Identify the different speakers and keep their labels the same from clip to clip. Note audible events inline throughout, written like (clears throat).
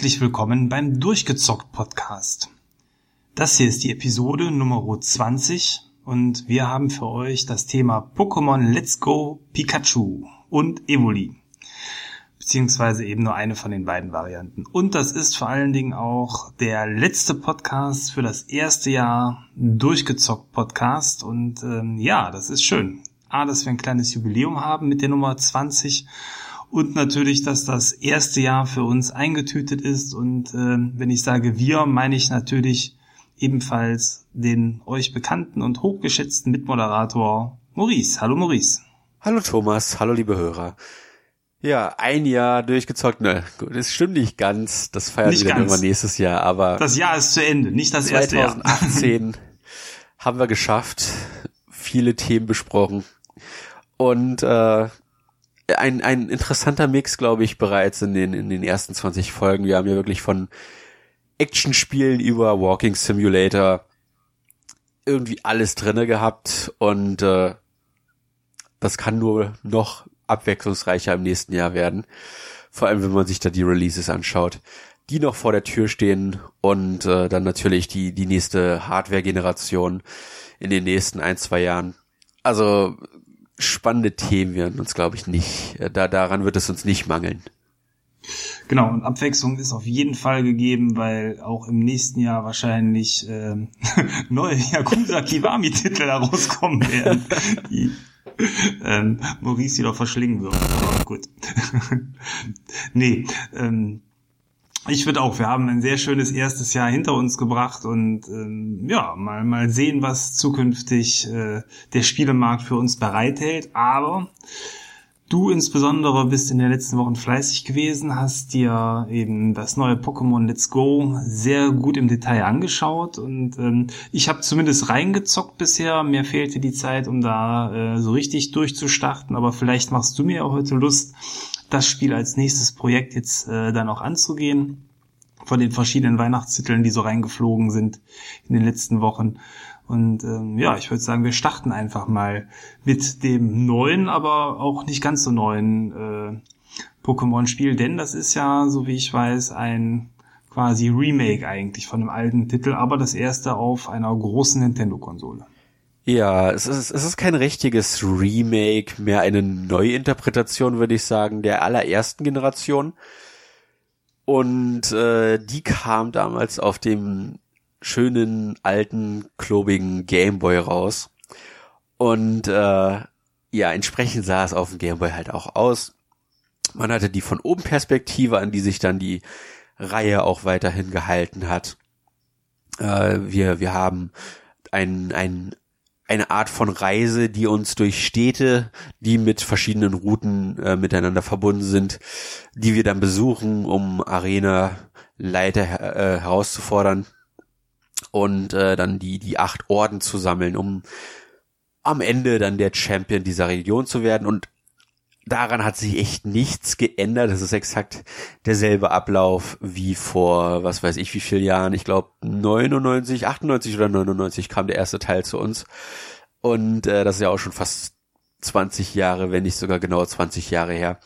Speaker 1: herzlich willkommen beim Durchgezockt Podcast. Das hier ist die Episode Nummer 20 und wir haben für euch das Thema Pokémon Let's Go Pikachu und Evoli. Beziehungsweise eben nur eine von den beiden Varianten. Und das ist vor allen Dingen auch der letzte Podcast für das erste Jahr Durchgezockt Podcast. Und ähm, ja, das ist schön. A, dass wir ein kleines Jubiläum haben mit der Nummer 20 und natürlich, dass das erste Jahr für uns eingetütet ist. Und äh, wenn ich sage wir, meine ich natürlich ebenfalls den euch bekannten und hochgeschätzten Mitmoderator Maurice. Hallo Maurice.
Speaker 2: Hallo Thomas, hallo liebe Hörer. Ja, ein Jahr durchgezockt, ne, gut, das stimmt nicht ganz, das feiern nicht wir dann irgendwann nächstes Jahr, aber...
Speaker 1: Das Jahr ist zu Ende, nicht das 2018
Speaker 2: erste Jahr. 2018 (laughs) haben wir geschafft, viele Themen besprochen und äh, ein, ein interessanter Mix, glaube ich, bereits in den, in den ersten 20 Folgen. Wir haben ja wirklich von Actionspielen über Walking Simulator irgendwie alles drinne gehabt und äh, das kann nur noch abwechslungsreicher im nächsten Jahr werden. Vor allem, wenn man sich da die Releases anschaut, die noch vor der Tür stehen und äh, dann natürlich die, die nächste Hardware-Generation in den nächsten ein, zwei Jahren. Also spannende Themen werden uns, glaube ich, nicht. Äh, da, daran wird es uns nicht mangeln.
Speaker 1: Genau, und Abwechslung ist auf jeden Fall gegeben, weil auch im nächsten Jahr wahrscheinlich ähm, (laughs) neue Yakuza Kiwami-Titel herauskommen werden, die ähm, Maurice jedoch verschlingen wird. Aber gut. (laughs) nee, ähm, ich würde auch, wir haben ein sehr schönes erstes Jahr hinter uns gebracht und ähm, ja, mal, mal sehen, was zukünftig äh, der Spielemarkt für uns bereithält. Aber du insbesondere bist in den letzten Wochen fleißig gewesen, hast dir eben das neue Pokémon Let's Go sehr gut im Detail angeschaut und ähm, ich habe zumindest reingezockt bisher. Mir fehlte die Zeit, um da äh, so richtig durchzustarten, aber vielleicht machst du mir auch heute Lust, das Spiel als nächstes Projekt jetzt äh, dann auch anzugehen. Von den verschiedenen Weihnachtstiteln, die so reingeflogen sind in den letzten Wochen. Und ähm, ja, ich würde sagen, wir starten einfach mal mit dem neuen, aber auch nicht ganz so neuen äh, Pokémon-Spiel, denn das ist ja, so wie ich weiß, ein quasi Remake eigentlich von einem alten Titel, aber das erste auf einer großen Nintendo-Konsole.
Speaker 2: Ja, es ist, es ist kein richtiges Remake, mehr eine Neuinterpretation, würde ich sagen, der allerersten Generation. Und äh, die kam damals auf dem schönen, alten, klobigen Gameboy raus. Und äh, ja, entsprechend sah es auf dem Gameboy halt auch aus. Man hatte die von oben Perspektive, an die sich dann die Reihe auch weiterhin gehalten hat. Äh, wir, wir haben ein, ein eine Art von Reise, die uns durch Städte, die mit verschiedenen Routen äh, miteinander verbunden sind, die wir dann besuchen, um Arena-Leiter äh, herauszufordern und äh, dann die die acht Orden zu sammeln, um am Ende dann der Champion dieser Region zu werden. Und daran hat sich echt nichts geändert. Das ist exakt derselbe Ablauf wie vor, was weiß ich, wie viel Jahren. Ich glaube 99, 98 oder 99 kam der erste Teil zu uns. Und äh, das ist ja auch schon fast 20 Jahre, wenn nicht sogar genau 20 Jahre her.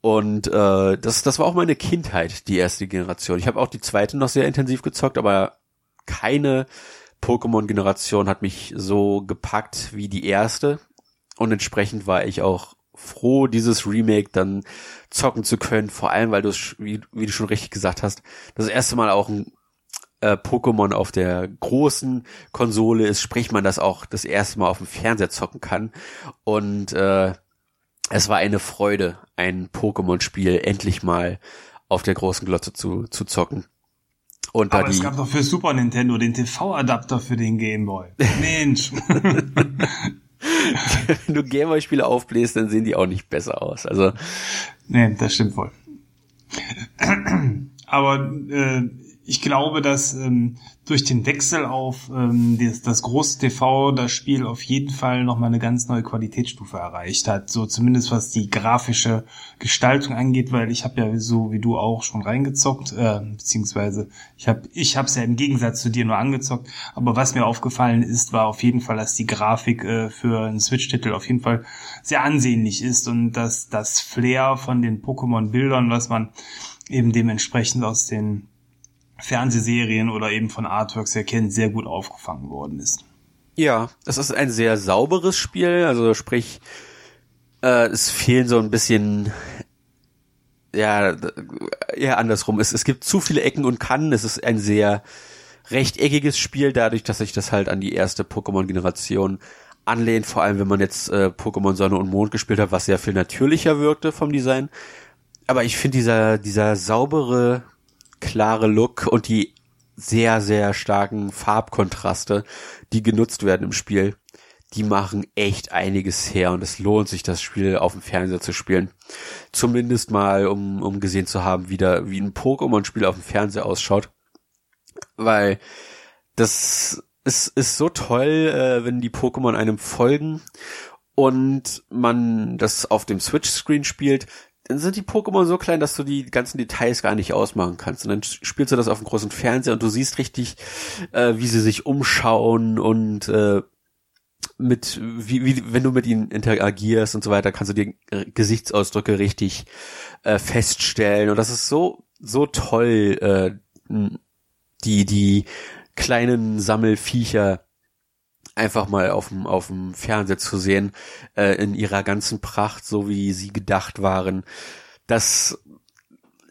Speaker 2: Und äh, das, das war auch meine Kindheit, die erste Generation. Ich habe auch die zweite noch sehr intensiv gezockt, aber keine Pokémon-Generation hat mich so gepackt wie die erste. Und entsprechend war ich auch froh, dieses Remake dann zocken zu können, vor allem, weil du es, wie, wie, du schon richtig gesagt hast, das erste Mal auch ein äh, Pokémon auf der großen Konsole ist, sprich man das auch das erste Mal auf dem Fernseher zocken kann. Und äh, es war eine Freude, ein Pokémon-Spiel endlich mal auf der großen Glotze zu, zu zocken.
Speaker 1: Und Aber es gab doch für Super Nintendo den TV-Adapter für den Game Boy. (laughs) Mensch. (laughs)
Speaker 2: Wenn du Gameboy-Spiele aufbläst, dann sehen die auch nicht besser aus. Also.
Speaker 1: Nee, das stimmt voll. Aber äh, ich glaube, dass ähm, durch den Wechsel auf ähm, das, das große TV das Spiel auf jeden Fall nochmal eine ganz neue Qualitätsstufe erreicht hat. So zumindest was die grafische Gestaltung angeht, weil ich habe ja so wie du auch schon reingezockt, äh, beziehungsweise ich habe ich habe es ja im Gegensatz zu dir nur angezockt. Aber was mir aufgefallen ist, war auf jeden Fall, dass die Grafik äh, für einen Switch-Titel auf jeden Fall sehr ansehnlich ist und dass das Flair von den Pokémon-Bildern, was man eben dementsprechend aus den Fernsehserien oder eben von Artworks erkennt, sehr gut aufgefangen worden ist.
Speaker 2: Ja, es ist ein sehr sauberes Spiel, also sprich, äh, es fehlen so ein bisschen, ja, eher andersrum. Es, es gibt zu viele Ecken und Kannen, es ist ein sehr rechteckiges Spiel, dadurch, dass sich das halt an die erste Pokémon-Generation anlehnt, vor allem wenn man jetzt äh, Pokémon Sonne und Mond gespielt hat, was sehr viel natürlicher wirkte vom Design. Aber ich finde dieser, dieser saubere, klare Look und die sehr, sehr starken Farbkontraste, die genutzt werden im Spiel, die machen echt einiges her und es lohnt sich, das Spiel auf dem Fernseher zu spielen. Zumindest mal, um, um gesehen zu haben, wie, da, wie ein Pokémon-Spiel auf dem Fernseher ausschaut. Weil das ist, ist so toll, äh, wenn die Pokémon einem folgen und man das auf dem Switch-Screen spielt, dann sind die Pokémon so klein, dass du die ganzen Details gar nicht ausmachen kannst. Und dann spielst du das auf dem großen Fernseher und du siehst richtig, äh, wie sie sich umschauen und äh, mit, wie, wie, wenn du mit ihnen interagierst und so weiter, kannst du die Gesichtsausdrücke richtig äh, feststellen. Und das ist so, so toll, äh, die, die kleinen Sammelviecher einfach mal auf dem, auf dem Fernseher zu sehen, äh, in ihrer ganzen Pracht, so wie sie gedacht waren. Das,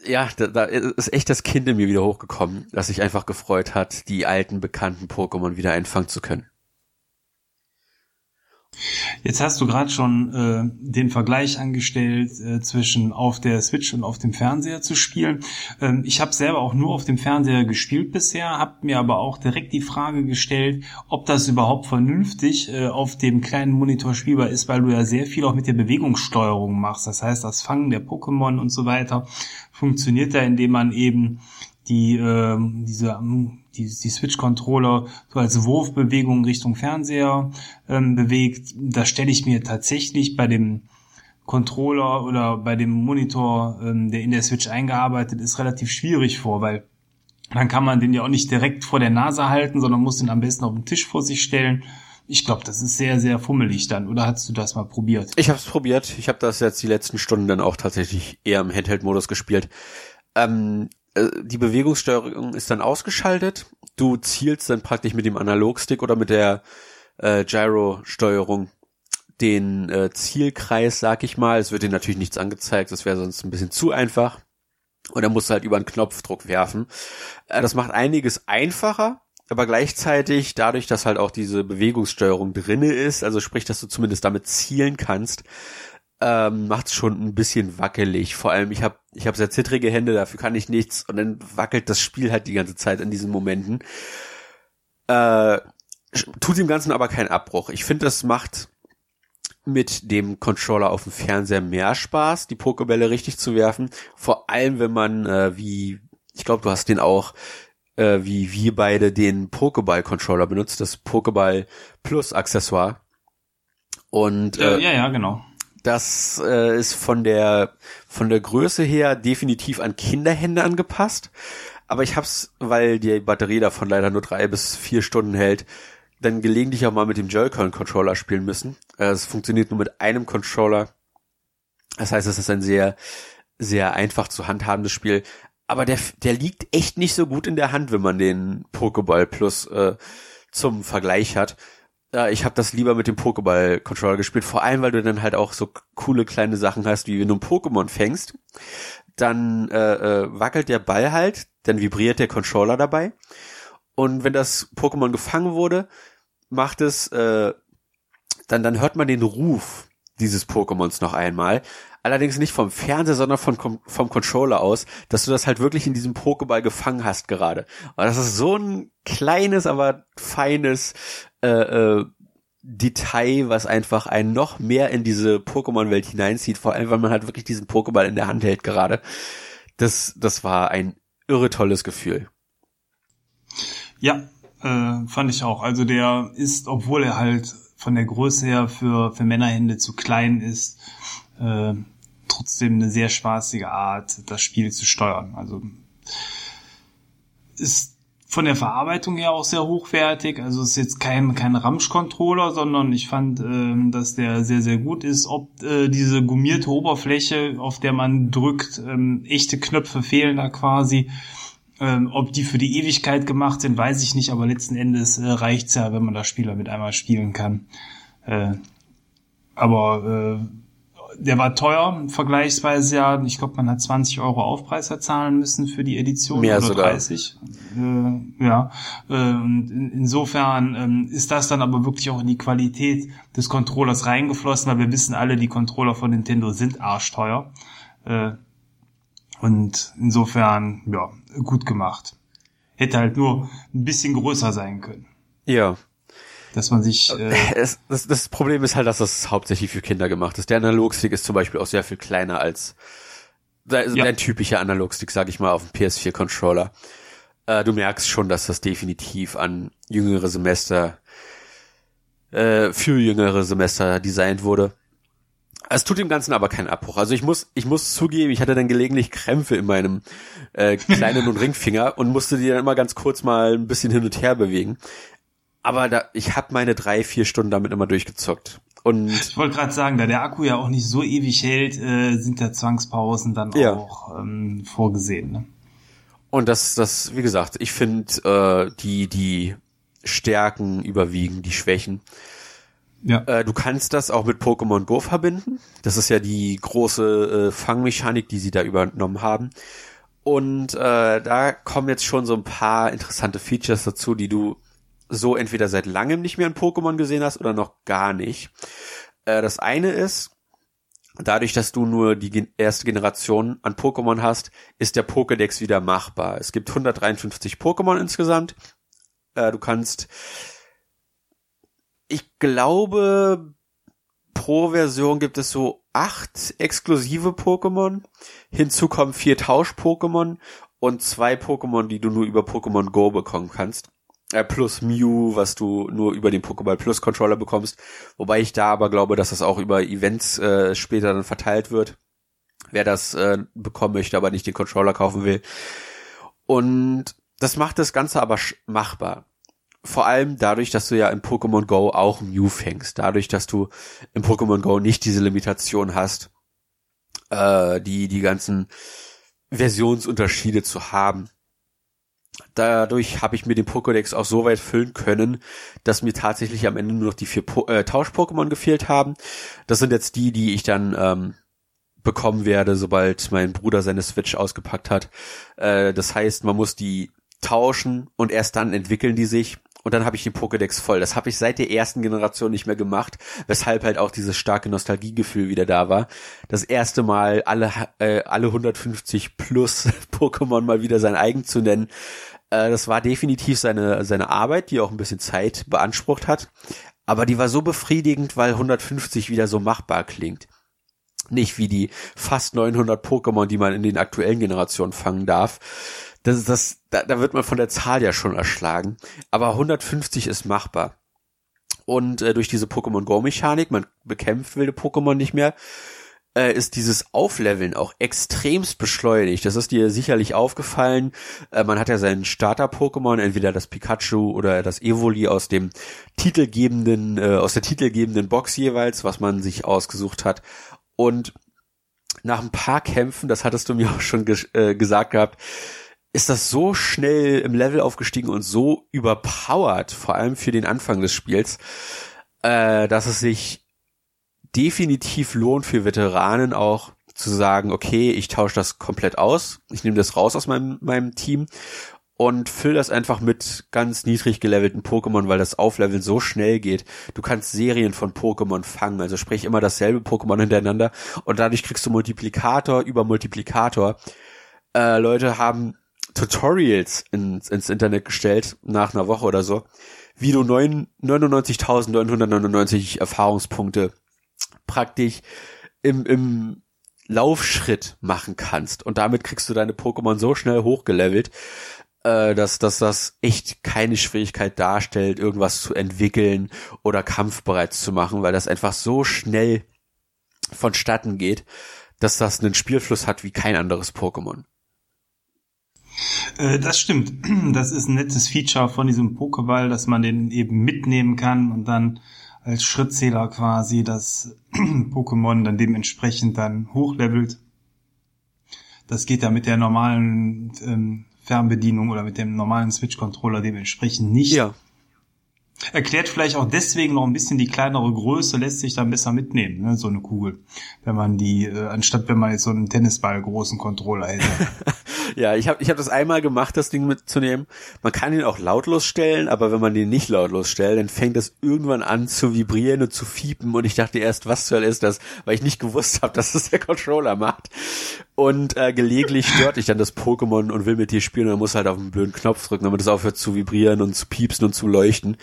Speaker 2: ja, da, da ist echt das Kind in mir wieder hochgekommen, das sich einfach gefreut hat, die alten bekannten Pokémon wieder einfangen zu können.
Speaker 1: Jetzt hast du gerade schon äh, den Vergleich angestellt äh, zwischen auf der Switch und auf dem Fernseher zu spielen. Ähm, ich habe selber auch nur auf dem Fernseher gespielt bisher, habe mir aber auch direkt die Frage gestellt, ob das überhaupt vernünftig äh, auf dem kleinen Monitor spielbar ist, weil du ja sehr viel auch mit der Bewegungssteuerung machst. Das heißt, das Fangen der Pokémon und so weiter funktioniert da, indem man eben die äh, diese die, die Switch-Controller so als Wurfbewegung Richtung Fernseher ähm, bewegt. Da stelle ich mir tatsächlich bei dem Controller oder bei dem Monitor, ähm, der in der Switch eingearbeitet ist, relativ schwierig vor, weil dann kann man den ja auch nicht direkt vor der Nase halten, sondern muss den am besten auf den Tisch vor sich stellen. Ich glaube, das ist sehr, sehr fummelig dann. Oder hast du das mal probiert?
Speaker 2: Ich habe es probiert. Ich habe das jetzt die letzten Stunden dann auch tatsächlich eher im Handheld-Modus gespielt. Ähm, äh, die Bewegungssteuerung ist dann ausgeschaltet. Du zielst dann praktisch mit dem Analogstick oder mit der äh, Gyro-Steuerung den äh, Zielkreis, sag ich mal. Es wird dir natürlich nichts angezeigt, das wäre sonst ein bisschen zu einfach. Und dann musst du halt über einen Knopfdruck werfen. Äh, das macht einiges einfacher, aber gleichzeitig dadurch, dass halt auch diese Bewegungssteuerung drinne ist, also sprich, dass du zumindest damit zielen kannst, ähm, macht's schon ein bisschen wackelig. Vor allem, ich habe ich hab sehr zittrige Hände, dafür kann ich nichts und dann wackelt das Spiel halt die ganze Zeit in diesen Momenten. Äh, tut dem Ganzen aber keinen Abbruch. Ich finde, das macht mit dem Controller auf dem Fernseher mehr Spaß, die Pokebälle richtig zu werfen. Vor allem, wenn man äh, wie, ich glaube, du hast den auch, äh, wie wir beide den Pokéball-Controller benutzt, das Pokéball Plus Accessoire. Und
Speaker 1: äh, ja, ja, genau.
Speaker 2: Das äh, ist von der von der Größe her definitiv an Kinderhände angepasst. Aber ich hab's, weil die Batterie davon leider nur drei bis vier Stunden hält, dann gelegentlich auch mal mit dem Joy-Con-Controller spielen müssen. Äh, es funktioniert nur mit einem Controller. Das heißt, es ist ein sehr, sehr einfach zu handhabendes Spiel. Aber der, der liegt echt nicht so gut in der Hand, wenn man den Pokéball Plus äh, zum Vergleich hat. Ja, ich habe das lieber mit dem Pokéball-Controller gespielt, vor allem, weil du dann halt auch so coole kleine Sachen hast, wie wenn du ein Pokémon fängst, dann äh, äh, wackelt der Ball halt, dann vibriert der Controller dabei. Und wenn das Pokémon gefangen wurde, macht es, äh, dann, dann hört man den Ruf dieses Pokémons noch einmal. Allerdings nicht vom Fernseher, sondern vom, vom Controller aus, dass du das halt wirklich in diesem Pokéball gefangen hast gerade. Und das ist so ein kleines, aber feines äh, äh, Detail, was einfach einen noch mehr in diese Pokémon-Welt hineinzieht, vor allem, weil man halt wirklich diesen Pokéball in der Hand hält gerade. Das, das war ein irre tolles Gefühl.
Speaker 1: Ja, äh, fand ich auch. Also der ist, obwohl er halt von der Größe her für, für Männerhände zu klein ist, äh, trotzdem eine sehr spaßige Art, das Spiel zu steuern. Also ist von der Verarbeitung her auch sehr hochwertig. Also ist jetzt kein, kein Ramsch-Controller, sondern ich fand, ähm, dass der sehr, sehr gut ist. Ob äh, diese gummierte Oberfläche, auf der man drückt, ähm, echte Knöpfe fehlen da quasi. Ähm, ob die für die Ewigkeit gemacht sind, weiß ich nicht, aber letzten Endes äh, reicht's ja, wenn man das Spiel damit einmal spielen kann. Äh, aber äh, der war teuer, vergleichsweise ja. Ich glaube, man hat 20 Euro Aufpreis zahlen müssen für die Edition.
Speaker 2: Mehr
Speaker 1: oder
Speaker 2: sogar.
Speaker 1: 30. Äh, ja. Äh, und in, insofern ähm, ist das dann aber wirklich auch in die Qualität des Controllers reingeflossen, weil wir wissen alle, die Controller von Nintendo sind arschteuer. Äh, und insofern, ja, gut gemacht. Hätte halt nur ein bisschen größer sein können.
Speaker 2: Ja.
Speaker 1: Dass man sich. Äh, (laughs)
Speaker 2: Es, das, das Problem ist halt, dass das hauptsächlich für Kinder gemacht ist. Der Analogstick ist zum Beispiel auch sehr viel kleiner als also
Speaker 1: Ja.
Speaker 2: der typische Analogstick, sag ich mal, auf dem PS4-Controller. Äh, du merkst schon, dass das definitiv an jüngere Semester, äh, für jüngere Semester designt wurde. Es tut dem Ganzen aber keinen Abbruch. Also ich muss, ich muss zugeben, ich hatte dann gelegentlich Krämpfe in meinem äh, kleinen und (laughs) Ringfinger und musste die dann immer ganz kurz mal ein bisschen hin und her bewegen. Aber da, ich habe meine drei, vier Stunden damit immer durchgezockt. Und
Speaker 1: Ich wollte gerade sagen, da der Akku ja auch nicht so ewig hält, äh, sind da Zwangspausen dann
Speaker 2: Ja.
Speaker 1: auch ähm, vorgesehen. Ne?
Speaker 2: Und das, das, wie gesagt, ich finde, äh, die, die Stärken überwiegen die Schwächen.
Speaker 1: Ja.
Speaker 2: Äh, du kannst das auch mit Pokémon Go verbinden. Das ist ja die große äh, Fangmechanik, die sie da übernommen haben. Und äh, da kommen jetzt schon so ein paar interessante Features dazu, die du so entweder seit langem nicht mehr in Pokémon gesehen hast oder noch gar nicht. Äh, das eine ist, dadurch, dass du nur die erste Generation an Pokémon hast, ist der Pokédex wieder machbar. Es gibt 153 Pokémon insgesamt. Äh, du kannst, ich glaube, pro Version gibt es so acht exklusive Pokémon. Hinzu kommen vier Tausch-Pokémon und zwei Pokémon, die du nur über Pokémon Go bekommen kannst. Äh, plus Mew, was du nur über den Pokéball Plus Controller bekommst. Wobei ich da aber glaube, dass das auch über Events äh, später dann verteilt wird. Wer das äh, bekommen möchte, aber nicht den Controller kaufen will. Und das macht das Ganze aber machbar. Vor allem dadurch, dass du ja in Pokémon Go auch Mew fängst. Dadurch, dass du im Pokémon Go nicht diese Limitation hast, äh, die, die ganzen Versionsunterschiede zu haben. Dadurch habe ich mir den Pokédex auch so weit füllen können, dass mir tatsächlich am Ende nur noch die vier äh, Tausch-Pokémon gefehlt haben. Das sind jetzt die, die ich dann ähm, bekommen werde, sobald mein Bruder seine Switch ausgepackt hat. Äh, das heißt, man muss die tauschen und erst dann entwickeln die sich. Und dann habe ich den Pokédex voll. Das habe ich seit der ersten Generation nicht mehr gemacht, weshalb halt auch dieses starke Nostalgiegefühl wieder da war. Das erste Mal alle äh, alle 150 plus (laughs) Pokémon mal wieder sein eigen zu nennen. Äh, das war definitiv seine seine Arbeit, die auch ein bisschen Zeit beansprucht hat. Aber die war so befriedigend, weil 150 wieder so machbar klingt nicht wie die fast 900 Pokémon, die man in den aktuellen Generationen fangen darf. Das das, da, da wird man von der Zahl ja schon erschlagen. Aber 150 ist machbar. Und äh, durch diese Pokémon Go Mechanik, man bekämpft wilde Pokémon nicht mehr, äh, ist dieses Aufleveln auch extremst beschleunigt. Das ist dir sicherlich aufgefallen. Äh, man hat ja seinen Starter-Pokémon, entweder das Pikachu oder das Evoli aus dem titelgebenden, äh, aus der titelgebenden Box jeweils, was man sich ausgesucht hat. Und nach ein paar Kämpfen, das hattest du mir auch schon ges äh, gesagt gehabt, ist das so schnell im Level aufgestiegen und so überpowered, vor allem für den Anfang des Spiels, äh, dass es sich definitiv lohnt für Veteranen auch zu sagen, okay, ich tausche das komplett aus, ich nehme das raus aus meinem, meinem Team und füll das einfach mit ganz niedrig gelevelten Pokémon, weil das Aufleveln so schnell geht. Du kannst Serien von Pokémon fangen, also sprich immer dasselbe Pokémon hintereinander und dadurch kriegst du Multiplikator über Multiplikator. Äh, Leute haben Tutorials ins, ins Internet gestellt, nach einer Woche oder so, wie du neun- 99.999 Erfahrungspunkte praktisch im, im Laufschritt machen kannst. Und damit kriegst du deine Pokémon so schnell hochgelevelt, äh, dass, dass das echt keine Schwierigkeit darstellt, irgendwas zu entwickeln oder kampfbereit zu machen, weil das einfach so schnell vonstatten geht, dass das einen Spielfluss hat wie kein anderes Pokémon.
Speaker 1: Äh, das stimmt. (clears throat) Das ist ein nettes Feature von diesem Pokéball, dass man den eben mitnehmen kann und dann als Schrittzähler quasi das (clears throat) Pokémon dann dementsprechend dann hochlevelt. Das geht ja mit der normalen ähm, Fernbedienung oder mit dem normalen Switch-Controller dementsprechend nicht.
Speaker 2: Ja.
Speaker 1: Erklärt vielleicht auch deswegen noch ein bisschen die kleinere Größe, lässt sich dann besser mitnehmen, ne, so eine Kugel. Wenn man die, äh, anstatt wenn man jetzt so einen Tennisball großen Controller hätte. (laughs)
Speaker 2: ja, ich habe ich hab das einmal gemacht, das Ding mitzunehmen. Man kann ihn auch lautlos stellen, aber wenn man den nicht lautlos stellt, dann fängt das irgendwann an zu vibrieren und zu fiepen und ich dachte erst, was zur Hölle ist das, weil ich nicht gewusst habe, (laughs) dass das der Controller macht. Und äh, gelegentlich stört ich dann das Pokémon und will mit dir spielen und muss halt auf einen blöden Knopf drücken, damit es aufhört zu vibrieren und zu piepsen und zu leuchten.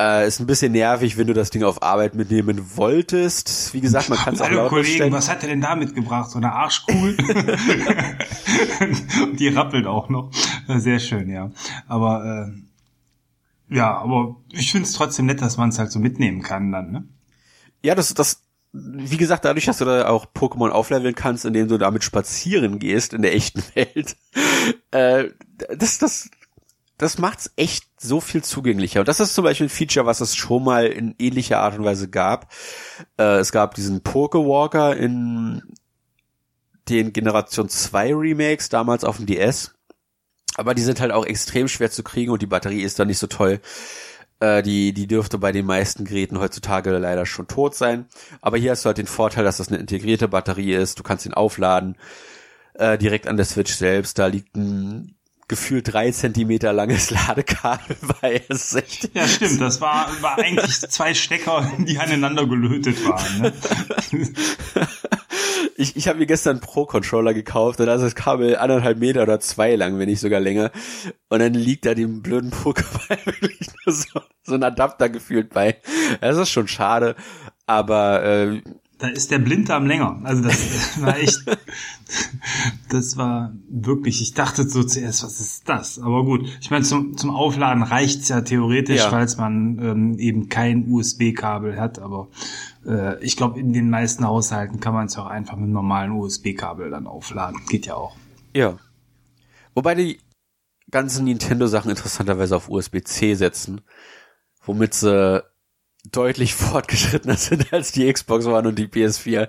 Speaker 2: Äh, ist ein bisschen nervig, wenn du das Ding auf Arbeit mitnehmen wolltest. Wie gesagt, man kann es auch
Speaker 1: Hallo Kollegen, stellen. was hat er denn da mitgebracht? So eine Arschkugel? (laughs) die rappelt auch noch. Sehr schön, ja. Aber äh, ja, aber ich finde es trotzdem nett, dass man es halt so mitnehmen kann dann, ne?
Speaker 2: Ja, das, das, wie gesagt, dadurch, dass du da auch Pokémon aufleveln kannst, indem du damit spazieren gehst in der echten Welt, (laughs) äh, das, das das macht's echt so viel zugänglicher. Und das ist zum Beispiel ein Feature, was es schon mal in ähnlicher Art und Weise gab. Äh, es gab diesen Pokewalker in den Generation 2 Remakes, damals auf dem DS. Aber die sind halt auch extrem schwer zu kriegen und die Batterie ist dann nicht so toll. Äh, die, die dürfte bei den meisten Geräten heutzutage leider schon tot sein. Aber hier hast du halt den Vorteil, dass das eine integrierte Batterie ist. Du kannst ihn aufladen äh, direkt an der Switch selbst. Da liegt ein gefühlt drei Zentimeter langes (laughs) Ladekabel bei.
Speaker 1: Das echt ja, stimmt. Das war, war eigentlich zwei Stecker, die aneinander gelötet waren. Ne? (laughs)
Speaker 2: ich ich habe mir gestern Pro-Controller gekauft und da ist das Kabel anderthalb Meter oder zwei lang, wenn nicht sogar länger. Und dann liegt da dem blöden Pokéball (laughs) wirklich nur so, so ein Adapter gefühlt bei. Das ist schon schade. Aber äh,
Speaker 1: da ist der Blinddarm länger. Also das (laughs) war echt, das war wirklich, ich dachte so zuerst, was ist das? Aber gut, ich meine, zum, zum Aufladen reicht's ja theoretisch, ja. falls man ähm, eben kein USB-Kabel hat, aber äh, ich glaube, in den meisten Haushalten kann man es auch einfach mit einem normalen USB-Kabel dann aufladen. Geht ja auch.
Speaker 2: Ja. Wobei die ganzen Nintendo-Sachen interessanterweise auf USB-C setzen, womit sie deutlich (laughs) fortgeschrittener sind als die Xbox One und die PS4.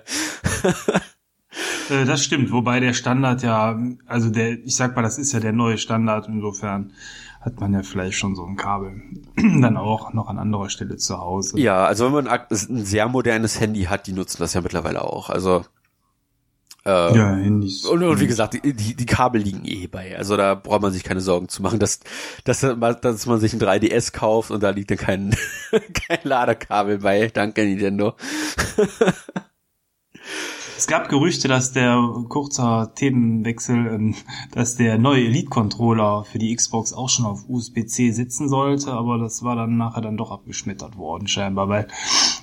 Speaker 1: Äh, das stimmt, wobei der Standard ja, also der, ich sag mal, das ist ja der neue Standard, insofern hat man ja vielleicht schon so ein Kabel (clears throat) dann auch noch an anderer Stelle zu Hause.
Speaker 2: Ja, also wenn man ein sehr modernes Handy hat, die nutzen das ja mittlerweile auch. Also
Speaker 1: äh, ja, Handys.
Speaker 2: Und, und wie gesagt, die, die, die Kabel liegen eh bei. Also da braucht man sich keine Sorgen zu machen, dass, dass, dass man sich ein 3DS kauft und da liegt dann kein, (laughs) kein Ladekabel bei. Danke, Nintendo. (laughs)
Speaker 1: Es gab Gerüchte, dass der kurzer Themenwechsel, ähm, dass der neue Elite-Controller für die Xbox auch schon auf USB-C sitzen sollte, aber das war dann nachher dann doch abgeschmettert worden scheinbar, weil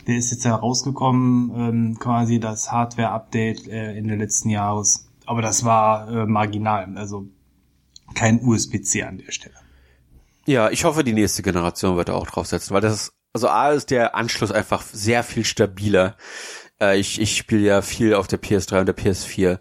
Speaker 1: der ist jetzt herausgekommen, ähm, quasi das Hardware-Update äh, Ende letzten Jahres, aber das war äh, marginal, also kein USB-C an der Stelle.
Speaker 2: Ja, ich hoffe, die nächste Generation wird da auch draufsetzen, weil das ist, also A ist der Anschluss einfach sehr viel stabiler. Äh, ich ich spiele ja viel auf der PS3 und der PS4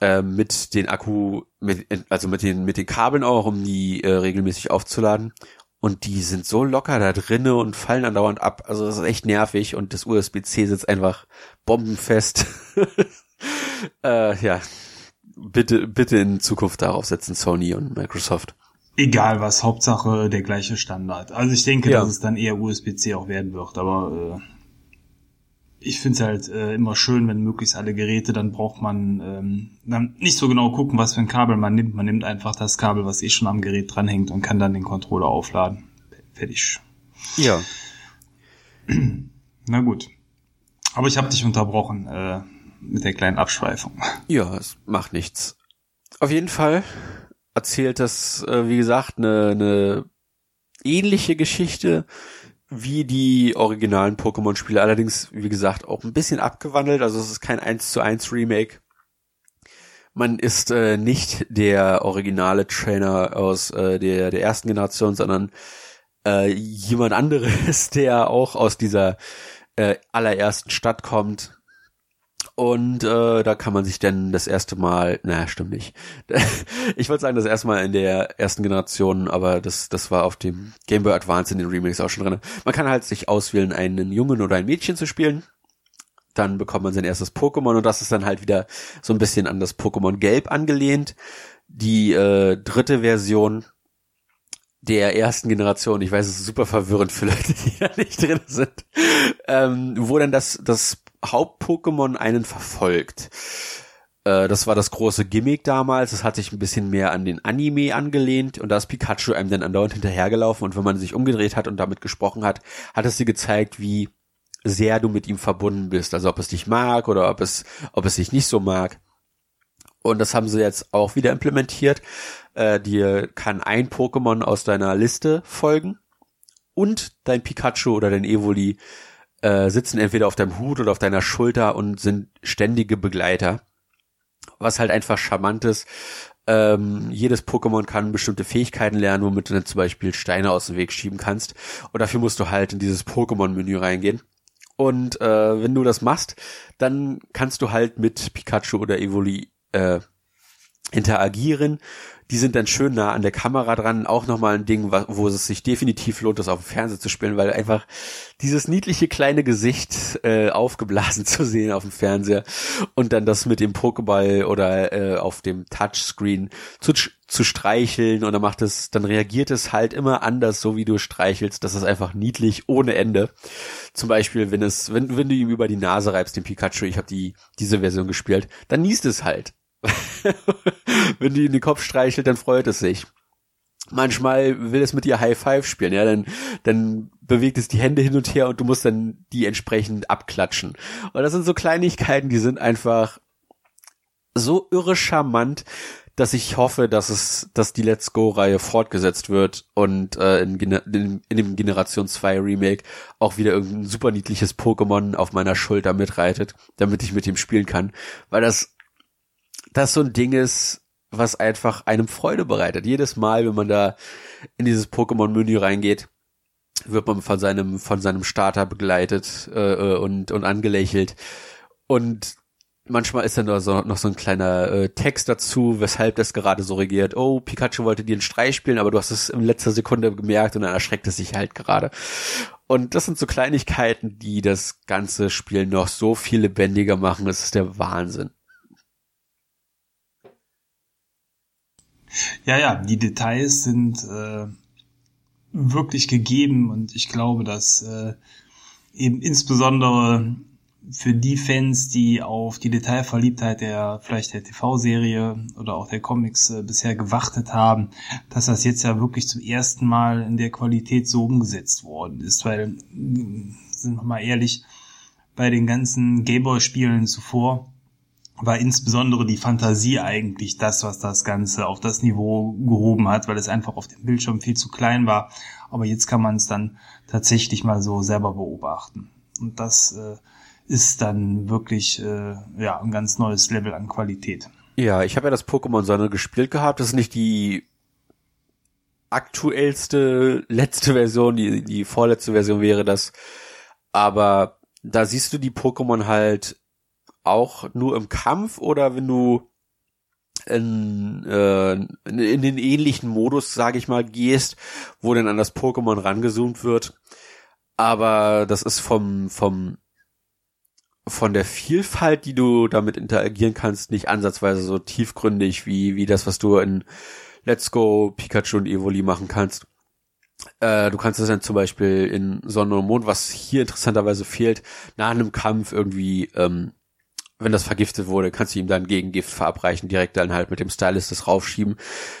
Speaker 2: äh, mit den Akku, mit, also mit den mit den Kabeln auch, um die äh, regelmäßig aufzuladen. Und die sind so locker da drinne und fallen andauernd ab. Also das ist echt nervig und das USB-C sitzt einfach bombenfest. (laughs) äh, ja, bitte bitte in Zukunft darauf setzen Sony und Microsoft.
Speaker 1: Egal was, Hauptsache der gleiche Standard. Also ich denke, ja. dass es dann eher USB-C auch werden wird, aber äh, ich finde es halt äh, immer schön, wenn möglichst alle Geräte, dann braucht man ähm, dann nicht so genau gucken, was für ein Kabel man nimmt. Man nimmt einfach das Kabel, was eh schon am Gerät dranhängt und kann dann den Controller aufladen. Fertig.
Speaker 2: Ja. (clears throat)
Speaker 1: Na gut. Aber ich habe dich unterbrochen äh, mit der kleinen Abschweifung.
Speaker 2: Ja, es macht nichts. Auf jeden Fall erzählt das, äh, wie gesagt, eine, eine ähnliche Geschichte wie die originalen Pokémon-Spiele, allerdings, wie gesagt, auch ein bisschen abgewandelt. Also es ist kein 1 zu 1 Remake. Man ist äh, nicht der originale Trainer aus äh, der, der ersten Generation, sondern äh, jemand anderes, (laughs) der auch aus dieser äh, allerersten Stadt kommt Und äh, da kann man sich dann das erste Mal, naja, stimmt nicht. (laughs) ich wollte sagen, das erste Mal in der ersten Generation, aber das, das war auf dem Game Boy Advance in den Remakes auch schon drin. Man kann halt sich auswählen, einen Jungen oder ein Mädchen zu spielen. Dann bekommt man sein erstes Pokémon und das ist dann halt wieder so ein bisschen an das Pokémon Gelb angelehnt. Die äh, dritte Version der ersten Generation, ich weiß, es ist super verwirrend für Leute, (laughs) die da nicht drin sind, ähm, wo dann das, das Haupt-Pokémon einen verfolgt. Äh, das war das große Gimmick damals. Es hat sich ein bisschen mehr an den Anime angelehnt und da ist Pikachu einem dann andauernd hinterhergelaufen und wenn man sich umgedreht hat und damit gesprochen hat, hat es dir gezeigt, wie sehr du mit ihm verbunden bist. Also ob es dich mag oder ob es, ob es dich nicht so mag. Und das haben sie jetzt auch wieder implementiert. Äh, dir kann ein Pokémon aus deiner Liste folgen und dein Pikachu oder dein Evoli äh, sitzen entweder auf deinem Hut oder auf deiner Schulter und sind ständige Begleiter. Was halt einfach charmant ist. Ähm, jedes Pokémon kann bestimmte Fähigkeiten lernen, womit du dann zum Beispiel Steine aus dem Weg schieben kannst. Und dafür musst du halt in dieses Pokémon-Menü reingehen. Und äh, wenn du das machst, dann kannst du halt mit Pikachu oder Evoli äh, interagieren die sind dann schön nah an der Kamera dran. Auch nochmal ein Ding, wo es sich definitiv lohnt, das auf dem Fernseher zu spielen, weil einfach dieses niedliche kleine Gesicht äh, aufgeblasen (laughs) zu sehen auf dem Fernseher und dann das mit dem Pokéball oder äh, auf dem Touchscreen zu, zu streicheln und dann macht es, dann reagiert es halt immer anders, so wie du streichelst. Das ist einfach niedlich ohne Ende. Zum Beispiel, wenn es, wenn, wenn du ihm über die Nase reibst, den Pikachu, ich habe die diese Version gespielt, dann niest es halt. (laughs) Wenn die in den Kopf streichelt, dann freut es sich. Manchmal will es mit dir High Five spielen, ja, dann, dann bewegt es die Hände hin und her und du musst dann die entsprechend abklatschen. Und das sind so Kleinigkeiten, die sind einfach so irre charmant, dass ich hoffe, dass es, dass die Let's Go-Reihe fortgesetzt wird und äh, in, in, in dem Generation 2 Remake auch wieder irgendein super niedliches Pokémon auf meiner Schulter mitreitet, damit ich mit ihm spielen kann. Weil das das so ein Ding ist, was einfach einem Freude bereitet. Jedes Mal, wenn man da in dieses Pokémon-Menü reingeht, wird man von seinem von seinem Starter begleitet äh, äh, und und angelächelt und manchmal ist dann noch so, noch so ein kleiner äh, Text dazu, weshalb das gerade so regiert. Oh, Pikachu wollte dir einen Streich spielen, aber du hast es in letzter Sekunde gemerkt und dann erschreckt es sich halt gerade. Und das sind so Kleinigkeiten, die das ganze Spiel noch so viel lebendiger machen. Das ist der Wahnsinn.
Speaker 1: Ja, ja, die Details sind äh, wirklich gegeben und ich glaube, dass äh, eben insbesondere für die Fans, die auf die Detailverliebtheit der vielleicht der TV-Serie oder auch der Comics äh, bisher gewartet haben, dass das jetzt ja wirklich zum ersten Mal in der Qualität so umgesetzt worden ist, weil sind wir mal ehrlich, bei den ganzen Gameboy-Spielen zuvor war insbesondere die Fantasie eigentlich das, was das Ganze auf das Niveau gehoben hat, weil es einfach auf dem Bildschirm viel zu klein war. Aber jetzt kann man es dann tatsächlich mal so selber beobachten. Und das äh, ist dann wirklich äh, ja ein ganz neues Level an Qualität.
Speaker 2: Ja, ich habe ja das Pokémon Sonne gespielt gehabt. Das ist nicht die aktuellste letzte Version, die die vorletzte Version wäre das. Aber da siehst du die Pokémon halt auch nur im Kampf oder wenn du in, äh, in den ähnlichen Modus, sage ich mal, gehst, wo dann an das Pokémon rangezoomt wird. Aber das ist vom, vom, von der Vielfalt, die du damit interagieren kannst, nicht ansatzweise so tiefgründig wie, wie das, was du in Let's Go, Pikachu und Evoli machen kannst. Äh, du kannst es dann zum Beispiel in Sonne und Mond, was hier interessanterweise fehlt, nach einem Kampf irgendwie ähm, wenn das vergiftet wurde, kannst du ihm dann Gegengift verabreichen, direkt dann halt mit dem Stylus das raufschieben.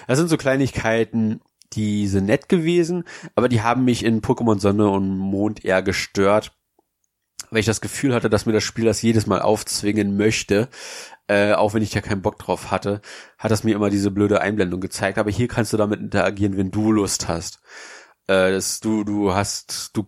Speaker 2: Das sind so Kleinigkeiten, die sind nett gewesen, aber die haben mich in Pokémon Sonne und Mond eher gestört, weil ich das Gefühl hatte, dass mir das Spiel das jedes Mal aufzwingen möchte, äh, auch wenn ich ja keinen Bock drauf hatte, hat das mir immer diese blöde Einblendung gezeigt. Aber hier kannst du damit interagieren, wenn du Lust hast. Äh, das, du, du hast, du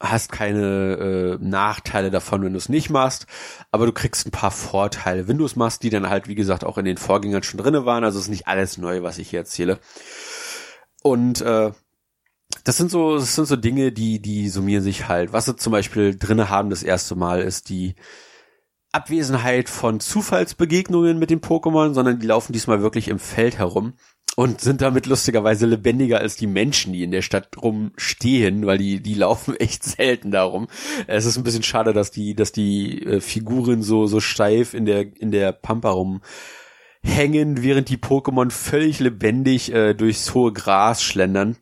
Speaker 2: hast keine äh, Nachteile davon, wenn du es nicht machst, aber du kriegst ein paar Vorteile, wenn du es machst, die dann halt, wie gesagt, auch in den Vorgängern schon drinne waren. Also es ist nicht alles neu, was ich hier erzähle. Und äh, das sind so, das sind so Dinge, die, die summieren sich halt. Was sie zum Beispiel drinne haben das erste Mal, ist die Abwesenheit von Zufallsbegegnungen mit den Pokémon, sondern die laufen diesmal wirklich im Feld herum und sind damit lustigerweise lebendiger als die Menschen, die in der Stadt rumstehen, weil die die laufen (laughs) echt selten darum. Es ist ein bisschen schade, dass die dass die äh, Figuren so so steif in der in der Pampa rumhängen, während die Pokémon völlig lebendig äh, durchs hohe Gras schlendern.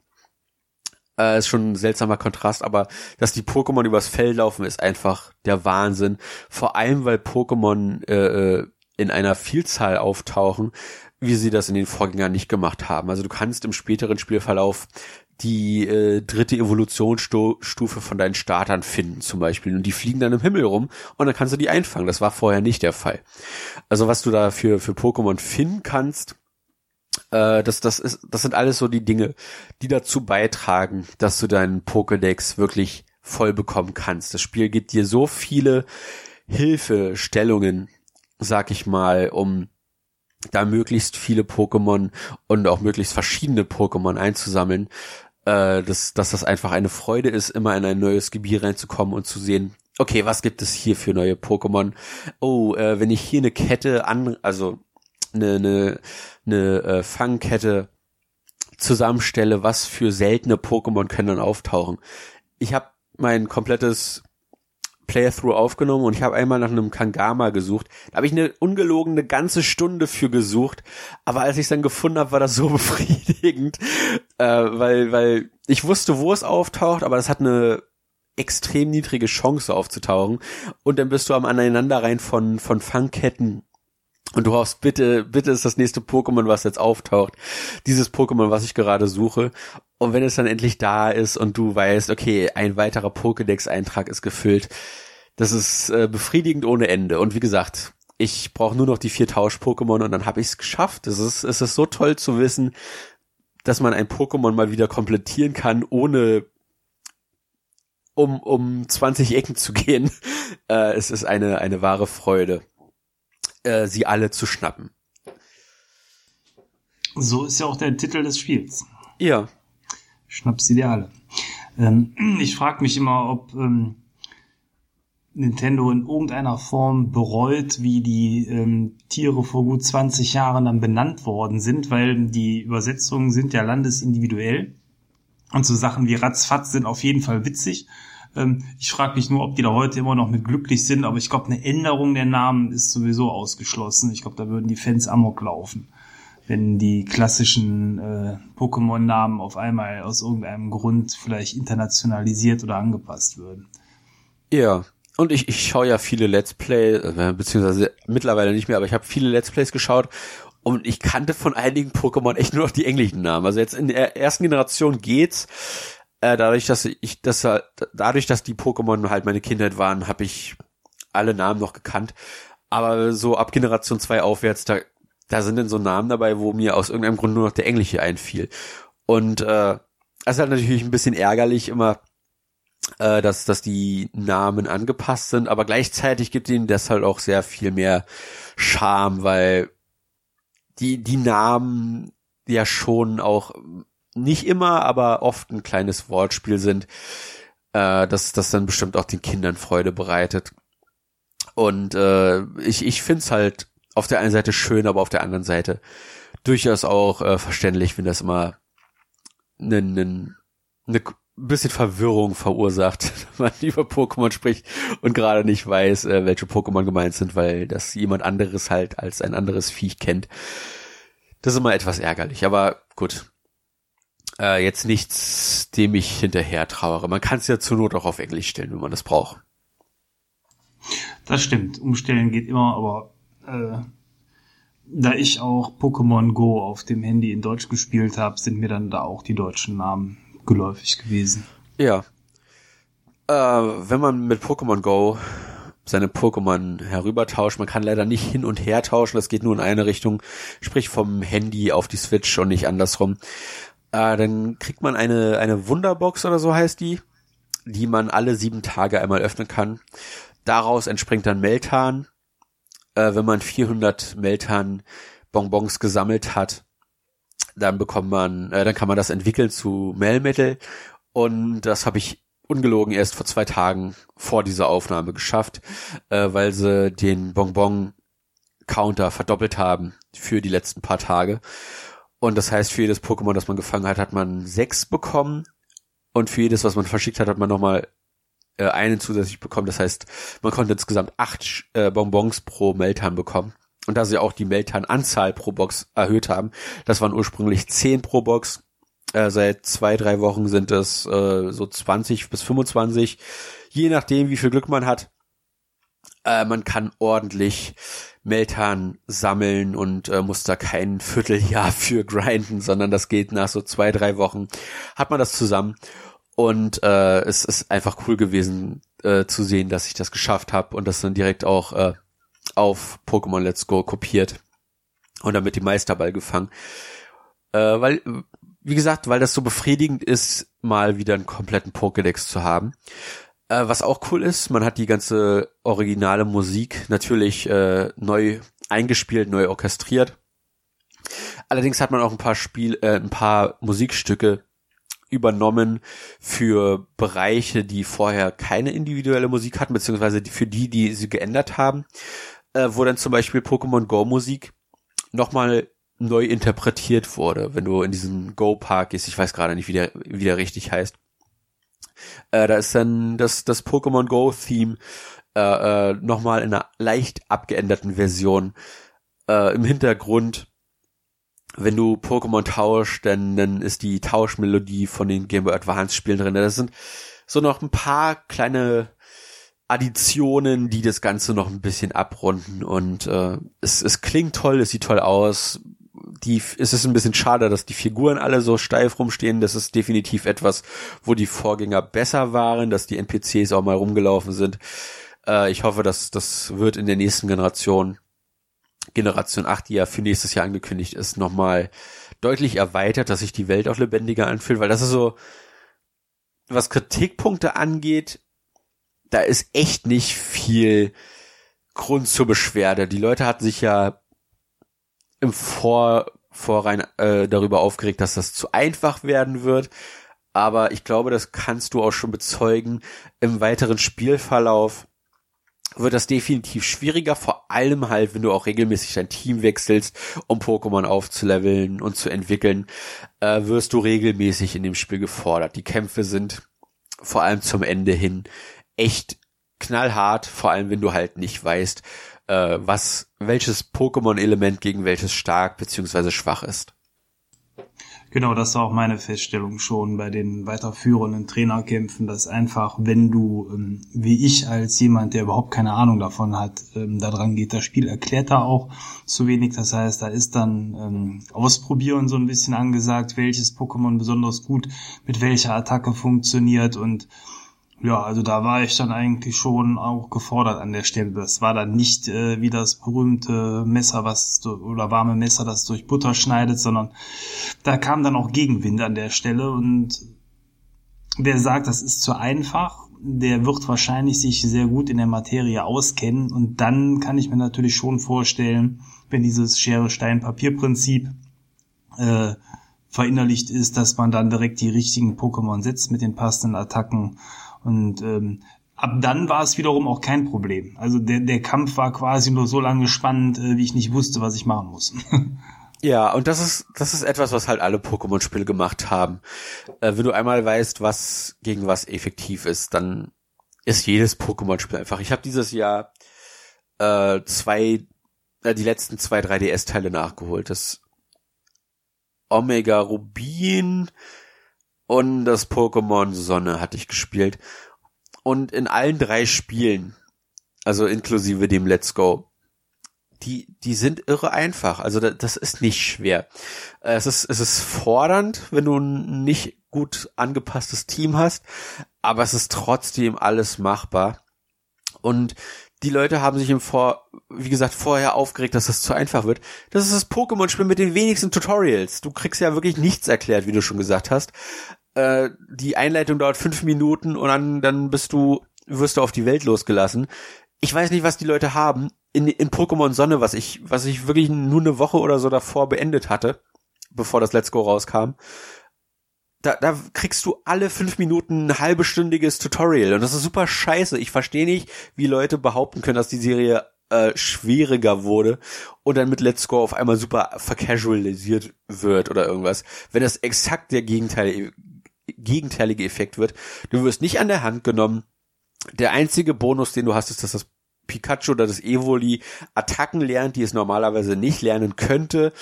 Speaker 2: Äh, ist schon ein seltsamer Kontrast, aber dass die Pokémon übers Feld laufen, ist einfach der Wahnsinn. Vor allem, weil Pokémon äh, äh in einer Vielzahl auftauchen, wie sie das in den Vorgängern nicht gemacht haben. Also du kannst im späteren Spielverlauf die äh, dritte Evolutionsstufe von deinen Startern finden zum Beispiel und die fliegen dann im Himmel rum und dann kannst du die einfangen. Das war vorher nicht der Fall. Also was du da für, für Pokémon finden kannst, äh, das, das, ist, das sind alles so die Dinge, die dazu beitragen, dass du deinen Pokédex wirklich voll bekommen kannst. Das Spiel gibt dir so viele Hilfestellungen, sag ich mal, um da möglichst viele Pokémon und auch möglichst verschiedene Pokémon einzusammeln, äh, dass, dass das einfach eine Freude ist, immer in ein neues Gebiet reinzukommen und zu sehen, okay, was gibt es hier für neue Pokémon? Oh, äh, wenn ich hier eine Kette an, also eine, eine, eine äh, Fangkette zusammenstelle, was für seltene Pokémon können dann auftauchen. Ich habe mein komplettes Playthrough aufgenommen und ich habe einmal nach einem Kangama gesucht. Da habe ich eine ungelogene ganze Stunde für gesucht, aber als ich es dann gefunden habe, war das so (laughs) befriedigend, äh, weil weil ich wusste, wo es auftaucht, aber es hat eine extrem niedrige Chance aufzutauchen und dann bist du am Aneinanderreihen von von Fangketten und du hoffst, bitte, bitte ist das nächste Pokémon, was jetzt auftaucht, dieses Pokémon, was ich gerade suche. Und wenn es dann endlich da ist und du weißt, okay, ein weiterer Pokédex-Eintrag ist gefüllt, das ist äh, befriedigend ohne Ende. Und wie gesagt, ich brauche nur noch die vier Tausch-Pokémon und dann habe ich es geschafft. Es ist, es ist so toll zu wissen, dass man ein Pokémon mal wieder komplettieren kann, ohne um, um 20 Ecken zu (laughs) gehen. Äh, es ist eine, eine wahre Freude äh, sie alle zu schnappen.
Speaker 1: So ist ja auch der Titel des Spiels.
Speaker 2: Ja.
Speaker 1: Schnapp sie dir alle. Ähm, (clears throat) ich frage mich immer, ob ähm, Nintendo in irgendeiner Form bereut, wie die ähm, Tiere vor gut 20 Jahren dann benannt worden sind, weil die Übersetzungen sind ja landesindividuell. Und so Sachen wie Ratzfatz sind auf jeden Fall witzig. Ähm, ich frage mich nur, ob die da heute immer noch mit glücklich sind, aber ich glaube, eine Änderung der Namen ist sowieso ausgeschlossen. Ich glaube, da würden die Fans amok laufen, wenn die klassischen äh, Pokémon-Namen auf einmal aus irgendeinem Grund vielleicht internationalisiert oder angepasst würden.
Speaker 2: Ja, und ich, ich schaue ja viele Let's Play, äh, beziehungsweise mittlerweile nicht mehr, aber ich habe viele Let's Plays geschaut und ich kannte von einigen Pokémon echt nur noch die englischen Namen. Also jetzt in der ersten Generation geht's, äh, dadurch, dass ich das dadurch, dass die Pokémon halt meine Kindheit waren, habe ich alle Namen noch gekannt. Aber so ab Generation 2 aufwärts, da, da sind dann so Namen dabei, wo mir aus irgendeinem Grund nur noch der englische einfiel. Und äh, es ist halt natürlich ein bisschen ärgerlich immer, äh, dass, dass die Namen angepasst sind, aber gleichzeitig gibt ihnen das halt auch sehr viel mehr Charme, weil die, die Namen ja schon auch nicht immer, aber oft ein kleines Wortspiel sind, äh, dass das dann bestimmt auch den Kindern Freude bereitet. Und äh, ich, ich finde es halt auf der einen Seite schön, aber auf der anderen Seite durchaus auch äh, verständlich, wenn das immer eine ne, ne bisschen Verwirrung verursacht, (laughs) wenn man über Pokémon spricht und gerade nicht weiß, äh, welche Pokémon gemeint sind, weil das jemand anderes halt als ein anderes Viech kennt. Das ist immer etwas ärgerlich, aber gut, äh, jetzt nichts, dem ich hinterher trauere. Man kann es ja zur Not auch auf Englisch stellen, wenn man das braucht.
Speaker 1: Das stimmt. Umstellen geht immer, aber äh, da ich auch Pokémon Go auf dem Handy in Deutsch gespielt habe, sind mir dann da auch die deutschen Namen geläufig gewesen.
Speaker 2: Ja. Äh, wenn man mit Pokémon Go seine Pokémon herübertauscht. Man kann leider nicht hin und her tauschen, das geht nur in eine Richtung, sprich vom Handy auf die Switch und nicht andersrum. Äh, dann kriegt man eine, eine Wunderbox oder so heißt die, die man alle sieben Tage einmal öffnen kann. Daraus entspringt dann Meltan. Äh, wenn man 400 Meltan Bonbons gesammelt hat, dann bekommt man, äh, dann kann man das entwickeln zu Melmetal. Und das habe ich ungelogen erst vor zwei Tagen vor dieser Aufnahme geschafft, äh, weil sie den Bonbon-Counter verdoppelt haben für die letzten paar Tage. Und das heißt, für jedes Pokémon, das man gefangen hat, hat man sechs bekommen. Und für jedes, was man verschickt hat, hat man nochmal äh, einen zusätzlich bekommen. Das heißt, man konnte insgesamt acht äh, Bonbons pro Meltan bekommen. Und da sie auch die Meltan-Anzahl pro Box erhöht haben, das waren ursprünglich zehn pro Box, äh, seit zwei, drei Wochen sind es äh, so 20 bis 25, je nachdem, wie viel Glück man hat. Äh, man kann ordentlich Meltan sammeln und äh, muss da kein Vierteljahr (laughs) für grinden, sondern das geht nach so zwei, drei Wochen. Hat man das zusammen und äh, es ist einfach cool gewesen äh, zu sehen, dass ich das geschafft habe und das dann direkt auch äh, auf Pokémon Let's Go kopiert und damit die Meisterball gefangen. Äh, weil, wie gesagt, weil das so befriedigend ist, mal wieder einen kompletten Pokédex zu haben. Äh, was auch cool ist, man hat die ganze originale Musik natürlich äh, neu eingespielt, neu orchestriert. Allerdings hat man auch ein paar Spiel, äh, ein paar Musikstücke übernommen für Bereiche, die vorher keine individuelle Musik hatten, beziehungsweise für die, die sie geändert haben, äh, wo dann zum Beispiel Pokémon Go Musik nochmal neu interpretiert wurde, wenn du in diesem Go Park gehst, ich weiß gerade nicht, wie der, wie der richtig heißt. Äh, da ist dann das, das Pokémon Go Theme äh, äh, nochmal in einer leicht abgeänderten Version äh, im Hintergrund wenn du Pokémon tauscht, dann, dann ist die Tauschmelodie von den Game Boy Advance Spielen drin. Das sind so noch ein paar kleine Additionen, die das Ganze noch ein bisschen abrunden und äh, es, es klingt toll, es sieht toll aus. Die, es ist ein bisschen schade, dass die Figuren alle so steif rumstehen. Das ist definitiv etwas, wo die Vorgänger besser waren, dass die NPCs auch mal rumgelaufen sind. Äh, ich hoffe, dass das wird in der nächsten Generation Generation 8, die ja für nächstes Jahr angekündigt ist, nochmal deutlich erweitert, dass sich die Welt auch lebendiger anfühlt, weil das ist so, was Kritikpunkte angeht, da ist echt nicht viel Grund zur Beschwerde. Die Leute hatten sich ja im Vor Vorrein äh, darüber aufgeregt, dass das zu einfach werden wird. Aber ich glaube, das kannst du auch schon bezeugen im weiteren Spielverlauf wird das definitiv schwieriger, vor allem halt, wenn du auch regelmäßig dein Team wechselst, um Pokémon aufzuleveln und zu entwickeln, äh, wirst du regelmäßig in dem Spiel gefordert. Die Kämpfe sind vor allem zum Ende hin echt knallhart, vor allem wenn du halt nicht weißt, äh, was, welches Pokémon-Element gegen welches stark beziehungsweise schwach ist.
Speaker 1: Genau, das war auch meine Feststellung schon bei den weiterführenden Trainerkämpfen, dass einfach, wenn du, ähm, wie ich als jemand, der überhaupt keine Ahnung davon hat, ähm, daran geht, das Spiel erklärt da auch zu wenig. Das heißt, da ist dann ähm, Ausprobieren so ein bisschen angesagt, welches Pokémon besonders gut mit welcher Attacke funktioniert und ja, also da war ich dann eigentlich schon auch gefordert an der Stelle. Das war dann nicht äh, wie das berühmte Messer, was oder warme Messer, das durch Butter schneidet, sondern da kam dann auch Gegenwind an der Stelle. Und wer sagt, das ist zu einfach, der wird wahrscheinlich sich sehr gut in der Materie auskennen. Und dann kann ich mir natürlich schon vorstellen, wenn dieses Schere Stein Papier Prinzip äh, verinnerlicht ist, dass man dann direkt die richtigen Pokémon setzt mit den passenden Attacken und ähm, ab dann war es wiederum auch kein Problem. Also der, der Kampf war quasi nur so lange spannend, äh, wie ich nicht wusste, was ich machen muss. (laughs)
Speaker 2: Ja, und das ist, das ist etwas, was halt alle Pokémon-Spiele gemacht haben. Äh, wenn du einmal weißt, was gegen was effektiv ist, dann ist jedes Pokémon-Spiel einfach. Ich habe dieses Jahr äh, zwei, äh, die letzten zwei 3DS-Teile nachgeholt. Das Omega Rubin und das Pokémon Sonne hatte ich gespielt. Und in allen drei Spielen, also inklusive dem Let's Go, die, die sind irre einfach. Also das, das ist nicht schwer. Es ist, es ist fordernd, wenn du ein nicht gut angepasstes Team hast, aber es ist trotzdem alles machbar. Und die Leute haben sich im Vor, wie gesagt, vorher aufgeregt, dass das zu einfach wird. Das ist das Pokémon-Spiel mit den wenigsten Tutorials. Du kriegst ja wirklich nichts erklärt, wie du schon gesagt hast. Äh, die Einleitung dauert fünf Minuten und dann, dann bist du, wirst du auf die Welt losgelassen. Ich weiß nicht, was die Leute haben. In, in Pokémon Sonne, was ich, was ich wirklich nur eine Woche oder so davor beendet hatte, bevor das Let's Go rauskam, da, da kriegst du alle fünf Minuten ein halbestündiges Tutorial und das ist super scheiße. Ich verstehe nicht, wie Leute behaupten können, dass die Serie äh, schwieriger wurde und dann mit Let's Go auf einmal super vercasualisiert wird oder irgendwas. Wenn das exakt der Gegenteil, gegenteilige Effekt wird. Du wirst nicht an der Hand genommen. Der einzige Bonus, den du hast, ist, dass das Pikachu oder das Evoli Attacken lernt, die es normalerweise nicht lernen könnte,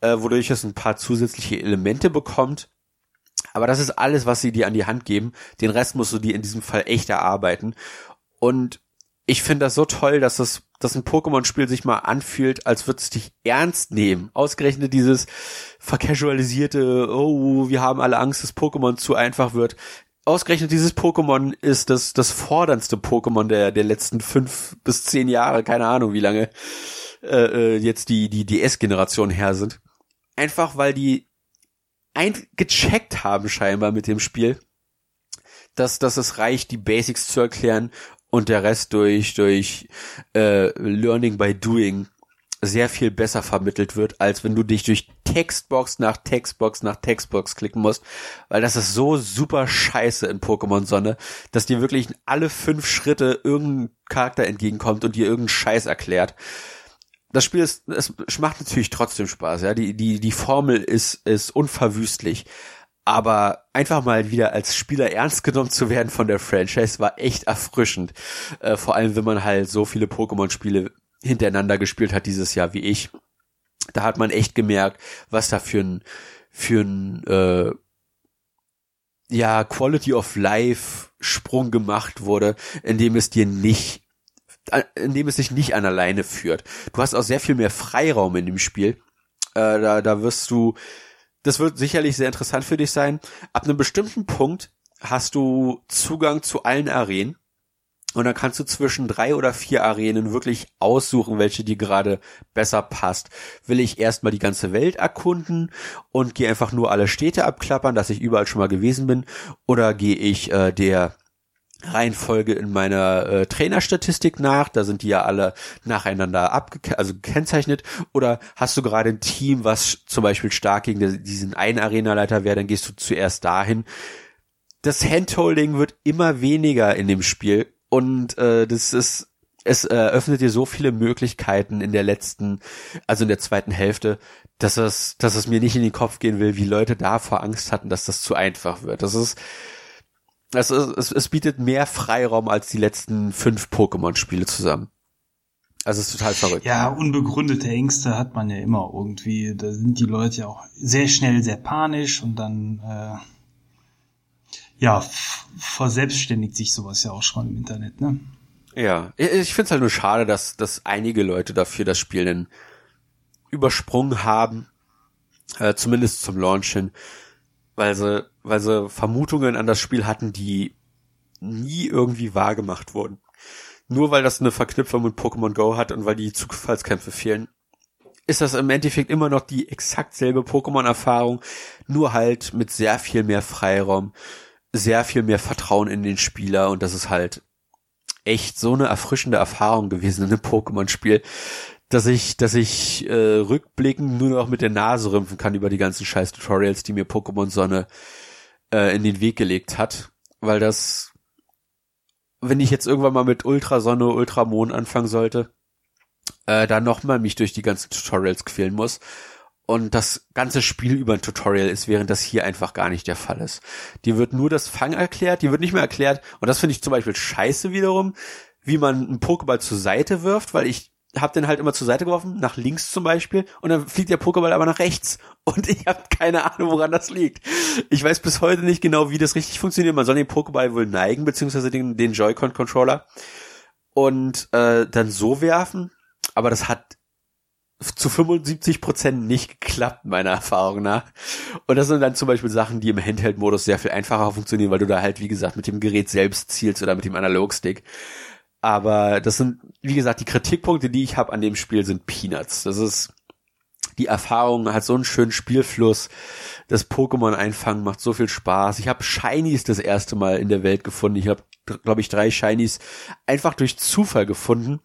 Speaker 2: äh, wodurch es ein paar zusätzliche Elemente bekommt. Aber das ist alles, was sie dir an die Hand geben. Den Rest musst du dir in diesem Fall echt erarbeiten. Und ich finde das so toll, dass das, dass ein Pokémon-Spiel sich mal anfühlt, als würde es dich ernst nehmen. Ausgerechnet dieses vercasualisierte, oh, wir haben alle Angst, dass Pokémon zu einfach wird. Ausgerechnet dieses Pokémon ist das, das forderndste Pokémon der, der letzten fünf bis zehn Jahre, keine Ahnung, wie lange äh, äh jetzt die, die DS-Generation her sind. Einfach weil die eingecheckt haben scheinbar mit dem Spiel, dass, dass es reicht, die Basics zu erklären und der Rest durch, durch äh, Learning by Doing sehr viel besser vermittelt wird, als wenn du dich durch Textbox nach Textbox nach Textbox klicken musst, weil das ist so super scheiße in Pokémon Sonne, dass dir wirklich alle fünf Schritte irgendein Charakter entgegenkommt und dir irgendeinen Scheiß erklärt das Spiel ist, es macht natürlich trotzdem Spaß, ja. Die, die, die Formel ist, ist unverwüstlich. Aber einfach mal wieder als Spieler ernst genommen zu werden von der Franchise war echt erfrischend. Äh, vor allem, wenn man halt so viele Pokémon-Spiele hintereinander gespielt hat dieses Jahr wie ich. Da hat man echt gemerkt, was da für ein, für ein, äh, ja, Quality of Life Sprung gemacht wurde, indem es dir nicht in dem es sich nicht an alleine führt. Du hast auch sehr viel mehr Freiraum in dem Spiel. Äh, da, da wirst du, das wird sicherlich sehr interessant für dich sein. Ab einem bestimmten Punkt hast du Zugang zu allen Arenen. Und dann kannst du zwischen drei oder vier Arenen wirklich aussuchen, welche dir gerade besser passt. Will ich erstmal die ganze Welt erkunden und gehe einfach nur alle Städte abklappern, dass ich überall schon mal gewesen bin? Oder gehe ich äh, der Reihenfolge in meiner äh, Trainerstatistik nach, da sind die ja alle nacheinander abge also gekennzeichnet, oder hast du gerade ein Team, was zum Beispiel stark gegen diesen einen Arenaleiter wäre, dann gehst du zuerst dahin. Das Handholding wird immer weniger in dem Spiel und äh, das ist es eröffnet dir so viele Möglichkeiten in der letzten, also in der zweiten Hälfte, dass es, dass es mir nicht in den Kopf gehen will, wie Leute davor Angst hatten, dass das zu einfach wird. Das ist, also es, es bietet mehr Freiraum als die letzten fünf Pokémon-Spiele zusammen. Also es ist total verrückt.
Speaker 1: Ja, unbegründete Ängste hat man ja immer irgendwie. Da sind die Leute ja auch sehr schnell sehr panisch und dann äh, ja verselbstständigt sich sowas ja auch schon im Internet, ne?
Speaker 2: Ja, ich finde es halt nur schade, dass, dass einige Leute dafür das Spiel dann übersprungen haben, äh, zumindest zum Launch hin, weil sie weil sie Vermutungen an das Spiel hatten, die nie irgendwie wahr gemacht wurden. Nur weil das eine Verknüpfung mit Pokémon Go hat und weil die Zufallskämpfe fehlen, ist das im Endeffekt immer noch die exakt selbe Pokémon-Erfahrung, nur halt mit sehr viel mehr Freiraum, sehr viel mehr Vertrauen in den Spieler und das ist halt echt so eine erfrischende Erfahrung gewesen in einem Pokémon-Spiel, dass ich, dass ich äh, rückblickend nur noch mit der Nase rümpfen kann über die ganzen scheiß Tutorials, die mir Pokémon Sonne äh, in den Weg gelegt hat, weil das, wenn ich jetzt irgendwann mal mit Ultrasonne, Ultramond anfangen sollte, äh, da nochmal mich durch die ganzen Tutorials quälen muss. Und das ganze Spiel über ein Tutorial ist, während das hier einfach gar nicht der Fall ist. Die wird nur das Fang erklärt, die wird nicht mehr erklärt. Und das finde ich zum Beispiel scheiße wiederum, wie man einen Pokéball zur Seite wirft, weil ich hab den halt immer zur Seite geworfen, nach links zum Beispiel, und dann fliegt der Pokéball aber nach rechts. (laughs) Und ich habe keine Ahnung, woran das liegt. Ich weiß bis heute nicht genau, wie das richtig funktioniert. Man soll den Pokéball wohl neigen, beziehungsweise den, den Joy-Con-Controller und äh, dann so werfen. Aber das hat zu 75 Prozent nicht geklappt, meiner Erfahrung nach. Und das sind dann zum Beispiel Sachen, die im Handheld-Modus sehr viel einfacher funktionieren, weil du da halt, wie gesagt, mit dem Gerät selbst zielst oder mit dem Analogstick. Aber das sind, wie gesagt, die Kritikpunkte, die ich habe an dem Spiel, sind Peanuts. Das ist die Erfahrung, hat so einen schönen Spielfluss. Das Pokémon einfangen macht so viel Spaß. Ich habe Shinies das erste Mal in der Welt gefunden. Ich habe, glaube ich, drei Shinies einfach durch Zufall gefunden.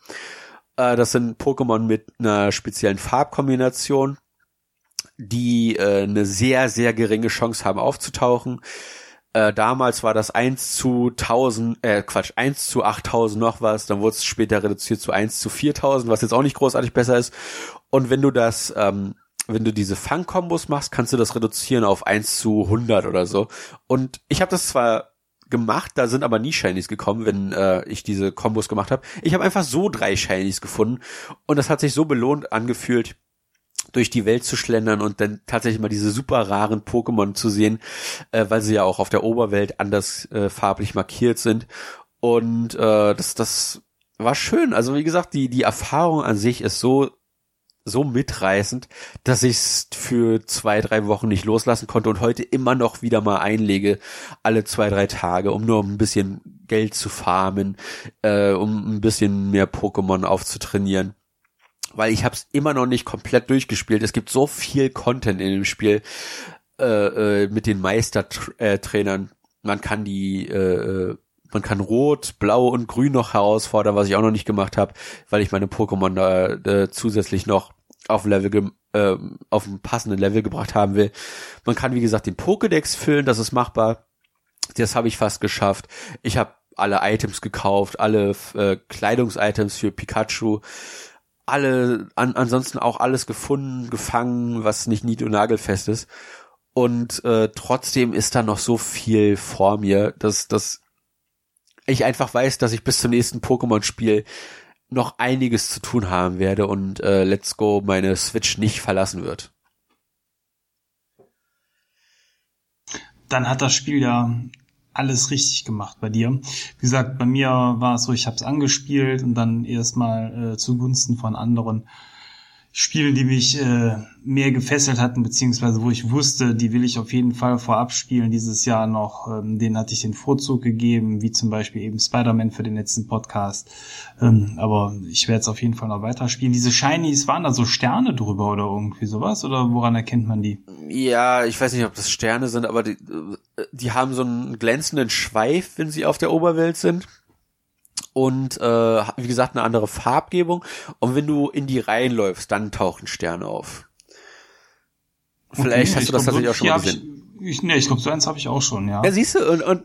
Speaker 2: Äh, das sind Pokémon mit einer speziellen Farbkombination. die äh, eine sehr, sehr geringe Chance haben aufzutauchen. Äh, damals war das 1 zu 1000, äh, Quatsch, 1 zu 8000 noch was, dann wurde es später reduziert zu 1 zu 4000, was jetzt auch nicht großartig besser ist. Und wenn du das, ähm, wenn du diese Fang-Kombos machst, kannst du das reduzieren auf 1 zu 100 oder so. Und ich habe das zwar gemacht, da sind aber nie Shinies gekommen, wenn äh, ich diese Kombos gemacht habe. Ich habe einfach so drei Shinies gefunden und das hat sich so belohnt angefühlt, durch die Welt zu schlendern und dann tatsächlich mal diese super raren Pokémon zu sehen, äh, weil sie ja auch auf der Oberwelt anders äh, farblich markiert sind. Und äh, das, das war schön. Also wie gesagt, die, die Erfahrung an sich ist so so mitreißend, dass ich es für zwei, drei Wochen nicht loslassen konnte und heute immer noch wieder mal einlege, alle zwei, drei Tage, um nur ein bisschen Geld zu farmen, äh, um ein bisschen mehr Pokémon aufzutrainieren weil ich habe es immer noch nicht komplett durchgespielt. Es gibt so viel Content in dem Spiel äh, äh, mit den Meistertrainern. Man kann die äh, man kann Rot, Blau und Grün noch herausfordern, was ich auch noch nicht gemacht habe, weil ich meine Pokémon da äh, zusätzlich noch auf Level äh, auf einen passenden Level gebracht haben will. Man kann wie gesagt den Pokédex füllen, das ist machbar. Das habe ich fast geschafft. Ich habe alle Items gekauft, alle äh, Kleidungsitems für Pikachu alle, an, ansonsten auch alles gefunden, gefangen, was nicht nied- und nagelfest ist. Und äh, trotzdem ist da noch so viel vor mir, dass, dass ich einfach weiß, dass ich bis zum nächsten Pokémon-Spiel noch einiges zu tun haben werde und äh, Let's Go meine Switch nicht verlassen wird.
Speaker 1: Dann hat das Spiel ja alles richtig gemacht bei dir. Wie gesagt, bei mir war es so, ich habe es angespielt und dann erstmal äh, zugunsten von anderen Spiele, die mich äh, mehr gefesselt hatten, beziehungsweise wo ich wusste, die will ich auf jeden Fall vorab spielen dieses Jahr noch. Ähm, denen hatte ich den Vorzug gegeben, wie zum Beispiel eben Spider-Man für den letzten Podcast. Ähm, aber ich werde es auf jeden Fall noch weiterspielen. Diese Shinies, waren da so Sterne drüber oder irgendwie sowas? Oder woran erkennt man die?
Speaker 2: Ja, ich weiß nicht, ob das Sterne sind, aber die, die haben so einen glänzenden Schweif, wenn sie auf der Oberwelt sind und äh, wie gesagt eine andere Farbgebung. Und wenn du in die Reihen läufst, dann tauchen Sterne auf. Vielleicht okay, hast du das tatsächlich auch schon mal gesehen.
Speaker 1: Ich, ich, nee, ich glaube, so eins habe ich auch schon, ja.
Speaker 2: Ja, siehst du, und, und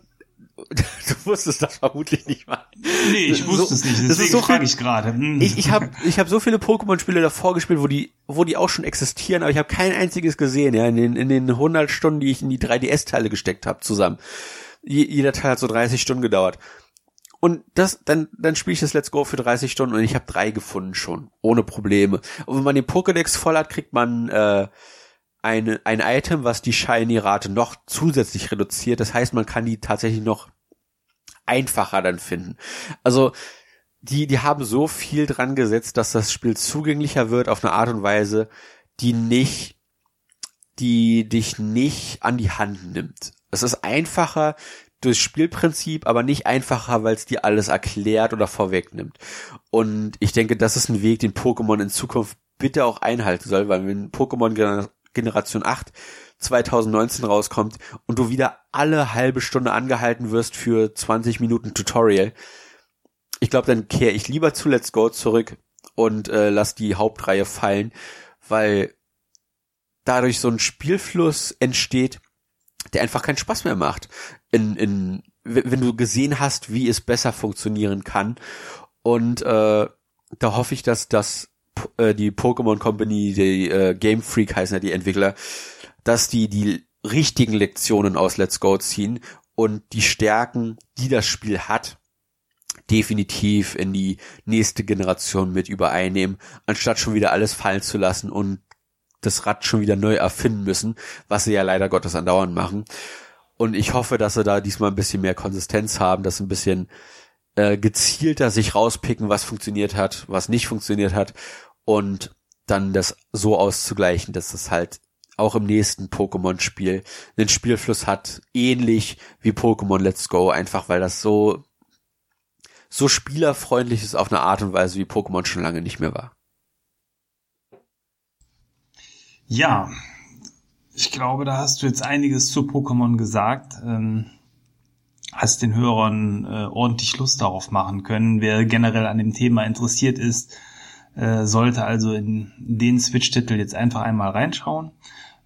Speaker 2: (laughs) du wusstest das vermutlich nicht mal.
Speaker 1: Nee, ich wusste so, es nicht, deswegen so frage ich gerade. Hm.
Speaker 2: Ich, ich habe ich hab so viele Pokémon-Spiele davor gespielt, wo die, wo die auch schon existieren, aber ich habe kein einziges gesehen, ja, in den, in den 100 Stunden, die ich in die 3DS-Teile gesteckt habe, zusammen. Jeder Teil hat so 30 Stunden gedauert. Und das, dann, dann spiele ich das Let's Go für 30 Stunden und ich habe drei gefunden schon, ohne Probleme. Und wenn man den Pokédex voll hat, kriegt man äh, eine, ein Item, was die Shiny-Rate noch zusätzlich reduziert. Das heißt, man kann die tatsächlich noch einfacher dann finden. Also die, die haben so viel dran gesetzt, dass das Spiel zugänglicher wird auf eine Art und Weise, die nicht, die dich nicht an die Hand nimmt. Es ist einfacher, durchs Spielprinzip, aber nicht einfacher, weil es dir alles erklärt oder vorwegnimmt. Und ich denke, das ist ein Weg, den Pokémon in Zukunft bitte auch einhalten soll, weil wenn Pokémon Generation 8 2019 rauskommt und du wieder alle halbe Stunde angehalten wirst für 20 Minuten Tutorial, ich glaube, dann kehre ich lieber zu Let's Go zurück und äh, lass die Hauptreihe fallen, weil dadurch so ein Spielfluss entsteht, der einfach keinen Spaß mehr macht. In, in, wenn du gesehen hast, wie es besser funktionieren kann. Und äh, da hoffe ich, dass das äh, die Pokémon Company, die äh, Game Freak heißen ja die Entwickler, dass die die richtigen Lektionen aus Let's Go ziehen und die Stärken, die das Spiel hat, definitiv in die nächste Generation mit übereinnehmen, anstatt schon wieder alles fallen zu lassen und das Rad schon wieder neu erfinden müssen, was sie ja leider Gottes andauernd machen. Und ich hoffe, dass sie da diesmal ein bisschen mehr Konsistenz haben, dass ein bisschen äh, gezielter sich rauspicken, was funktioniert hat, was nicht funktioniert hat und dann das so auszugleichen, dass es halt auch im nächsten Pokémon-Spiel einen Spielfluss hat, ähnlich wie Pokémon Let's Go, einfach weil das so so spielerfreundlich ist auf eine Art und Weise, wie Pokémon schon lange nicht mehr war.
Speaker 1: Ja, ich glaube, da hast du jetzt einiges zu Pokémon gesagt. Ähm, hast den Hörern äh, ordentlich Lust darauf machen können. Wer generell an dem Thema interessiert ist, Äh, sollte also in den Switch-Titel jetzt einfach einmal reinschauen.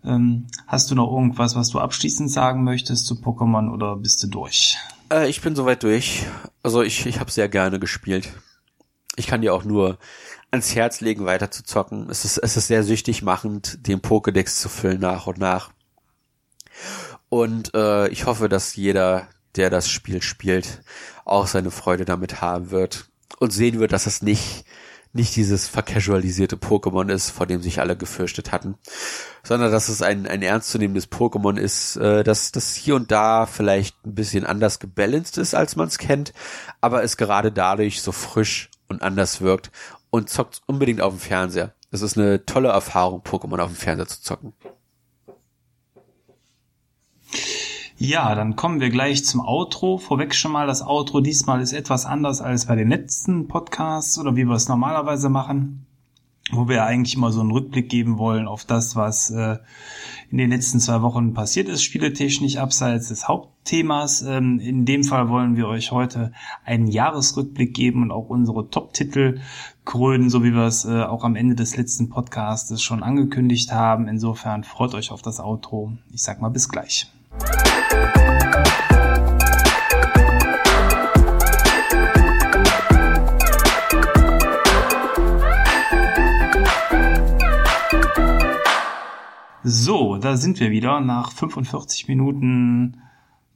Speaker 1: Ähm, hast du noch irgendwas, was du abschließend sagen möchtest zu Pokémon oder bist du durch?
Speaker 2: Äh, ich bin soweit durch. Also ich, ich habe sehr gerne gespielt. Ich kann dir auch nur ans Herz legen, weiter zu zocken. Es ist, es ist sehr süchtig machend, den Pokédex zu füllen nach und nach. Und äh, ich hoffe, dass jeder, der das Spiel spielt, auch seine Freude damit haben wird und sehen wird, dass es nicht nicht dieses vercasualisierte Pokémon ist, vor dem sich alle gefürchtet hatten, sondern dass es ein, ein ernstzunehmendes Pokémon ist, äh, dass das hier und da vielleicht ein bisschen anders gebalanced ist, als man es kennt, aber es gerade dadurch so frisch und anders wirkt und zockt unbedingt auf dem Fernseher. Es ist eine tolle Erfahrung, Pokémon auf dem Fernseher zu zocken.
Speaker 1: Ja, dann kommen wir gleich zum Outro. Vorweg schon mal, das Outro diesmal ist etwas anders als bei den letzten Podcasts oder wie wir es normalerweise machen, wo wir eigentlich immer so einen Rückblick geben wollen auf das, was äh, in den letzten zwei Wochen passiert ist, spieletechnisch abseits des Hauptthemas. Ähm, in dem Fall wollen wir euch heute einen Jahresrückblick geben und auch unsere Top-Titel krönen, so wie wir es äh, auch am Ende des letzten Podcasts schon angekündigt haben. Insofern freut euch auf das Outro. Ich sag mal bis gleich. So, da sind wir wieder. Nach 45 Minuten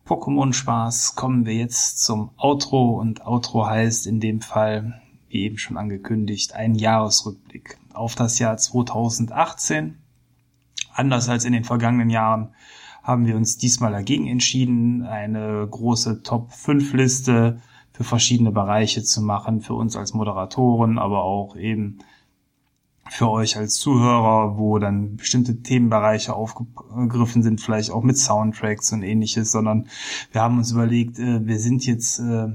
Speaker 1: Pokémon-Spaß kommen wir jetzt zum Outro und Outro heißt in dem Fall, wie eben schon angekündigt, ein Jahresrückblick auf das Jahr 2018. Anders als in den vergangenen Jahren haben wir uns diesmal dagegen entschieden, eine große Top 5 Liste für verschiedene Bereiche zu machen, für uns als Moderatoren, aber auch eben für euch als Zuhörer, wo dann bestimmte Themenbereiche aufgegriffen sind, vielleicht auch mit Soundtracks und ähnliches, sondern wir haben uns überlegt, äh, wir sind jetzt äh,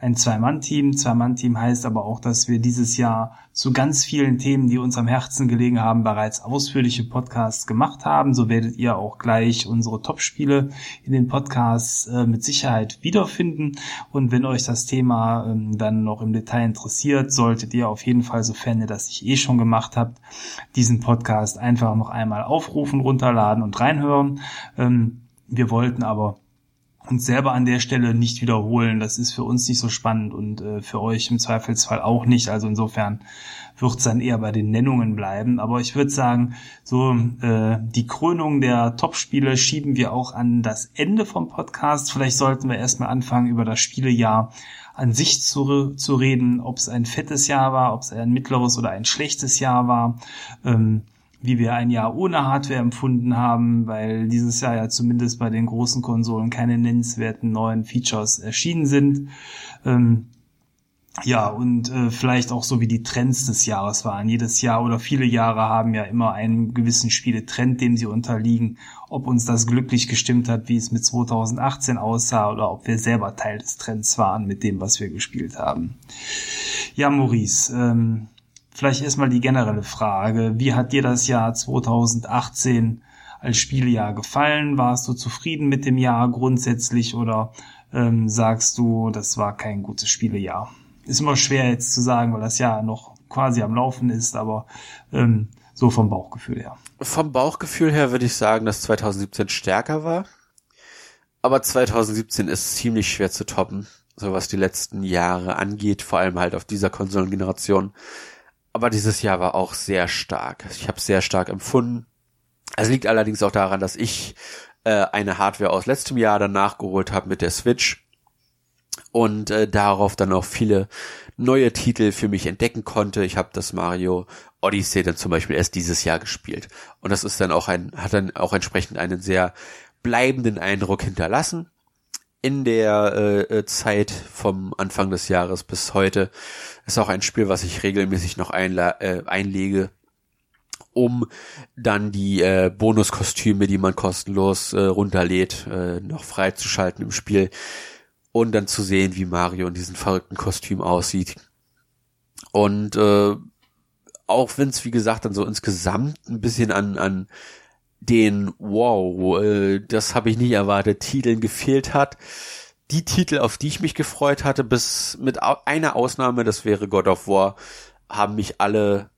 Speaker 1: ein Zwei-Mann-Team. Zwei-Mann-Team heißt aber auch, dass wir dieses Jahr zu ganz vielen Themen, die uns am Herzen gelegen haben, bereits ausführliche Podcasts gemacht haben. So werdet ihr auch gleich unsere Top-Spiele in den Podcasts äh, mit Sicherheit wiederfinden. Und wenn euch das Thema ähm, dann noch im Detail interessiert, solltet ihr auf jeden Fall, sofern ihr das nicht eh schon gemacht habt, diesen Podcast einfach noch einmal aufrufen, runterladen und reinhören. Ähm, wir wollten aber uns selber an der Stelle nicht wiederholen. Das ist für uns nicht so spannend und äh, für euch im Zweifelsfall auch nicht. Also insofern wird es dann eher bei den Nennungen bleiben. Aber ich würde sagen, so äh, die Krönung der Top-Spiele schieben wir auch an das Ende vom Podcast. Vielleicht sollten wir erstmal anfangen, über das Spielejahr an sich zu, zu reden, ob es ein fettes Jahr war, ob es ein mittleres oder ein schlechtes Jahr war. Ähm, wie wir ein Jahr ohne Hardware empfunden haben, weil dieses Jahr ja zumindest bei den großen Konsolen keine nennenswerten neuen Features erschienen sind. Ähm, ja, und äh, vielleicht auch so wie die Trends des Jahres waren. Jedes Jahr oder viele Jahre haben ja immer einen gewissen Spieletrend, dem sie unterliegen. Ob uns das glücklich gestimmt hat, wie es mit 2018 aussah, oder ob wir selber Teil des Trends waren mit dem, was wir gespielt haben. Ja, Maurice, ähm, Vielleicht erstmal die generelle Frage. Wie hat dir das Jahr 2018 als Spielejahr gefallen? Warst du zufrieden mit dem Jahr grundsätzlich oder ähm, sagst du, das war kein gutes Spielejahr? Ist immer schwer jetzt zu sagen, weil das Jahr noch quasi am Laufen ist, aber ähm, so vom Bauchgefühl her.
Speaker 2: Vom Bauchgefühl her würde ich sagen, dass 2017 stärker war. Aber 2017 ist ziemlich schwer zu toppen, so was die letzten Jahre angeht, vor allem halt auf dieser Konsolengeneration. Aber dieses Jahr war auch sehr stark. Ich habe sehr stark empfunden. Es liegt allerdings auch daran, dass ich äh, eine Hardware aus letztem Jahr dann nachgeholt habe mit der Switch und äh, darauf dann auch viele neue Titel für mich entdecken konnte. Ich habe das Mario Odyssey dann zum Beispiel erst dieses Jahr gespielt und das ist dann auch ein hat dann auch entsprechend einen sehr bleibenden Eindruck hinterlassen in der äh, äh, Zeit vom Anfang des Jahres bis heute. Ist auch ein Spiel, was ich regelmäßig noch äh, einlege, um dann die äh, Bonuskostüme, die man kostenlos äh, runterlädt, äh, noch freizuschalten im Spiel und dann zu sehen, wie Mario in diesem verrückten Kostüm aussieht. Und äh, auch wenn es, wie gesagt, dann so insgesamt ein bisschen an, an den, wow, äh, das habe ich nicht erwartet, Titeln gefehlt hat. Die Titel, auf die ich mich gefreut hatte, bis mit einer Ausnahme, das wäre God of War, haben mich alle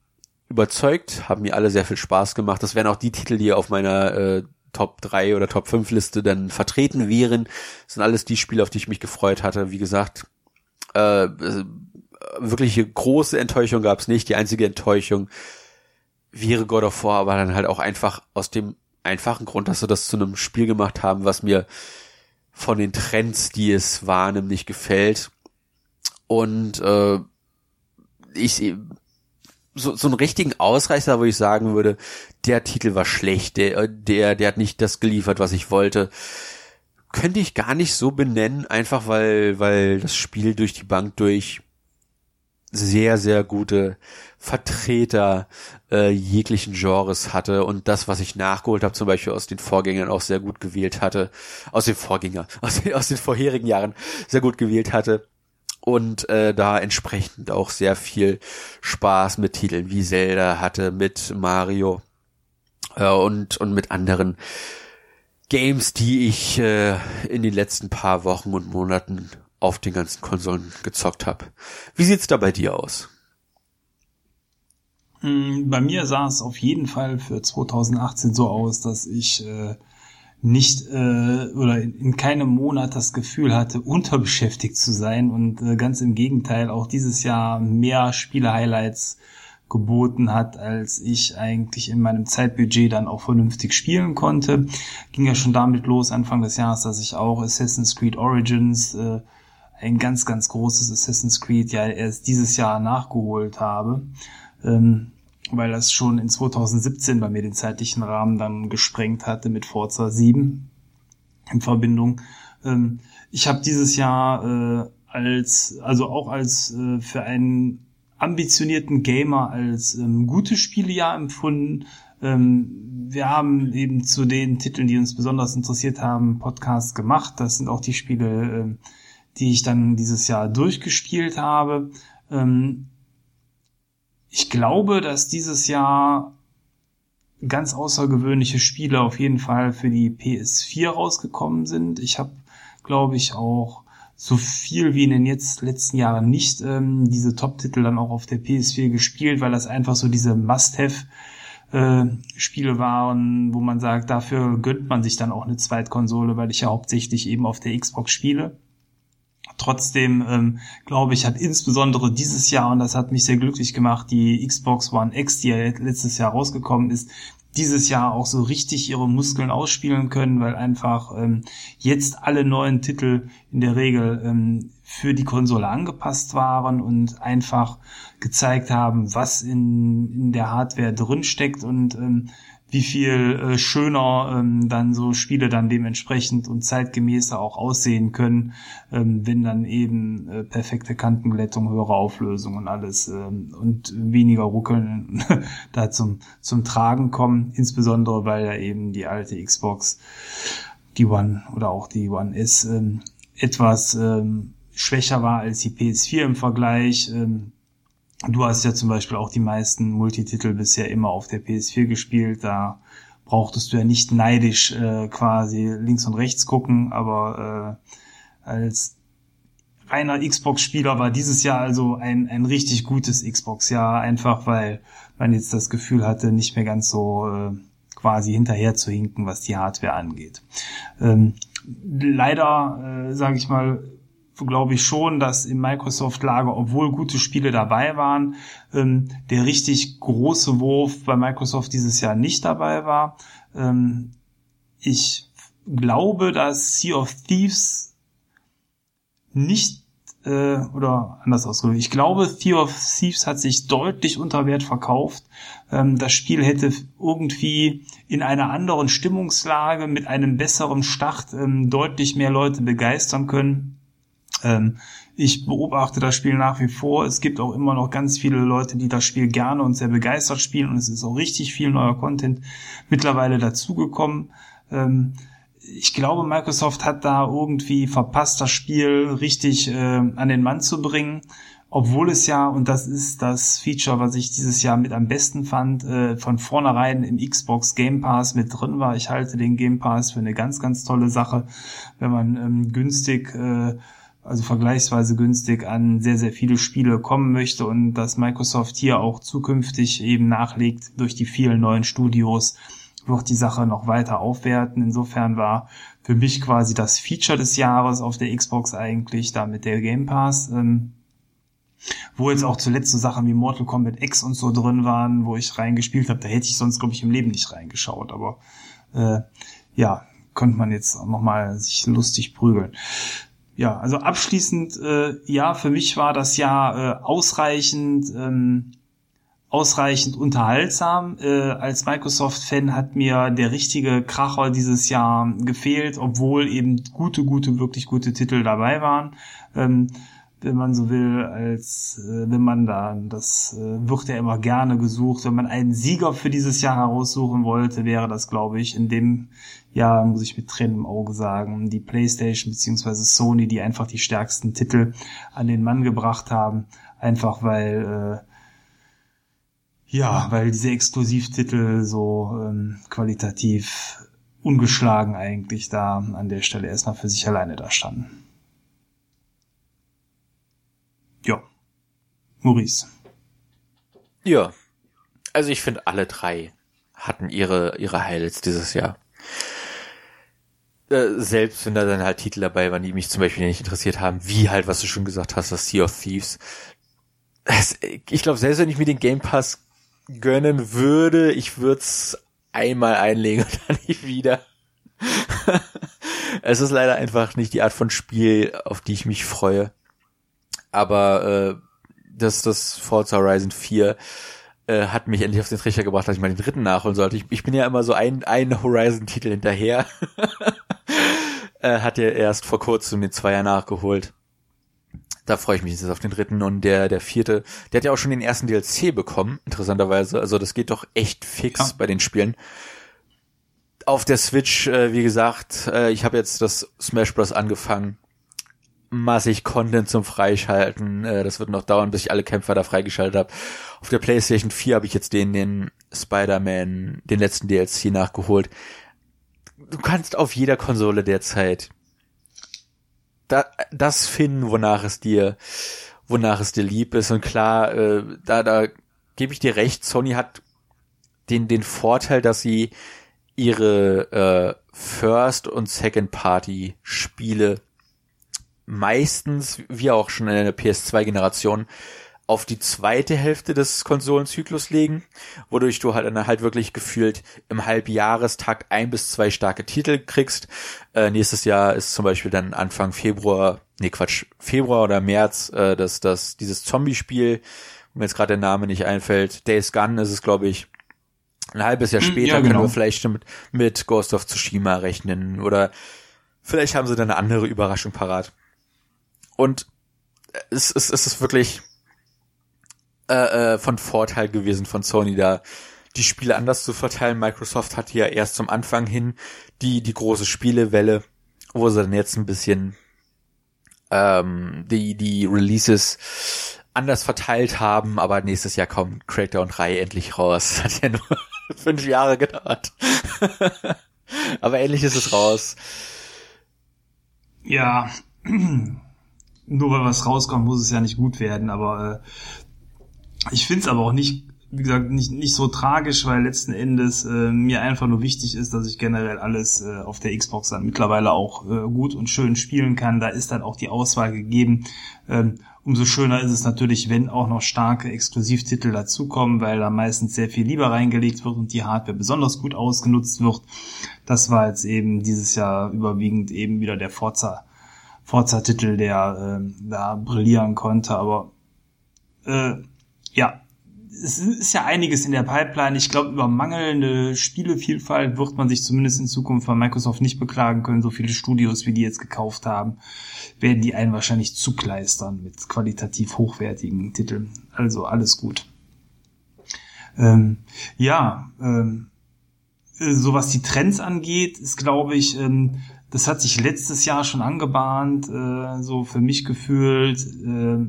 Speaker 2: überzeugt, haben mir alle sehr viel Spaß gemacht. Das wären auch die Titel, die auf meiner äh, Top 3 oder Top 5 Liste dann vertreten wären. Das sind alles die Spiele, auf die ich mich gefreut hatte. Wie gesagt, äh, wirkliche große Enttäuschung gab es nicht. Die einzige Enttäuschung wäre God of War, aber dann halt auch einfach aus dem einfachen Grund, dass sie das zu einem Spiel gemacht haben, was mir von den Trends, die es wahrnimmt, nicht gefällt. Und äh, ich so, so einen richtigen Ausreißer, wo ich sagen würde, der Titel war schlecht, der, der, der hat nicht das geliefert, was ich wollte. Könnte ich gar nicht so benennen, einfach weil, weil das Spiel durch die Bank durch sehr, sehr gute Vertreter äh, jeglichen Genres hatte und das, was ich nachgeholt habe, zum Beispiel aus den Vorgängern auch sehr gut gewählt hatte, aus den Vorgänger, (laughs) aus den, aus den vorherigen Jahren sehr gut gewählt hatte und äh, da entsprechend auch sehr viel Spaß mit Titeln wie Zelda hatte, mit Mario äh, und, und mit anderen Games, die ich äh, in den letzten paar Wochen und Monaten auf den ganzen Konsolen gezockt habe. Wie sieht's da bei dir aus?
Speaker 1: Hm, bei mir sah es auf jeden Fall für 2018 so aus, dass ich äh, nicht äh, oder in, in keinem Monat das Gefühl hatte, unterbeschäftigt zu sein und äh, ganz im Gegenteil auch dieses Jahr mehr Spiele-Highlights geboten hat, als ich eigentlich in meinem Zeitbudget dann auch vernünftig spielen konnte. Ging ja schon damit los Anfang des Jahres, dass ich auch Assassin's Creed Origins, äh, ein ganz, ganz großes Assassin's Creed, ja erst dieses Jahr nachgeholt habe. Ähm, weil das schon in 2017 bei mir den zeitlichen Rahmen dann gesprengt hatte mit Forza 7 in Verbindung. Ähm, ich habe dieses Jahr äh, als, also auch als äh, für einen ambitionierten Gamer als ähm, gutes Spielejahr empfunden. Ähm, wir haben eben zu den Titeln, die uns besonders interessiert haben, Podcasts gemacht. Das sind auch die Spiele, äh, die ich dann dieses Jahr durchgespielt habe. Ähm, ich glaube, dass dieses Jahr ganz außergewöhnliche Spiele auf jeden Fall für die PS4 rausgekommen sind. Ich habe, glaube ich, auch so viel wie in den jetzt letzten Jahren nicht ähm, diese Top-Titel dann auch auf der PS4 gespielt, weil das einfach so diese Must-Have äh, Spiele waren, wo man sagt, dafür gönnt man sich dann auch eine Zweitkonsole, weil ich ja hauptsächlich eben auf der Xbox spiele. Trotzdem ähm, glaube ich, hat insbesondere dieses Jahr, und das hat mich sehr glücklich gemacht, die Xbox One X, die ja letztes Jahr rausgekommen ist, dieses Jahr auch so richtig ihre Muskeln ausspielen können, weil einfach ähm, jetzt alle neuen Titel in der Regel ähm, für die Konsole angepasst waren und einfach gezeigt haben, was in, in der Hardware drinsteckt. Und ähm, wie viel äh, schöner ähm, dann so Spiele dann dementsprechend und zeitgemäßer auch aussehen können, ähm, wenn dann eben äh, perfekte Kantenglättung, höhere Auflösung und alles ähm, und weniger Ruckeln (laughs) da zum, zum Tragen kommen, insbesondere weil ja eben die alte Xbox, die One oder auch die One S ähm, etwas ähm, schwächer war als die PS4 im Vergleich. Ähm, Du hast ja zum Beispiel auch die meisten Multititel bisher immer auf der PS4 gespielt. Da brauchtest du ja nicht neidisch äh, quasi links und rechts gucken, aber äh, als reiner Xbox-Spieler war dieses Jahr also ein, ein richtig gutes Xbox-Jahr, einfach weil man jetzt das Gefühl hatte, nicht mehr ganz so äh, quasi hinterher zu hinken, was die Hardware angeht. Ähm, leider, äh, sage ich mal, glaube ich schon, dass im Microsoft-Lager, obwohl gute Spiele dabei waren, ähm, der richtig große Wurf bei Microsoft dieses Jahr nicht dabei war. Ähm, ich glaube, dass Sea of Thieves nicht äh, oder anders ausgedrückt. Ich glaube, Sea of Thieves hat sich deutlich unter Wert verkauft. Ähm, das Spiel hätte irgendwie in einer anderen Stimmungslage mit einem besseren Start ähm, deutlich mehr Leute begeistern können. Ähm, ich beobachte das Spiel nach wie vor. Es gibt auch immer noch ganz viele Leute, die das Spiel gerne und sehr begeistert spielen und es ist auch richtig viel neuer Content mittlerweile dazugekommen. Ähm, ich glaube, Microsoft hat da irgendwie verpasst, das Spiel richtig äh, an den Mann zu bringen. Obwohl es ja, und das ist das Feature, was ich dieses Jahr mit am besten fand, äh, von vornherein im Xbox Game Pass mit drin war. Ich halte den Game Pass für eine ganz, ganz tolle Sache, wenn man ähm, günstig äh, also vergleichsweise günstig an sehr, sehr viele Spiele kommen möchte und dass Microsoft hier auch zukünftig eben nachlegt durch die vielen neuen Studios, wird die Sache noch weiter aufwerten. Insofern war für mich quasi das Feature des Jahres auf der Xbox eigentlich da mit der Game Pass. Ähm, wo jetzt auch zuletzt so Sachen wie Mortal Kombat X und so drin waren, wo ich reingespielt habe, da hätte ich sonst, glaube ich, im Leben nicht reingeschaut. Aber äh, ja, könnte man jetzt auch nochmal sich lustig prügeln. Ja, also abschließend, äh, ja, für mich war das Jahr äh, ausreichend, ähm, ausreichend unterhaltsam. Äh, als Microsoft-Fan hat mir der richtige Kracher dieses Jahr gefehlt, obwohl eben gute, gute, wirklich gute Titel dabei waren. Ähm, wenn man so will, als äh, wenn man da, das äh, wird ja immer gerne gesucht, wenn man einen Sieger für dieses Jahr heraussuchen wollte, wäre das, glaube ich, in dem Jahr, muss ich mit Tränen im Auge sagen, die PlayStation beziehungsweise Sony, die einfach die stärksten Titel an den Mann gebracht haben, einfach weil äh, ja, weil diese Exklusivtitel so ähm, qualitativ ungeschlagen eigentlich da an der Stelle erstmal für sich alleine da standen. Ja. Maurice.
Speaker 2: Ja. Also ich finde, alle drei hatten ihre, ihre Highlights dieses Jahr. Äh, selbst wenn da dann halt Titel dabei waren, die mich zum Beispiel nicht interessiert haben, wie halt, was du schon gesagt hast, das Sea of Thieves. Es, ich glaube, selbst wenn ich mir den Game Pass gönnen würde, ich würde es einmal einlegen und (laughs) dann nicht wieder. es ist leider einfach nicht die Art von Spiel, auf die ich mich freue aber äh, das, das Forza Horizon 4 äh, hat mich endlich auf den Trichter gebracht, dass ich mal den dritten nachholen sollte. Ich, ich bin ja immer so ein, ein Horizon-Titel hinterher. (laughs) äh, hat ja erst vor kurzem den Zweier nachgeholt. Da freue ich mich jetzt auf den dritten und der, der vierte, der hat ja auch schon den ersten DLC bekommen, interessanterweise. Also das geht doch echt fix ja. bei den Spielen. Auf der Switch, äh, wie gesagt, äh, ich habe jetzt das Smash Bros. angefangen massig Content zum Freischalten. Äh, das wird noch dauern, bis ich alle Kämpfer da freigeschaltet habe. Auf der PlayStation 4 habe ich jetzt den, den Spider-Man, den letzten DLC nachgeholt. Du kannst auf jeder Konsole derzeit da, das finden, wonach es dir, wonach es dir lieb ist. Und klar, äh, da, da gebe ich dir recht, Sony hat den, den Vorteil, dass sie ihre äh, First- und Second-Party-Spiele meistens, wie auch schon in der PS2-Generation, auf die zweite Hälfte des Konsolenzyklus legen, wodurch du halt dann halt wirklich gefühlt im Halbjahrestakt ein bis zwei starke Titel kriegst. Äh, nächstes Jahr ist zum Beispiel dann Anfang Februar, nee Quatsch, Februar oder März, äh, das, das, dieses Zombie-Spiel, wo mir jetzt gerade der Name nicht einfällt, Days Gun ist es, glaube ich. Ein halbes Jahr hm, später ja, genau. können wir vielleicht mit, mit Ghost of Tsushima rechnen oder vielleicht haben sie dann eine andere Überraschung parat. Und es, es, es ist wirklich äh, äh, von Vorteil gewesen von Sony da die Spiele anders zu verteilen. Microsoft hatte ja erst zum Anfang hin die, die große Spielewelle, wo sie dann jetzt ein bisschen ähm, die, die Releases anders verteilt haben, aber nächstes Jahr kommt Crackdown 3 endlich raus. (laughs) Hat ja nur (laughs) fünf Jahre gedauert. (laughs) aber endlich ist es raus.
Speaker 1: Ja, (clears throat) nur weil was rauskommt, muss es ja nicht gut werden, aber äh, ich finde es aber auch nicht, wie gesagt, nicht, nicht so tragisch, weil letzten Endes äh, mir einfach nur wichtig ist, dass ich generell alles äh, auf der Xbox dann mittlerweile auch äh, gut und schön spielen kann. Da ist dann auch die Auswahl gegeben. Ähm, umso schöner ist es natürlich, wenn auch noch starke Exklusivtitel dazukommen, weil da meistens sehr viel Lieber reingelegt wird und die Hardware besonders gut ausgenutzt wird. Das war jetzt eben dieses Jahr überwiegend eben wieder der Forza Forza-Titel, der äh, da brillieren konnte. Aber äh, ja, es ist ja einiges in der Pipeline. Ich glaube, über mangelnde Spielevielfalt wird man sich zumindest in Zukunft von Microsoft nicht beklagen können. So viele Studios, wie die jetzt gekauft haben, werden die einen wahrscheinlich zukleistern mit qualitativ hochwertigen Titeln. Also alles gut. Ähm, ja, ähm, so was die Trends angeht, ist glaube ich ähm, das hat sich letztes Jahr schon angebahnt, äh, so für mich gefühlt. Äh,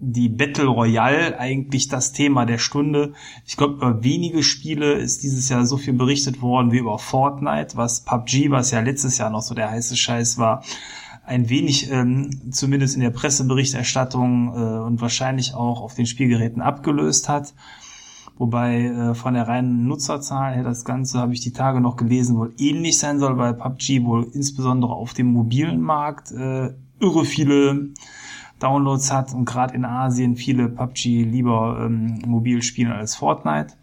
Speaker 1: die Battle Royale eigentlich das Thema der Stunde. Ich glaube, über wenige Spiele ist dieses Jahr so viel berichtet worden wie über Fortnite, was PUBG, was ja letztes Jahr noch so der heiße Scheiß war, ein wenig, ähm, zumindest in der Presseberichterstattung äh, und wahrscheinlich auch auf den Spielgeräten abgelöst hat. Wobei äh, von der reinen Nutzerzahl her das Ganze, habe ich die Tage noch gelesen, wohl ähnlich sein soll, weil PUBG wohl insbesondere auf dem mobilen Markt äh, irre viele Downloads hat und gerade in Asien viele PUBG lieber ähm, mobil spielen als Fortnite.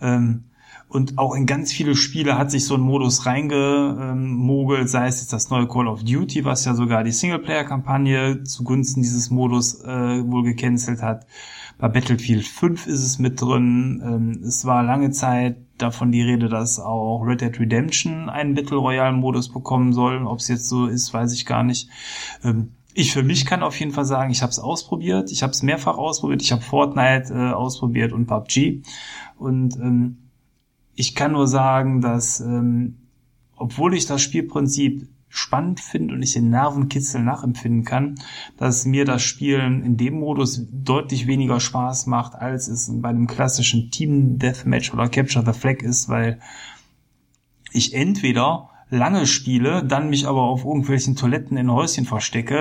Speaker 1: Ähm, und auch in ganz viele Spiele hat sich so ein Modus reingemogelt, sei es jetzt das neue Call of Duty, was ja sogar die Singleplayer-Kampagne zugunsten dieses Modus äh, wohl gecancelt hat. Bei Battlefield 5 ist es mit drin. Ähm, es war lange Zeit davon die Rede, dass auch Red Dead Redemption einen Battle Royale-Modus bekommen soll. Ob es jetzt so ist, weiß ich gar nicht. Ähm, ich für mich kann auf jeden Fall sagen, ich habe es ausprobiert. Ich habe es mehrfach ausprobiert. Ich habe Fortnite äh, ausprobiert und PUBG. Und ähm, ich kann nur sagen, dass ähm, obwohl ich das Spielprinzip spannend finde und ich den Nervenkitzel nachempfinden kann, dass mir das Spielen in dem Modus deutlich weniger Spaß macht, als es bei einem klassischen Team Deathmatch oder Capture the Flag ist, weil ich entweder lange spiele, dann mich aber auf irgendwelchen Toiletten in Häuschen verstecke,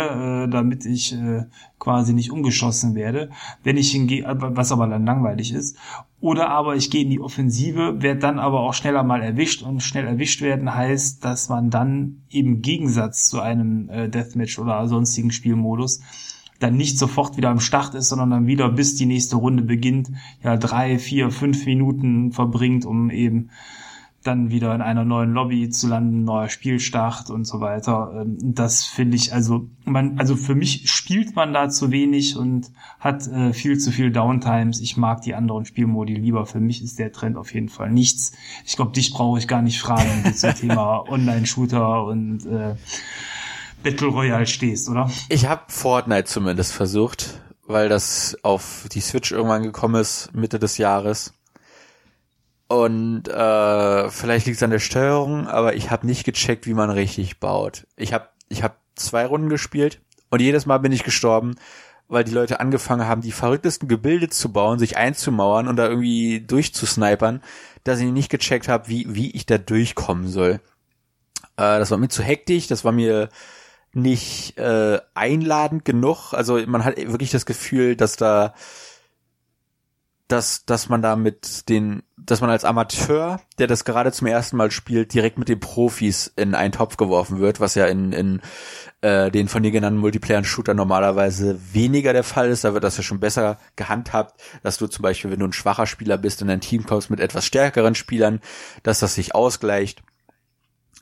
Speaker 1: äh, damit ich äh, quasi nicht umgeschossen werde, wenn ich hingehe, was aber dann langweilig ist. Oder aber ich gehe in die Offensive, werde dann aber auch schneller mal erwischt und schnell erwischt werden heißt, dass man dann im Gegensatz zu einem äh, Deathmatch oder sonstigen Spielmodus dann nicht sofort wieder am Start ist, sondern dann wieder bis die nächste Runde beginnt, ja drei, vier, fünf Minuten verbringt, um eben dann wieder in einer neuen Lobby zu landen, neuer Spielstart und so weiter. Ähm, das finde ich, also man, also für mich spielt man da zu wenig und hat äh, viel zu viel Downtimes. Ich mag die anderen Spielmodi lieber. Für mich ist der Trend auf jeden Fall nichts. Ich glaube, dich brauche ich gar nicht fragen, wenn du zum (laughs) Thema Online-Shooter und äh, Battle Royale stehst, oder?
Speaker 2: Ich habe Fortnite zumindest versucht, weil das auf die Switch irgendwann gekommen ist, Mitte des Jahres. Und äh, vielleicht liegt es an der Steuerung, aber ich habe nicht gecheckt, wie man richtig baut. Ich habe ich hab zwei Runden gespielt und jedes Mal bin ich gestorben, weil die Leute angefangen haben, die verrücktesten Gebilde zu bauen, sich einzumauern und da irgendwie durchzusnipern, dass ich nicht gecheckt habe, wie, wie ich da durchkommen soll. Äh, das war mir zu hektisch, das war mir nicht äh, einladend genug. Also man hat wirklich das Gefühl, dass da dass, dass man da mit den, dass man als Amateur, der das gerade zum ersten Mal spielt, direkt mit den Profis in einen Topf geworfen wird, was ja in, in äh, den von dir genannten Multiplayer-Shooter normalerweise weniger der Fall ist. Da wird das ja schon besser gehandhabt, dass du zum Beispiel, wenn du ein schwacher Spieler bist, in ein Team kommst mit etwas stärkeren Spielern, dass das sich ausgleicht.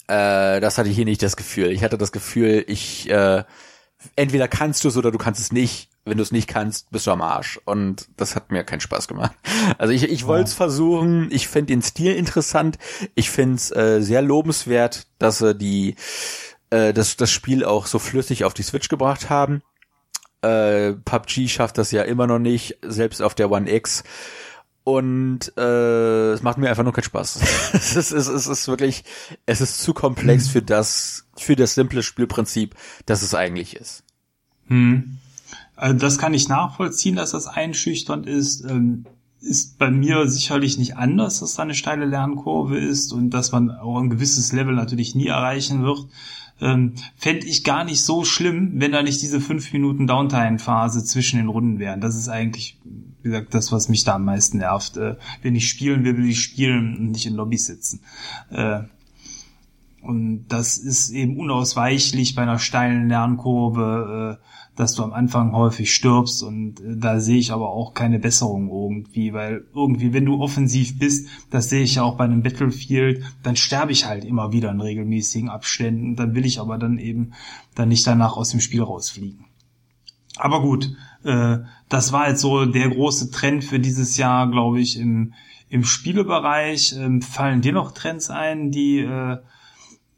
Speaker 2: Äh, das hatte ich hier nicht das Gefühl. Ich hatte das Gefühl, ich äh, entweder kannst du es oder du kannst es nicht wenn du es nicht kannst, bist du am Arsch. Und das hat mir keinen Spaß gemacht. Also ich, ich wollte es ja. versuchen. Ich finde den Stil interessant. Ich finde es äh, sehr lobenswert, dass sie die äh, das, das Spiel auch so flüssig auf die Switch gebracht haben. Äh, PUBG schafft das ja immer noch nicht, selbst auf der One X. Und äh, es macht mir einfach nur keinen Spaß. (laughs) es, ist, es, ist, es ist wirklich, es ist zu komplex für das, für das simple Spielprinzip, das es eigentlich ist.
Speaker 1: Hm. Also das kann ich nachvollziehen, dass das einschüchternd ist. Ähm, ist bei mir sicherlich nicht anders, dass da eine steile Lernkurve ist und dass man auch ein gewisses Level natürlich nie erreichen wird. Ähm, Fände ich gar nicht so schlimm, wenn da nicht diese fünf Minuten Downtime-Phase zwischen den Runden wären. Das ist eigentlich, wie gesagt, das, was mich da am meisten nervt. Äh, wenn ich spielen will, will ich spielen und nicht in Lobbys sitzen. Äh, und das ist eben unausweichlich bei einer steilen Lernkurve. Äh, dass du am Anfang häufig stirbst und äh, da sehe ich aber auch keine Besserung irgendwie, weil irgendwie, wenn du offensiv bist, das sehe ich ja auch bei einem Battlefield, dann sterbe ich halt immer wieder in regelmäßigen Abständen, dann will ich aber dann eben dann nicht danach aus dem Spiel rausfliegen. Aber gut, äh, das war jetzt so der große Trend für dieses Jahr, glaube ich, im, im Spielebereich. Ähm, fallen dir noch Trends ein, die äh,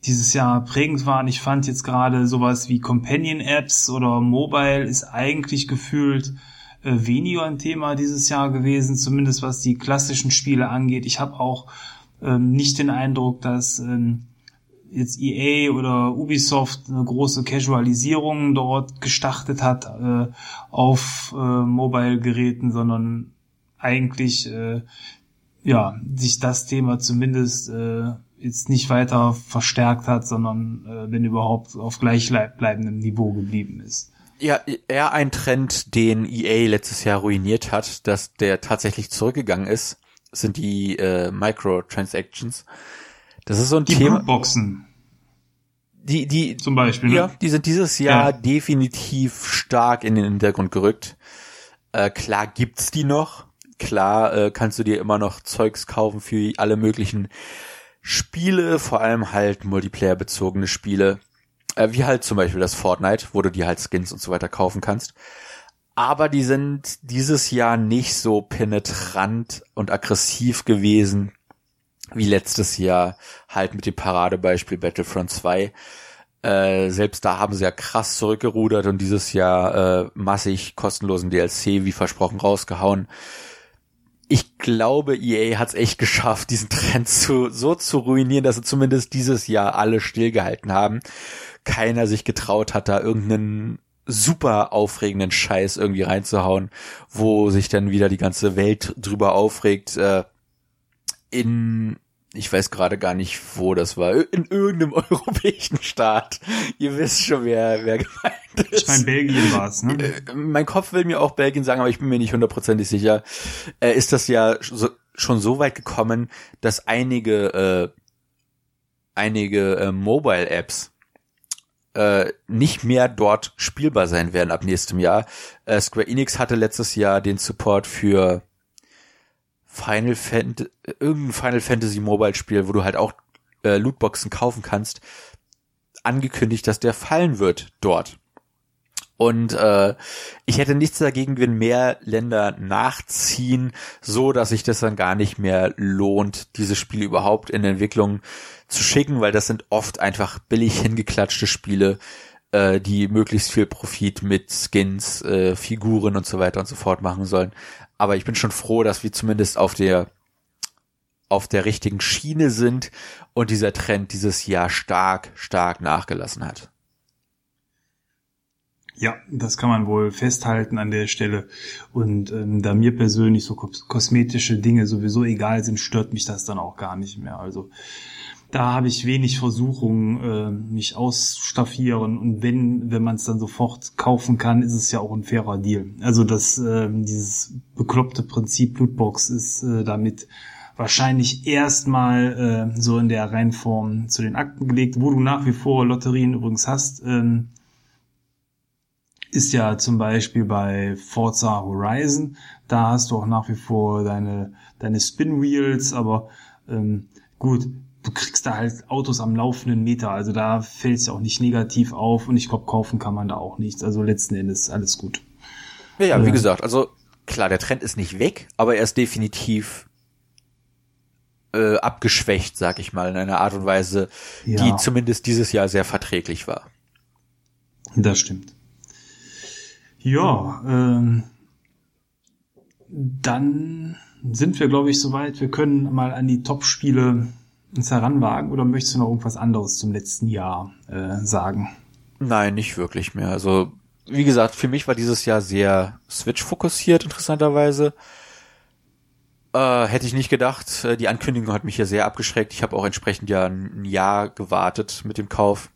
Speaker 1: dieses Jahr prägend waren. Ich fand jetzt gerade sowas wie Companion-Apps oder Mobile ist eigentlich gefühlt äh, weniger ein Thema dieses Jahr gewesen, zumindest was die klassischen Spiele angeht. Ich habe auch ähm, nicht den Eindruck, dass ähm, jetzt EA oder Ubisoft eine große Casualisierung dort gestartet hat äh, auf äh, Mobile-Geräten, sondern eigentlich äh, ja sich das Thema zumindest äh, jetzt nicht weiter verstärkt hat, sondern äh, wenn überhaupt auf gleichbleibendem Niveau geblieben ist.
Speaker 2: Ja, eher ein Trend, den EA letztes Jahr ruiniert hat, dass der tatsächlich zurückgegangen ist, sind die äh, Microtransactions. Das ist so ein
Speaker 1: die
Speaker 2: Thema.
Speaker 1: Boxen.
Speaker 2: Die, die,
Speaker 1: zum Beispiel. Ne?
Speaker 2: Ja, die sind dieses Jahr ja. definitiv stark in den Hintergrund gerückt. Äh, klar gibt's die noch. Klar äh, kannst du dir immer noch Zeugs kaufen für alle möglichen Spiele, vor allem halt Multiplayer-bezogene Spiele. Äh, wie halt zum Beispiel das Fortnite, wo du dir halt Skins und so weiter kaufen kannst. Aber die sind dieses Jahr nicht so penetrant und aggressiv gewesen wie letztes Jahr halt mit dem Paradebeispiel Battlefront 2. Äh, selbst da haben sie ja krass zurückgerudert und dieses Jahr äh, massig kostenlosen DLC wie versprochen rausgehauen. Ich glaube, EA hat es echt geschafft, diesen Trend zu, so zu ruinieren, dass sie zumindest dieses Jahr alle stillgehalten haben. Keiner sich getraut hat, da irgendeinen super aufregenden Scheiß irgendwie reinzuhauen, wo sich dann wieder die ganze Welt drüber aufregt. Äh, in, ich weiß gerade gar nicht, wo das war, in irgendeinem (laughs) europäischen Staat. Ihr wisst schon, wer, wer gemeint ist.
Speaker 1: Ich meine, Belgien war es, ne?
Speaker 2: Äh, mein Kopf will mir auch Belgien sagen, aber ich bin mir nicht hundertprozentig sicher. Äh, ist das ja so, schon so weit gekommen, dass einige, äh, einige äh, Mobile-Apps äh, nicht mehr dort spielbar sein werden ab nächstem Jahr. Äh, Square Enix hatte letztes Jahr den Support für Final Fantasy, irgendein Final Fantasy Mobile Spiel, wo du halt auch äh, Lootboxen kaufen kannst, angekündigt, dass der fallen wird dort. Und äh, ich hätte nichts dagegen, wenn mehr Länder nachziehen, so dass sich das dann gar nicht mehr lohnt, diese Spiele überhaupt in Entwicklung zu schicken, weil das sind oft einfach billig hingeklatschte Spiele, äh, die möglichst viel Profit mit Skins, äh, Figuren und so weiter und so fort machen sollen. Aber ich bin schon froh, dass wir zumindest auf der auf der richtigen Schiene sind und dieser Trend dieses Jahr stark, stark nachgelassen hat.
Speaker 1: Ja, das kann man wohl festhalten an der Stelle. Und ähm, da mir persönlich so kosmetische Dinge sowieso egal sind, stört mich das dann auch gar nicht mehr. Also da habe ich wenig Versuchung, äh, mich ausstaffieren und wenn, wenn man es dann sofort kaufen kann, ist es ja auch ein fairer Deal. Also das, äh, dieses bekloppte Prinzip Lootbox ist äh, damit wahrscheinlich erstmal äh, so in der Reihenform zu den Akten gelegt, wo du nach wie vor Lotterien übrigens hast. Ähm, ist ja zum Beispiel bei Forza Horizon, da hast du auch nach wie vor deine, deine Spin Wheels, aber ähm, gut, du kriegst da halt Autos am laufenden Meter. Also da fällt es ja auch nicht negativ auf und ich glaube, kaufen kann man da auch nichts. Also letzten Endes alles gut.
Speaker 2: Ja, ja, wie gesagt, also klar, der Trend ist nicht weg, aber er ist definitiv äh, abgeschwächt, sag ich mal, in einer Art und Weise, ja. die zumindest dieses Jahr sehr verträglich war.
Speaker 1: Das stimmt. Ja, ähm, dann sind wir, glaube ich, soweit. Wir können mal an die Top-Spiele uns heranwagen oder möchtest du noch irgendwas anderes zum letzten Jahr äh, sagen?
Speaker 2: Nein, nicht wirklich mehr. Also, wie gesagt, für mich war dieses Jahr sehr Switch-fokussiert, interessanterweise. Äh, hätte ich nicht gedacht. Äh, die Ankündigung hat mich ja sehr abgeschreckt. Ich habe auch entsprechend ja ein Jahr gewartet mit dem Kauf.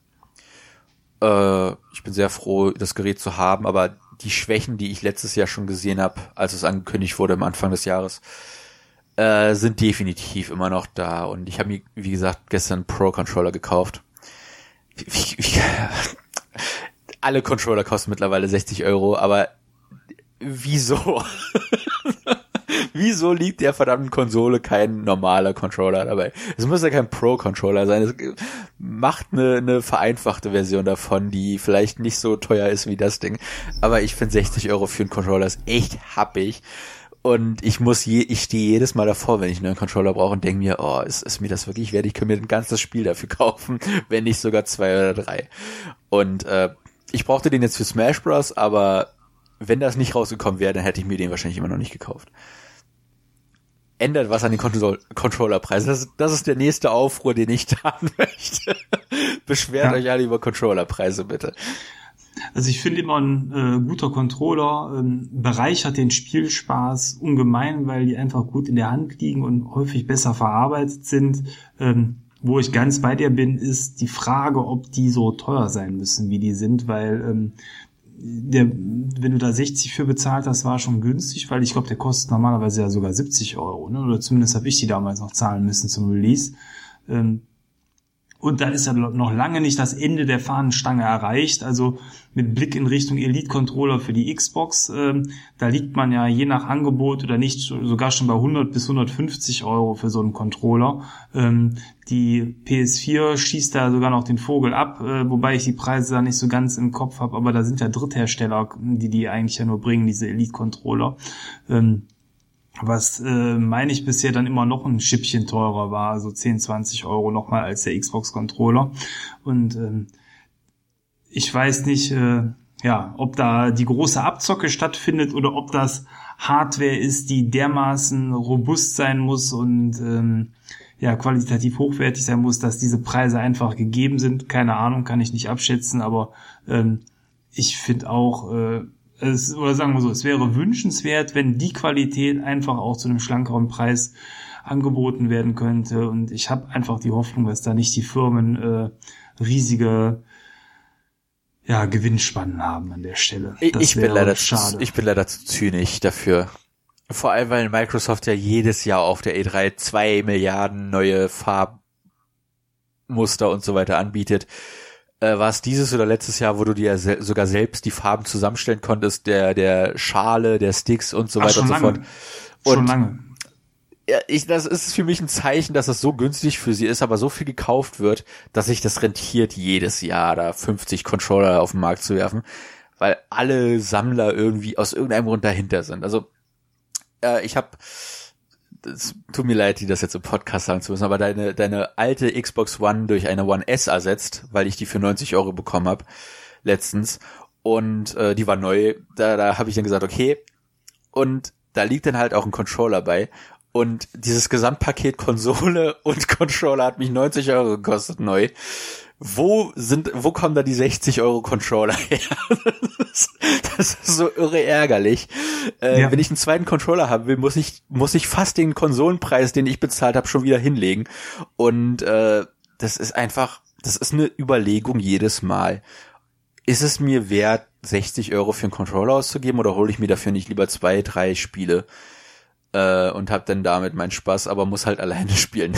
Speaker 2: Äh, ich bin sehr froh, das Gerät zu haben, aber die Schwächen, die ich letztes Jahr schon gesehen habe, als es angekündigt wurde am Anfang des Jahres, äh, sind definitiv immer noch da. Und ich habe mir, wie gesagt, gestern Pro-Controller gekauft. Wie, wie, (laughs) alle Controller kosten mittlerweile 60 Euro, aber wieso? (laughs) wieso liegt der verdammten Konsole kein normaler Controller dabei? Es muss ja kein Pro-Controller sein. Es macht eine, eine vereinfachte Version davon, die vielleicht nicht so teuer ist wie das Ding. Aber ich finde 60 Euro für einen Controller ist echt happig. Und ich muss je, ich stehe jedes Mal davor, wenn ich einen neuen Controller brauche und denke mir, oh, ist, ist mir das wirklich wert? Ich könnte mir ein ganzes Spiel dafür (laughs) kaufen, wenn nicht sogar zwei oder drei. Und äh, ich brauchte den jetzt für Smash Bros., aber wenn das nicht rausgekommen wäre, dann hätte ich mir den wahrscheinlich immer noch nicht gekauft. Ändert was an den Control Controllerpreisen. Das, das ist der nächste Aufruhr, den ich (laughs) haben möchte. Beschwert ja. euch alle über Controllerpreise, bitte.
Speaker 1: Also ich finde immer ein äh, guter Controller ähm, bereichert den Spielspaß ungemein, weil die einfach gut in der Hand liegen und häufig besser verarbeitet sind. Ähm, wo ich ganz bei dir bin, ist die Frage, ob die so teuer sein müssen, wie die sind, weil ähm, der, wenn du da 60 für bezahlt hast, war schon günstig, weil ich glaube, der kostet normalerweise ja sogar 70 Euro, ne? oder zumindest habe ich die damals noch zahlen müssen zum Release. Ähm, und da ist ja noch lange nicht das Ende der Fahnenstange erreicht. Also mit Blick in Richtung Elite-Controller für die Xbox, ähm, da liegt man ja je nach Angebot oder nicht sogar schon bei 100 bis 150 Euro für so einen Controller. Ähm, die PS4 schießt da sogar noch den Vogel ab, äh, wobei ich die Preise da nicht so ganz im Kopf habe. Aber da sind ja Dritthersteller, die die eigentlich ja nur bringen, diese Elite-Controller. Ähm, was äh, meine ich bisher dann immer noch ein Schippchen teurer war, so 10, 20 Euro nochmal als der Xbox-Controller. Und ähm, ich weiß nicht, äh, ja, ob da die große Abzocke stattfindet oder ob das Hardware ist, die dermaßen robust sein muss und ähm, ja qualitativ hochwertig sein muss, dass diese Preise einfach gegeben sind. Keine Ahnung, kann ich nicht abschätzen, aber ähm, ich finde auch äh, es, oder sagen wir so, es wäre wünschenswert, wenn die Qualität einfach auch zu einem schlankeren Preis angeboten werden könnte. Und ich habe einfach die Hoffnung, dass da nicht die Firmen äh, riesige ja, Gewinnspannen haben an der Stelle.
Speaker 2: Das ich bin leider schade. ich bin leider zu zynisch dafür. Vor allem, weil Microsoft ja jedes Jahr auf der E3 zwei Milliarden neue Farbmuster und so weiter anbietet äh, war es dieses oder letztes Jahr, wo du dir se sogar selbst die Farben zusammenstellen konntest, der, der Schale, der Sticks und so Ach, weiter und so fort. Und schon lange. Ja, ich, das ist für mich ein Zeichen, dass es so günstig für sie ist, aber so viel gekauft wird, dass sich das rentiert, jedes Jahr da 50 Controller auf den Markt zu werfen, weil alle Sammler irgendwie aus irgendeinem Grund dahinter sind. Also äh, ich habe es tut mir leid, die das jetzt im Podcast sagen zu müssen, aber deine, deine alte Xbox One durch eine One S ersetzt, weil ich die für 90 Euro bekommen habe letztens und äh, die war neu. Da, da habe ich dann gesagt, okay. Und da liegt dann halt auch ein Controller bei. Und dieses Gesamtpaket Konsole (laughs) und Controller hat mich 90 Euro gekostet neu wo sind, wo kommen da die 60 Euro Controller her? (laughs) das, ist, so irre ärgerlich. Äh, ja. Wenn ich einen zweiten Controller haben will, muss ich, muss ich fast den Konsolenpreis, den ich bezahlt habe, schon wieder hinlegen. Und äh, das ist einfach, das ist eine Überlegung jedes Mal. Ist es mir wert, 60 Euro für einen Controller auszugeben oder hole ich mir dafür nicht lieber zwei, drei Spiele äh, und habe dann damit meinen Spaß, aber muss halt alleine (laughs) spielen?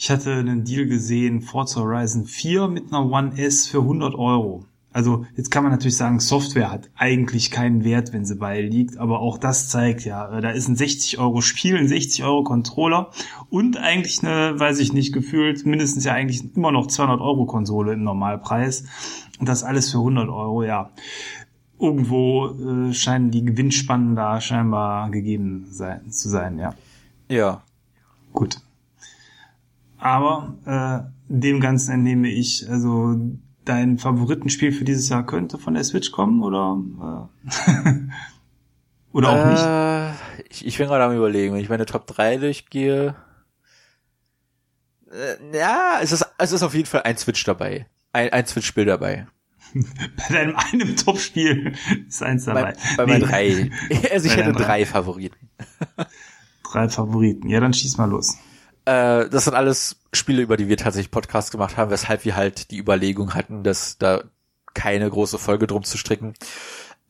Speaker 1: Ich hatte einen Deal gesehen, Forza Horizon 4 mit einer One S für 100 Euro. Also jetzt kann man natürlich sagen, Software hat eigentlich keinen Wert, wenn sie bei liegt, aber auch das zeigt ja, da ist ein 60 Euro Spiel, ein 60 Euro Controller und eigentlich eine, weiß ich nicht, gefühlt mindestens ja eigentlich immer noch 200 Euro Konsole im Normalpreis und das alles für 100 Euro, ja. Irgendwo äh, scheinen die Gewinnspannen da scheinbar gegeben sein, zu sein, ja.
Speaker 2: Ja.
Speaker 1: Gut. Aber äh, dem Ganzen entnehme ich, also dein Favoritenspiel für dieses Jahr könnte von der Switch kommen oder äh, (laughs) oder auch äh,
Speaker 2: nicht? Ich, ich bin gerade am überlegen, wenn ich meine Top 3 durchgehe. Äh, ja, es ist, es ist auf jeden Fall ein Switch dabei. Ein, ein Switch-Spiel dabei. (laughs)
Speaker 1: bei deinem einem Top-Spiel ist eins dabei.
Speaker 2: Bei, bei nee. meinen drei. (laughs) Also ich hätte drei Favoriten.
Speaker 1: drei Favoriten. Ja, dann schieß mal los.
Speaker 2: Äh, das sind alles Spiele, über die wir tatsächlich Podcast gemacht haben, weshalb wir halt die Überlegung hatten, dass da keine große Folge drum zu stricken.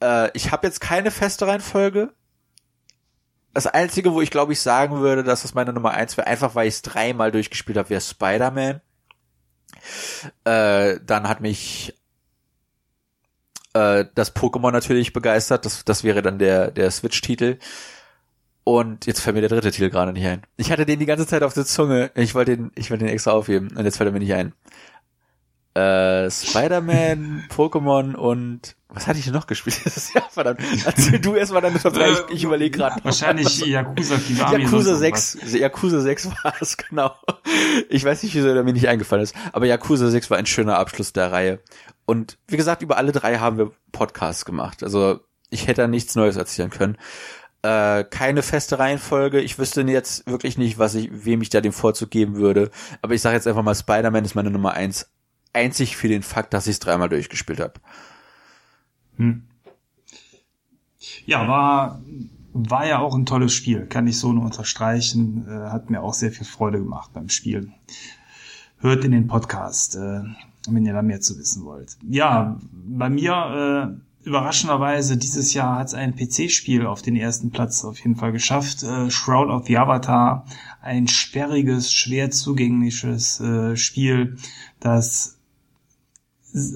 Speaker 2: Äh, ich habe jetzt keine feste Reihenfolge. Das Einzige, wo ich glaube ich sagen würde, dass das meine Nummer eins wäre, einfach weil ich es dreimal durchgespielt habe, wäre Spider-Man. Äh, dann hat mich äh, das Pokémon natürlich begeistert. Das, das wäre dann der, der Switch-Titel. Und jetzt fällt mir der dritte Titel gerade nicht ein. Ich hatte den die ganze Zeit auf der Zunge. Ich wollte den, ich wollte den extra aufheben. Und jetzt fällt er mir nicht ein. Äh, Spider-Man, (laughs) Pokémon und was hatte ich denn noch gespielt (laughs) dieses Jahr? Verdammt. Erzähl du erstmal deine Top 3. Ich, ich überlege gerade.
Speaker 1: Wahrscheinlich Yakuza Kiwami.
Speaker 2: Yakuza 6. Yakuza 6 (laughs) war es, genau. Ich weiß nicht, wieso der mir nicht eingefallen ist. Aber Yakuza 6 war ein schöner Abschluss der Reihe. Und wie gesagt, über alle drei haben wir Podcasts gemacht. Also ich hätte da nichts Neues erzählen können. Äh, keine feste Reihenfolge. Ich wüsste jetzt wirklich nicht, was ich, wem ich da den Vorzug geben würde. Aber ich sage jetzt einfach mal, Spider-Man ist meine Nummer eins. Einzig für den Fakt, dass ich es dreimal durchgespielt habe.
Speaker 1: Hm. Ja, war war ja auch ein tolles Spiel, kann ich so nur unterstreichen. Äh, hat mir auch sehr viel Freude gemacht beim Spielen. Hört in den Podcast, äh, wenn ihr da mehr zu wissen wollt. Ja, bei mir äh, überraschenderweise dieses Jahr hat es ein PC-Spiel auf den ersten Platz auf jeden Fall geschafft. Äh, Shroud of the Avatar, ein sperriges, schwer zugängliches äh, Spiel, das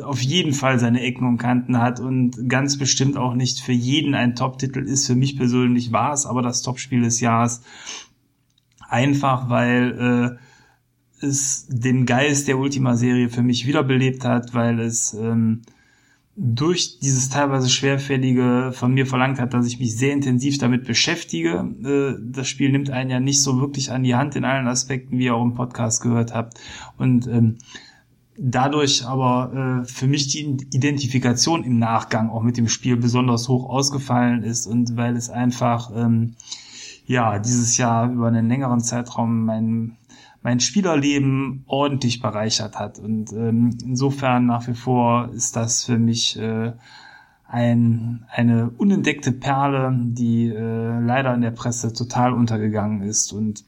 Speaker 1: auf jeden Fall seine Ecken und Kanten hat und ganz bestimmt auch nicht für jeden ein Top-Titel ist. Für mich persönlich war es aber das Top-Spiel des Jahres. Einfach weil äh, es den Geist der Ultima-Serie für mich wiederbelebt hat, weil es ähm, durch dieses teilweise schwerfällige von mir verlangt hat, dass ich mich sehr intensiv damit beschäftige. Äh, das Spiel nimmt einen ja nicht so wirklich an die Hand in allen Aspekten, wie ihr auch im Podcast gehört habt. Und ähm, dadurch aber äh, für mich die Identifikation im Nachgang auch mit dem Spiel besonders hoch ausgefallen ist und weil es einfach ähm, ja dieses Jahr über einen längeren Zeitraum mein mein Spielerleben ordentlich bereichert hat und ähm, insofern nach wie vor ist das für mich äh, ein, eine unentdeckte Perle, die äh, leider in der Presse total untergegangen ist und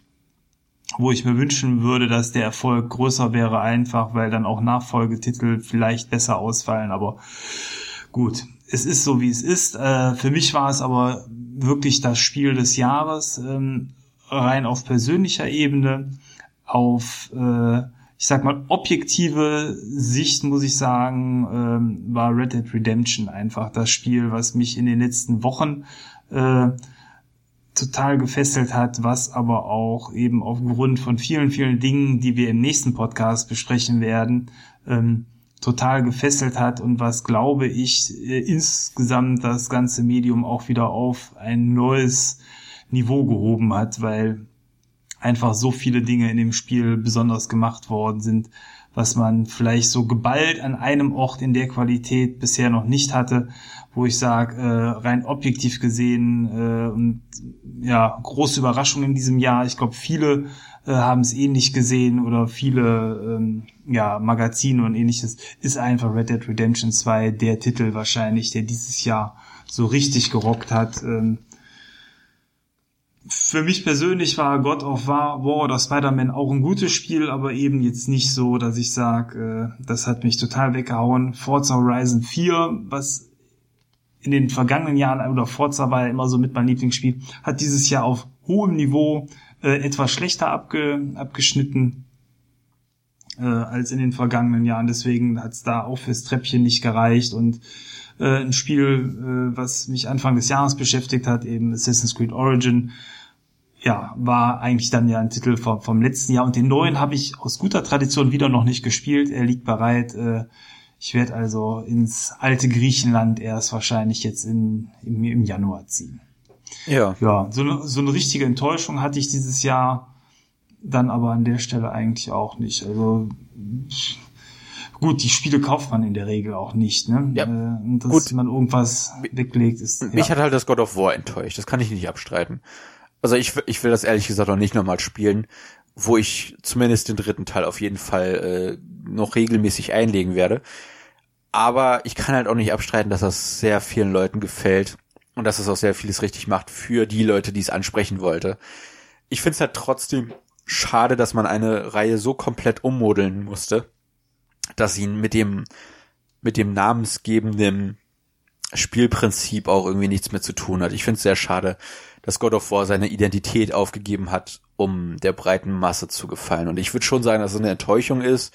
Speaker 1: wo ich mir wünschen würde, dass der Erfolg größer wäre, einfach weil dann auch Nachfolgetitel vielleicht besser ausfallen. Aber gut, es ist so, wie es ist. Äh, für mich war es aber wirklich das Spiel des Jahres, ähm, rein auf persönlicher Ebene, auf, äh, ich sag mal, objektive Sicht, muss ich sagen, ähm, war Red Dead Redemption einfach das Spiel, was mich in den letzten Wochen äh, total gefesselt hat, was aber auch eben aufgrund von vielen, vielen Dingen, die wir im nächsten Podcast besprechen werden, ähm, total gefesselt hat und was, glaube ich, äh, insgesamt das ganze Medium auch wieder auf ein neues Niveau gehoben hat, weil einfach so viele Dinge in dem Spiel besonders gemacht worden sind, was man vielleicht so geballt an einem Ort in der Qualität bisher noch nicht hatte, wo ich sage, äh, rein objektiv gesehen äh, und ja, große Überraschung in diesem Jahr. Ich glaube, viele äh, haben es ähnlich gesehen oder viele ähm, ja, Magazine und ähnliches, ist einfach Red Dead Redemption 2 der Titel wahrscheinlich, der dieses Jahr so richtig gerockt hat. Ähm, für mich persönlich war God of War, War oder Spider-Man auch ein gutes Spiel, aber eben jetzt nicht so, dass ich sage, äh, das hat mich total weggehauen. Forza Horizon 4, was in den vergangenen Jahren, oder Forza war ja immer so mit meinem Lieblingsspiel, hat dieses Jahr auf hohem Niveau äh, etwas schlechter abge, abgeschnitten äh, als in den vergangenen Jahren. Deswegen hat es da auch fürs Treppchen nicht gereicht und äh, ein Spiel, äh, was mich Anfang des Jahres beschäftigt hat, eben Assassin's Creed Origin, ja, war eigentlich dann ja ein Titel vom, vom letzten Jahr. Und den neuen habe ich aus guter Tradition wieder noch nicht gespielt. Er liegt bereit. Äh, ich werde also ins alte Griechenland erst wahrscheinlich jetzt in, im, im Januar ziehen. Ja. Ja, so eine, so eine richtige Enttäuschung hatte ich dieses Jahr dann aber an der Stelle eigentlich auch nicht. Also Gut, die Spiele kauft man in der Regel auch nicht, ne? Ja. Äh, dass Gut. man irgendwas weglegt, ist.
Speaker 2: Mich ja. hat halt das God of War enttäuscht. Das kann ich nicht abstreiten. Also ich, ich will das ehrlich gesagt auch nicht nochmal spielen, wo ich zumindest den dritten Teil auf jeden Fall äh, noch regelmäßig einlegen werde. Aber ich kann halt auch nicht abstreiten, dass das sehr vielen Leuten gefällt und dass es auch sehr vieles richtig macht für die Leute, die es ansprechen wollte. Ich finde es halt trotzdem schade, dass man eine Reihe so komplett ummodeln musste dass ihn mit dem, mit dem namensgebenden Spielprinzip auch irgendwie nichts mehr zu tun hat. Ich finde es sehr schade, dass God of War seine Identität aufgegeben hat, um der breiten Masse zu gefallen. Und ich würde schon sagen, dass es eine Enttäuschung ist,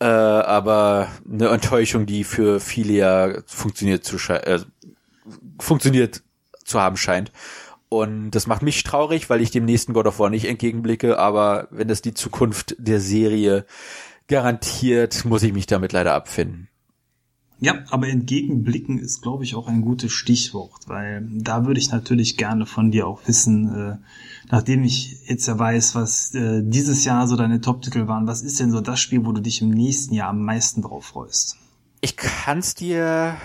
Speaker 2: äh, aber eine Enttäuschung, die für viele ja funktioniert zu äh, funktioniert zu haben scheint. Und das macht mich traurig, weil ich dem nächsten God of War nicht entgegenblicke, aber wenn das die Zukunft der Serie garantiert muss ich mich damit leider abfinden.
Speaker 1: Ja, aber entgegenblicken ist, glaube ich, auch ein gutes Stichwort, weil da würde ich natürlich gerne von dir auch wissen, äh, nachdem ich jetzt ja weiß, was äh, dieses Jahr so deine Top-Titel waren, was ist denn so das Spiel, wo du dich im nächsten Jahr am meisten drauf freust?
Speaker 2: Ich kann's dir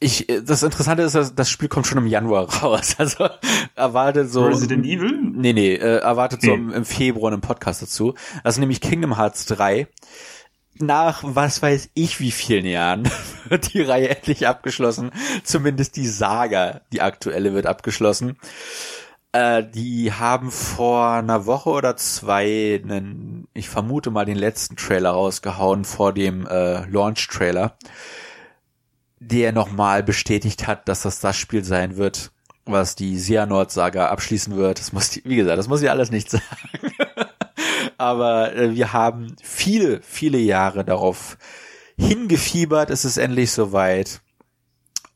Speaker 2: ich, das Interessante ist, dass das Spiel kommt schon im Januar (laughs) raus. Also erwartet so.
Speaker 1: Resident Evil?
Speaker 2: Nee, nee, äh, erwartet nee. so im, im Februar einen Podcast dazu. Ist nämlich Kingdom Hearts 3. nach was weiß ich wie vielen Jahren (laughs) wird die Reihe endlich abgeschlossen. Zumindest die Saga, die aktuelle, wird abgeschlossen. Äh, die haben vor einer Woche oder zwei einen, ich vermute mal, den letzten Trailer rausgehauen vor dem äh, Launch-Trailer, der nochmal bestätigt hat, dass das das Spiel sein wird, was die Xehanort-Saga abschließen wird. Das muss, die, wie gesagt, das muss ich alles nicht (laughs) sagen. Aber äh, wir haben viele, viele Jahre darauf hingefiebert. Es ist endlich soweit.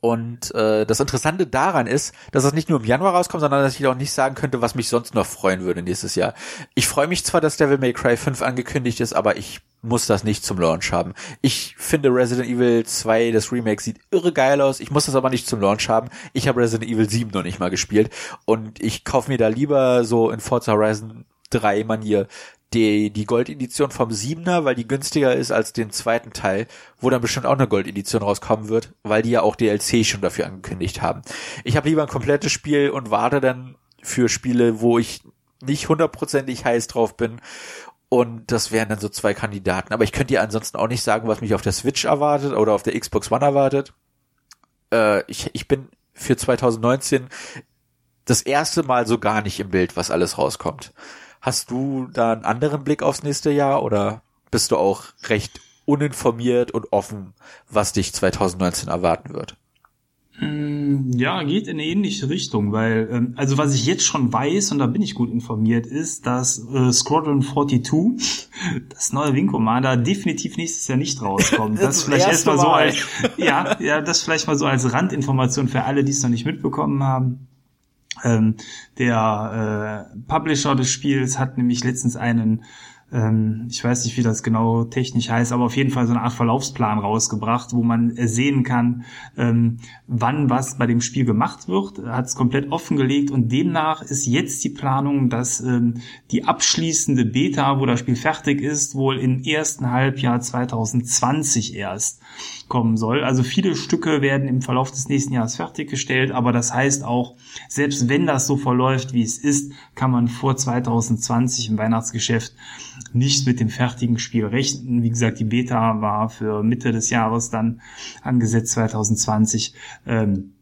Speaker 2: Und äh, das Interessante daran ist, dass es nicht nur im Januar rauskommt, sondern dass ich auch nicht sagen könnte, was mich sonst noch freuen würde nächstes Jahr. Ich freue mich zwar, dass Devil May Cry 5 angekündigt ist, aber ich muss das nicht zum Launch haben. Ich finde Resident Evil 2, das Remake, sieht irre geil aus. Ich muss das aber nicht zum Launch haben. Ich habe Resident Evil 7 noch nicht mal gespielt. Und ich kaufe mir da lieber so in Forza Horizon 3 Manier die, die Goldedition vom Siebener, weil die günstiger ist als den zweiten Teil, wo dann bestimmt auch eine Goldedition rauskommen wird, weil die ja auch DLC schon dafür angekündigt haben. Ich habe lieber ein komplettes Spiel und warte dann für Spiele, wo ich nicht hundertprozentig heiß drauf bin. Und das wären dann so zwei Kandidaten. Aber ich könnte dir ansonsten auch nicht sagen, was mich auf der Switch erwartet oder auf der Xbox One erwartet. Äh, ich, ich bin für 2019 das erste Mal so gar nicht im Bild, was alles rauskommt. Hast du da einen anderen Blick aufs nächste Jahr oder bist du auch recht uninformiert und offen, was dich 2019 erwarten wird?
Speaker 1: Mm, ja, geht in eine ähnliche Richtung, weil, ähm, also was ich jetzt schon weiß, und da bin ich gut informiert, ist, dass äh, Squadron 42, (laughs) das neue Wing Commander, definitiv nächstes Jahr nicht rauskommt. (laughs) Das, das vielleicht erstmal so als, ja, ja, das vielleicht mal so als Randinformation für alle, die es noch nicht mitbekommen haben. Ähm, der äh, Publisher des Spiels hat nämlich letztens einen ähm, ich weiß nicht, wie das genau technisch heißt, aber auf jeden Fall so eine Art Verlaufsplan rausgebracht, wo man äh, sehen kann, ähm, wann was bei dem Spiel gemacht wird. Er hat es komplett offengelegt und demnach ist jetzt die Planung, dass ähm, die abschließende Beta, wo das Spiel fertig ist, wohl im ersten Halbjahr 2020 erst kommen soll. Also viele Stücke werden im Verlauf des nächsten Jahres fertiggestellt, aber das heißt auch, selbst wenn das so verläuft, wie es ist, kann man vor 2020 im Weihnachtsgeschäft nicht mit dem fertigen Spiel rechnen. Wie gesagt, die Beta war für Mitte des Jahres dann angesetzt 2020. Ähm,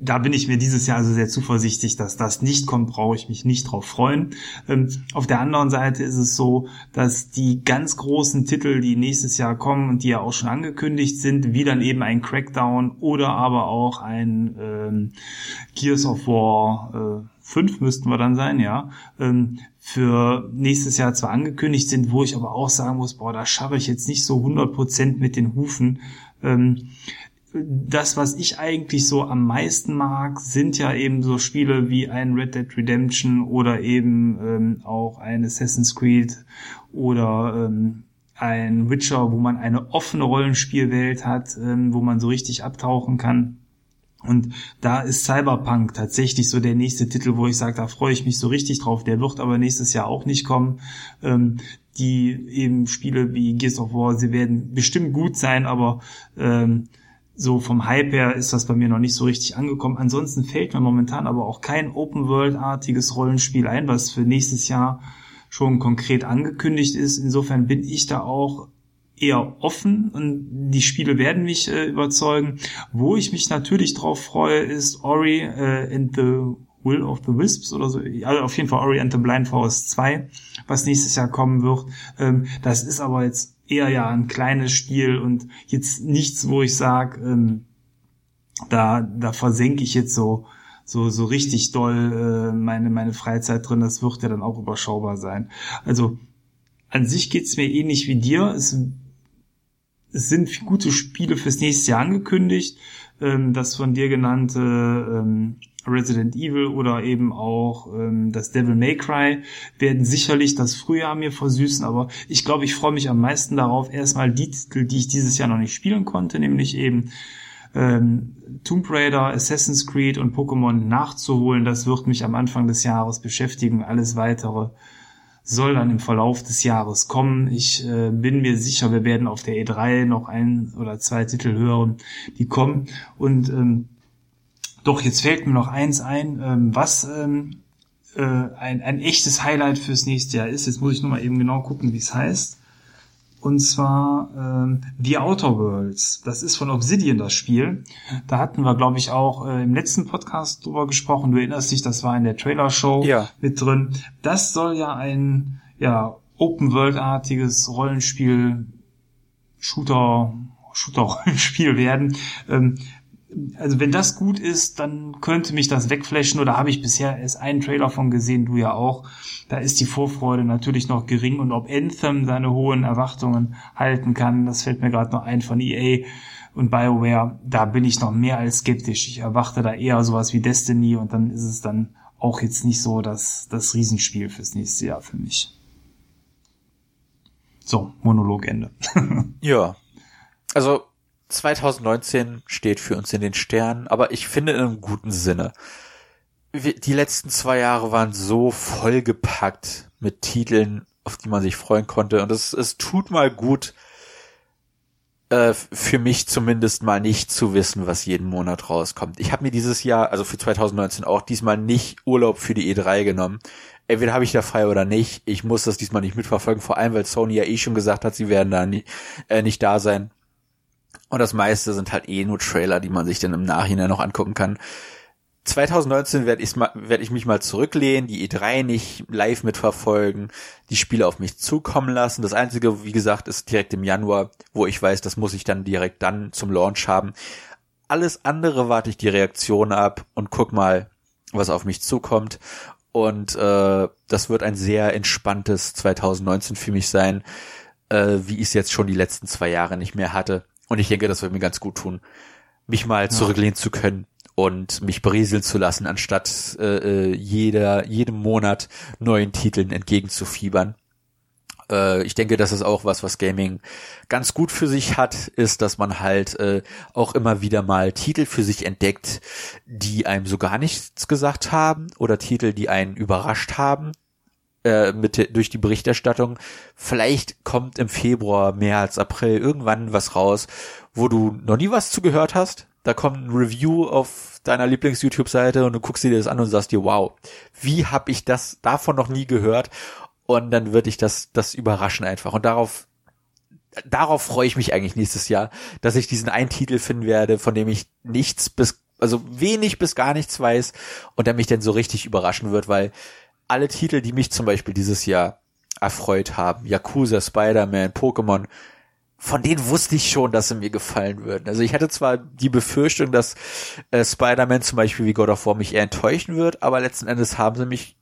Speaker 1: da bin ich mir dieses Jahr also sehr zuversichtlich, dass das nicht kommt, brauche ich mich nicht drauf freuen. Ähm, auf der anderen Seite ist es so, dass die ganz großen Titel, die nächstes Jahr kommen und die ja auch schon angekündigt sind, wie dann eben ein Crackdown oder aber auch ein ähm, Gears of War äh, 5 müssten wir dann sein, ja, ähm, für nächstes Jahr zwar angekündigt sind, wo ich aber auch sagen muss, boah, da schaffe ich jetzt nicht so 100% mit den Hufen. Ähm, das, was ich eigentlich so am meisten mag, sind ja eben so Spiele wie ein Red Dead Redemption oder eben ähm, auch ein Assassin's Creed oder ähm, ein Witcher, wo man eine offene Rollenspielwelt hat, ähm, wo man so richtig abtauchen kann. Und da ist Cyberpunk tatsächlich so der nächste Titel, wo ich sage, da freue ich mich so richtig drauf. Der wird aber nächstes Jahr auch nicht kommen. Ähm, die eben Spiele wie Gears of War, sie werden bestimmt gut sein, aber ähm, so vom Hype her ist das bei mir noch nicht so richtig angekommen. Ansonsten fällt mir momentan aber auch kein Open-World-artiges Rollenspiel ein, was für nächstes Jahr schon konkret angekündigt ist. Insofern bin ich da auch eher offen und die Spiele werden mich äh, überzeugen. Wo ich mich natürlich drauf freue, ist Ori äh, and the Will of the Wisps oder so. Also auf jeden Fall Ori and the Blind Forest 2, was nächstes Jahr kommen wird. Ähm, das ist aber jetzt eher ja ein kleines Spiel und jetzt nichts, wo ich sage, ähm, da, da versenke ich jetzt so, so, so richtig doll äh, meine, meine Freizeit drin. Das wird ja dann auch überschaubar sein. Also an sich geht's mir ähnlich wie dir. Es, es sind gute Spiele fürs nächste Jahr angekündigt. Ähm, das von dir genannte ähm, Resident Evil oder eben auch ähm, das Devil May Cry werden sicherlich das Frühjahr mir versüßen, aber ich glaube, ich freue mich am meisten darauf, erstmal die Titel, die ich dieses Jahr noch nicht spielen konnte, nämlich eben ähm, Tomb Raider, Assassin's Creed und Pokémon nachzuholen. Das wird mich am Anfang des Jahres beschäftigen. Alles weitere soll dann im Verlauf des Jahres kommen. Ich äh, bin mir sicher, wir werden auf der E3 noch ein oder zwei Titel hören, die kommen. Und ähm, doch, jetzt fällt mir noch eins ein, ähm, was ähm, äh, ein, ein echtes Highlight fürs nächste Jahr ist. Jetzt muss ich nur mal eben genau gucken, wie es heißt. Und zwar ähm, The Outer Worlds. Das ist von Obsidian das Spiel. Da hatten wir, glaube ich, auch äh, im letzten Podcast drüber gesprochen. Du erinnerst dich, das war in der Trailer-Show
Speaker 2: ja.
Speaker 1: mit drin. Das soll ja ein ja, Open-World-artiges Rollenspiel, Shooter, Shooter-Rollenspiel (laughs) werden. Ähm, also wenn das gut ist, dann könnte mich das wegflashen oder habe ich bisher erst einen Trailer von gesehen, du ja auch. Da ist die Vorfreude natürlich noch gering und ob Anthem seine hohen Erwartungen halten kann, das fällt mir gerade noch ein von EA und BioWare, da bin ich noch mehr als skeptisch. Ich erwarte da eher sowas wie Destiny und dann ist es dann auch jetzt nicht so das, das Riesenspiel fürs nächste Jahr für mich. So, Monologende. (laughs)
Speaker 2: ja. Also 2019 steht für uns in den Sternen, aber ich finde in einem guten Sinne. Die letzten zwei Jahre waren so vollgepackt mit Titeln, auf die man sich freuen konnte. Und es, es tut mal gut, äh, für mich zumindest mal nicht zu wissen, was jeden Monat rauskommt. Ich habe mir dieses Jahr, also für 2019 auch, diesmal nicht Urlaub für die E3 genommen. Entweder habe ich da frei oder nicht. Ich muss das diesmal nicht mitverfolgen, vor allem weil Sony ja eh schon gesagt hat, sie werden da nie, äh, nicht da sein. Und das meiste sind halt eh nur Trailer, die man sich dann im Nachhinein noch angucken kann. 2019 werde ich, werd ich mich mal zurücklehnen, die E3 nicht live mitverfolgen, die Spiele auf mich zukommen lassen. Das Einzige, wie gesagt, ist direkt im Januar, wo ich weiß, das muss ich dann direkt dann zum Launch haben. Alles andere warte ich die Reaktion ab und guck mal, was auf mich zukommt. Und äh, das wird ein sehr entspanntes 2019 für mich sein, äh, wie ich es jetzt schon die letzten zwei Jahre nicht mehr hatte. Und ich denke, das wird mir ganz gut tun, mich mal zurücklehnen zu können und mich berieseln zu lassen, anstatt äh, äh, jeder, jedem Monat neuen Titeln entgegenzufiebern. Äh, ich denke, das ist auch was, was Gaming ganz gut für sich hat, ist, dass man halt äh, auch immer wieder mal Titel für sich entdeckt, die einem so gar nichts gesagt haben oder Titel, die einen überrascht haben, äh, mit durch die Berichterstattung. Vielleicht kommt im Februar, März, April irgendwann was raus, wo du noch nie was zugehört hast. Da kommt ein Review auf deiner Lieblings-YouTube-Seite und du guckst dir das an und sagst dir, wow, wie habe ich das davon noch nie gehört? Und dann wird dich das, das überraschen einfach. Und darauf, darauf freue ich mich eigentlich nächstes Jahr, dass ich diesen einen Titel finden werde, von dem ich nichts bis, also wenig bis gar nichts weiß und der mich dann so richtig überraschen wird, weil alle Titel, die mich zum Beispiel dieses Jahr erfreut haben, Yakuza, Spider-Man, Pokémon, von denen wusste ich schon, dass sie mir gefallen würden. Also ich hatte zwar die Befürchtung, dass äh, Spider-Man zum Beispiel wie God of War mich eher enttäuschen wird, aber letzten Endes haben sie mich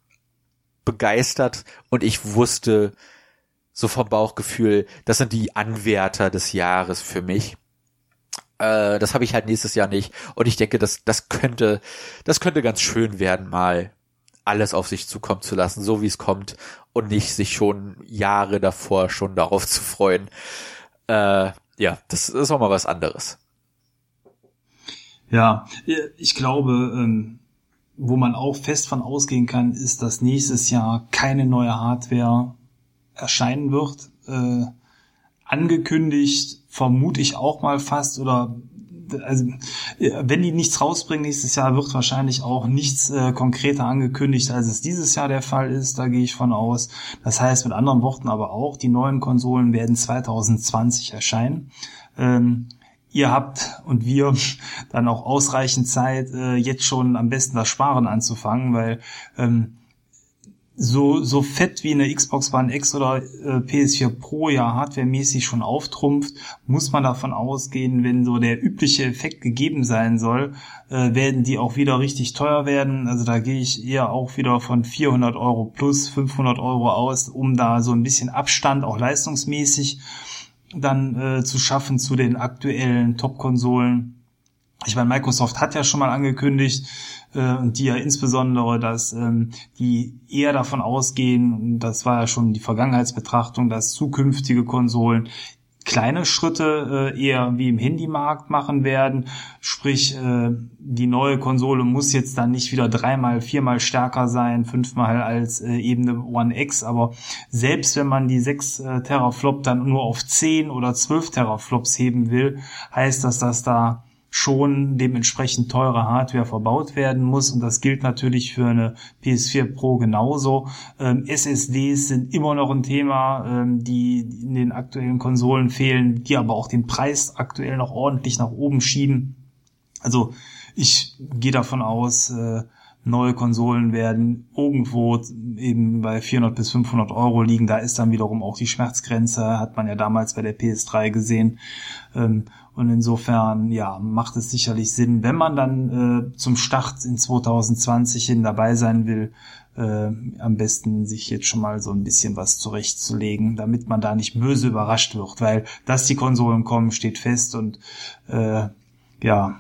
Speaker 2: begeistert und ich wusste so vom Bauchgefühl, das sind die Anwärter des Jahres für mich. Äh, das habe ich halt nächstes Jahr nicht und ich denke, das das könnte das könnte ganz schön werden mal alles auf sich zukommen zu lassen, so wie es kommt und nicht sich schon Jahre davor schon darauf zu freuen. Äh, ja, das ist auch mal was anderes.
Speaker 1: Ja, ich glaube, ähm, wo man auch fest von ausgehen kann, ist, dass nächstes Jahr keine neue Hardware erscheinen wird. Äh, angekündigt vermute ich auch mal fast oder also wenn die nichts rausbringen nächstes Jahr, wird wahrscheinlich auch nichts äh, konkreter angekündigt, als es dieses Jahr der Fall ist. Da gehe ich von aus. Das heißt mit anderen Worten aber auch, die neuen Konsolen werden 2020 erscheinen. Ähm, ihr habt und wir (laughs) dann auch ausreichend Zeit, äh, jetzt schon am besten das Sparen anzufangen, weil ähm, so, so fett wie eine Xbox One X oder äh, PS4 Pro ja hardwaremäßig schon auftrumpft, muss man davon ausgehen, wenn so der übliche Effekt gegeben sein soll, äh, werden die auch wieder richtig teuer werden. Also da gehe ich eher auch wieder von 400 Euro plus 500 Euro aus, um da so ein bisschen Abstand auch leistungsmäßig dann äh, zu schaffen zu den aktuellen Top-Konsolen. Ich meine, Microsoft hat ja schon mal angekündigt, äh, und die ja insbesondere, dass ähm, die eher davon ausgehen, und das war ja schon die Vergangenheitsbetrachtung, dass zukünftige Konsolen kleine Schritte äh, eher wie im Handymarkt machen werden. Sprich, äh, die neue Konsole muss jetzt dann nicht wieder dreimal, viermal stärker sein, fünfmal als äh, eben eine One X. Aber selbst wenn man die 6 äh, Teraflop dann nur auf 10 oder 12 Teraflops heben will, heißt das, dass da schon dementsprechend teure Hardware verbaut werden muss und das gilt natürlich für eine PS4 Pro genauso. Ähm, SSDs sind immer noch ein Thema, ähm, die in den aktuellen Konsolen fehlen, die aber auch den Preis aktuell noch ordentlich nach oben schieben. Also ich gehe davon aus, äh, neue Konsolen werden irgendwo eben bei 400 bis 500 Euro liegen. Da ist dann wiederum auch die Schmerzgrenze, hat man ja damals bei der PS3 gesehen. Ähm, und insofern, ja, macht es sicherlich Sinn, wenn man dann äh, zum Start in 2020 hin dabei sein will, äh, am besten sich jetzt schon mal so ein bisschen was zurechtzulegen, damit man da nicht böse überrascht wird, weil dass die Konsolen kommen, steht fest und äh, ja,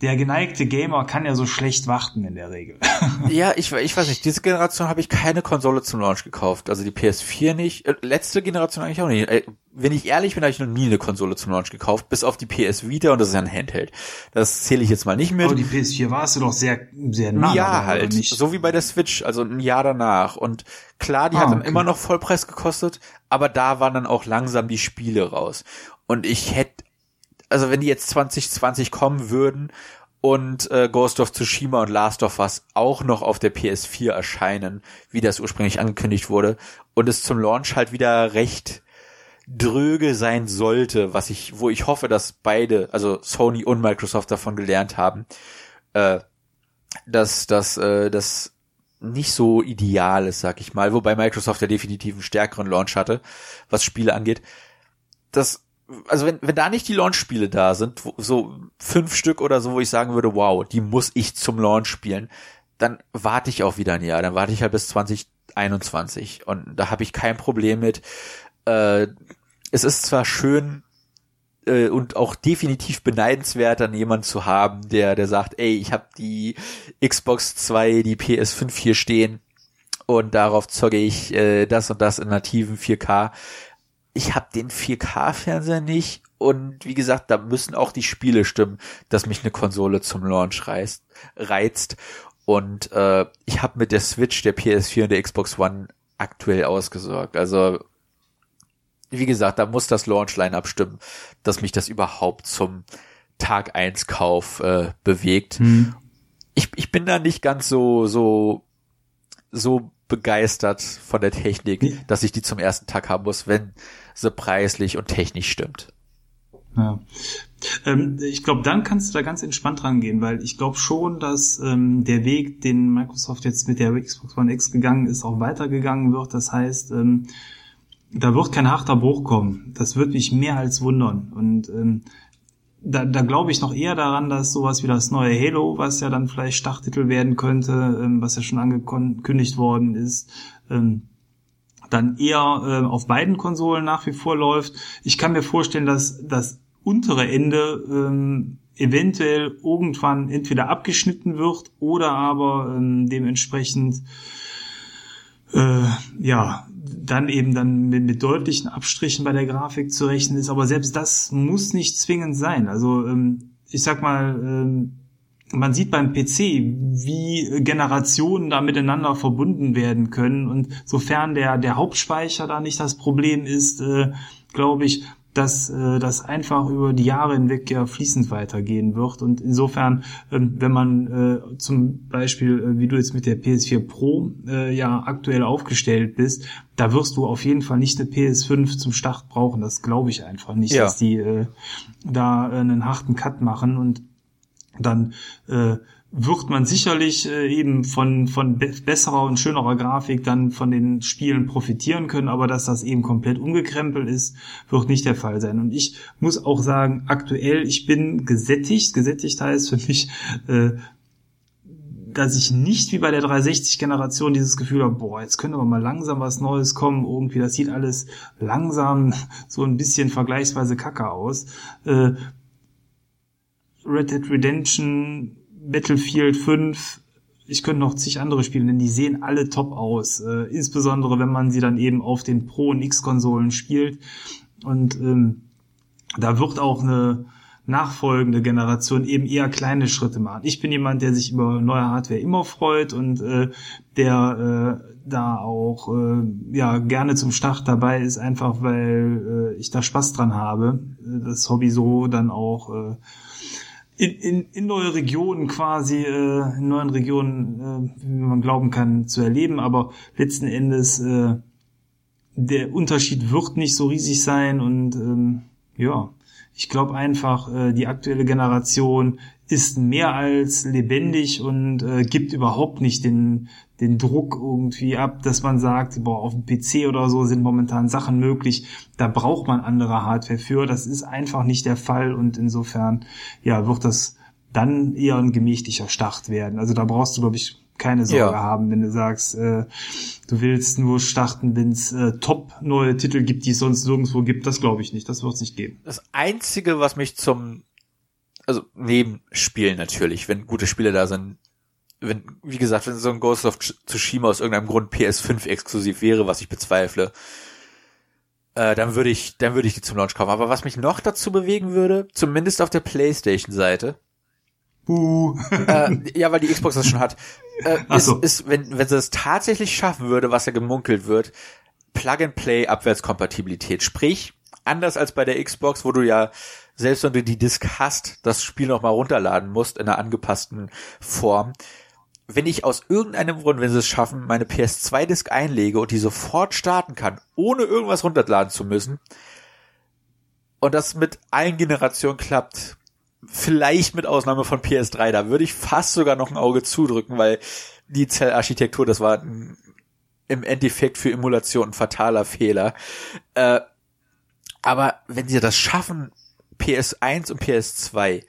Speaker 1: der geneigte Gamer kann ja so schlecht warten in der Regel. (laughs)
Speaker 2: ja, ich, ich weiß nicht, diese Generation habe ich keine Konsole zum Launch gekauft. Also die PS4 nicht, äh, letzte Generation eigentlich auch nicht. Äh, wenn ich ehrlich bin, habe ich noch nie eine Konsole zum Launch gekauft, bis auf die PS Vita und das ist ja ein Handheld. Das zähle ich jetzt mal nicht mit.
Speaker 1: Aber die PS4 warst du doch sehr, sehr nah.
Speaker 2: Ja, halt. Nicht? So wie bei der Switch, also ein Jahr danach. Und klar, die ah, hat dann okay. immer noch Vollpreis gekostet, aber da waren dann auch langsam die Spiele raus. Und ich hätte also wenn die jetzt 2020 kommen würden und äh, Ghost of Tsushima und Last of Us auch noch auf der PS4 erscheinen, wie das ursprünglich angekündigt wurde, und es zum Launch halt wieder recht dröge sein sollte, was ich, wo ich hoffe, dass beide, also Sony und Microsoft davon gelernt haben, äh, dass dass äh, das nicht so ideal ist, sag ich mal, wobei Microsoft ja definitiv einen stärkeren Launch hatte, was Spiele angeht. Das also wenn, wenn da nicht die Launch-Spiele da sind, wo, so fünf Stück oder so, wo ich sagen würde, wow, die muss ich zum Launch spielen, dann warte ich auch wieder ein Jahr, dann warte ich halt bis 2021 und da habe ich kein Problem mit. Äh, es ist zwar schön äh, und auch definitiv beneidenswert, dann jemand zu haben, der der sagt, ey, ich habe die Xbox 2, die PS5 hier stehen und darauf zocke ich äh, das und das in nativen 4K ich habe den 4K-Fernseher nicht und wie gesagt, da müssen auch die Spiele stimmen, dass mich eine Konsole zum Launch reizt. reizt. Und äh, ich habe mit der Switch, der PS4 und der Xbox One aktuell ausgesorgt. Also wie gesagt, da muss das Launch-Line abstimmen, dass mich das überhaupt zum Tag 1 Kauf äh, bewegt. Hm. Ich, ich bin da nicht ganz so so so begeistert von der Technik, dass ich die zum ersten Tag haben muss, wenn sie preislich und technisch stimmt.
Speaker 1: Ja. Ähm, ich glaube, dann kannst du da ganz entspannt rangehen, weil ich glaube schon, dass ähm, der Weg, den Microsoft jetzt mit der Xbox One X gegangen ist, auch weitergegangen wird. Das heißt, ähm, da wird kein harter Bruch kommen. Das wird mich mehr als wundern. Und ähm, da, da glaube ich noch eher daran, dass sowas wie das neue Halo, was ja dann vielleicht Starttitel werden könnte, ähm, was ja schon angekündigt worden ist, ähm, dann eher äh, auf beiden Konsolen nach wie vor läuft. Ich kann mir vorstellen, dass das untere Ende ähm, eventuell irgendwann entweder abgeschnitten wird oder aber ähm, dementsprechend äh, ja dann eben dann mit, mit deutlichen Abstrichen bei der Grafik zu rechnen ist. Aber selbst das muss nicht zwingend sein. Also ähm, ich sag mal, ähm, man sieht beim PC, wie Generationen da miteinander verbunden werden können. Und sofern der, der Hauptspeicher da nicht das Problem ist, äh, glaube ich, dass äh, das einfach über die Jahre hinweg ja fließend weitergehen wird. Und insofern, ähm, wenn man äh, zum Beispiel, äh, wie du jetzt mit der PS4 Pro äh, ja aktuell aufgestellt bist, da wirst du auf jeden Fall nicht eine PS5 zum Start brauchen. Das glaube ich einfach nicht, ja. dass die äh, da äh, einen harten Cut machen und dann äh, wird man sicherlich äh, eben von, von be besserer und schönerer Grafik dann von den Spielen profitieren können, aber dass das eben komplett umgekrempelt ist, wird nicht der Fall sein. Und ich muss auch sagen, aktuell, ich bin gesättigt. Gesättigt heißt für mich, äh, dass ich nicht wie bei der 360-Generation dieses Gefühl habe, boah, jetzt könnte aber mal langsam was Neues kommen, irgendwie, das sieht alles langsam so ein bisschen vergleichsweise kacke aus. Äh, Red Dead Redemption Battlefield 5, ich könnte noch zig andere Spiele nennen, die sehen alle top aus. Äh, insbesondere wenn man sie dann eben auf den Pro- und X-Konsolen spielt. Und ähm, da wird auch eine, nachfolgende Generation eben eher kleine Schritte machen. Ich bin jemand, der sich über neue Hardware immer freut und äh, der äh, da auch äh, ja gerne zum Start dabei ist, einfach weil äh, ich da Spaß dran habe, das Hobby so dann auch äh, in, in, in neue Regionen quasi, äh, in neuen Regionen, äh, wie man glauben kann, zu erleben. Aber letzten Endes äh, der Unterschied wird nicht so riesig sein und ähm, ja, ich glaube einfach, äh, die aktuelle Generation ist mehr als lebendig und äh, gibt überhaupt nicht den, den Druck irgendwie ab, dass man sagt, boah, auf dem PC oder so sind momentan Sachen möglich, da braucht man andere Hardware für. Das ist einfach nicht der Fall und insofern, ja, wird das dann eher ein gemächlicher Start werden. Also da brauchst du, glaube ich, keine Sorge ja. haben, wenn du sagst, äh, du willst nur starten, wenn es äh, top neue Titel gibt, die es sonst nirgendwo gibt. Das glaube ich nicht. Das wird es nicht geben.
Speaker 2: Das Einzige, was mich zum, also neben Spielen natürlich, wenn gute Spiele da sind, wenn, wie gesagt, wenn so ein Ghost of Tsushima aus irgendeinem Grund PS5 exklusiv wäre, was ich bezweifle, äh, dann würde ich, dann würde ich die zum Launch kaufen. Aber was mich noch dazu bewegen würde, zumindest auf der PlayStation-Seite,
Speaker 1: Uh.
Speaker 2: äh, ja, weil die Xbox das schon hat. (laughs) Äh, ist, so. ist, wenn, wenn sie es tatsächlich schaffen würde, was ja gemunkelt wird, Plug-and-Play-Abwärtskompatibilität. Sprich, anders als bei der Xbox, wo du ja selbst wenn du die Disk hast, das Spiel nochmal runterladen musst in einer angepassten Form. Wenn ich aus irgendeinem Grund, wenn sie es schaffen, meine PS2-Disk einlege und die sofort starten kann, ohne irgendwas runterladen zu müssen, und das mit allen Generationen klappt, vielleicht mit Ausnahme von PS3, da würde ich fast sogar noch ein Auge zudrücken, weil die Zellarchitektur, das war ein, im Endeffekt für Emulation ein fataler Fehler. Äh, aber wenn sie das schaffen, PS1 und PS2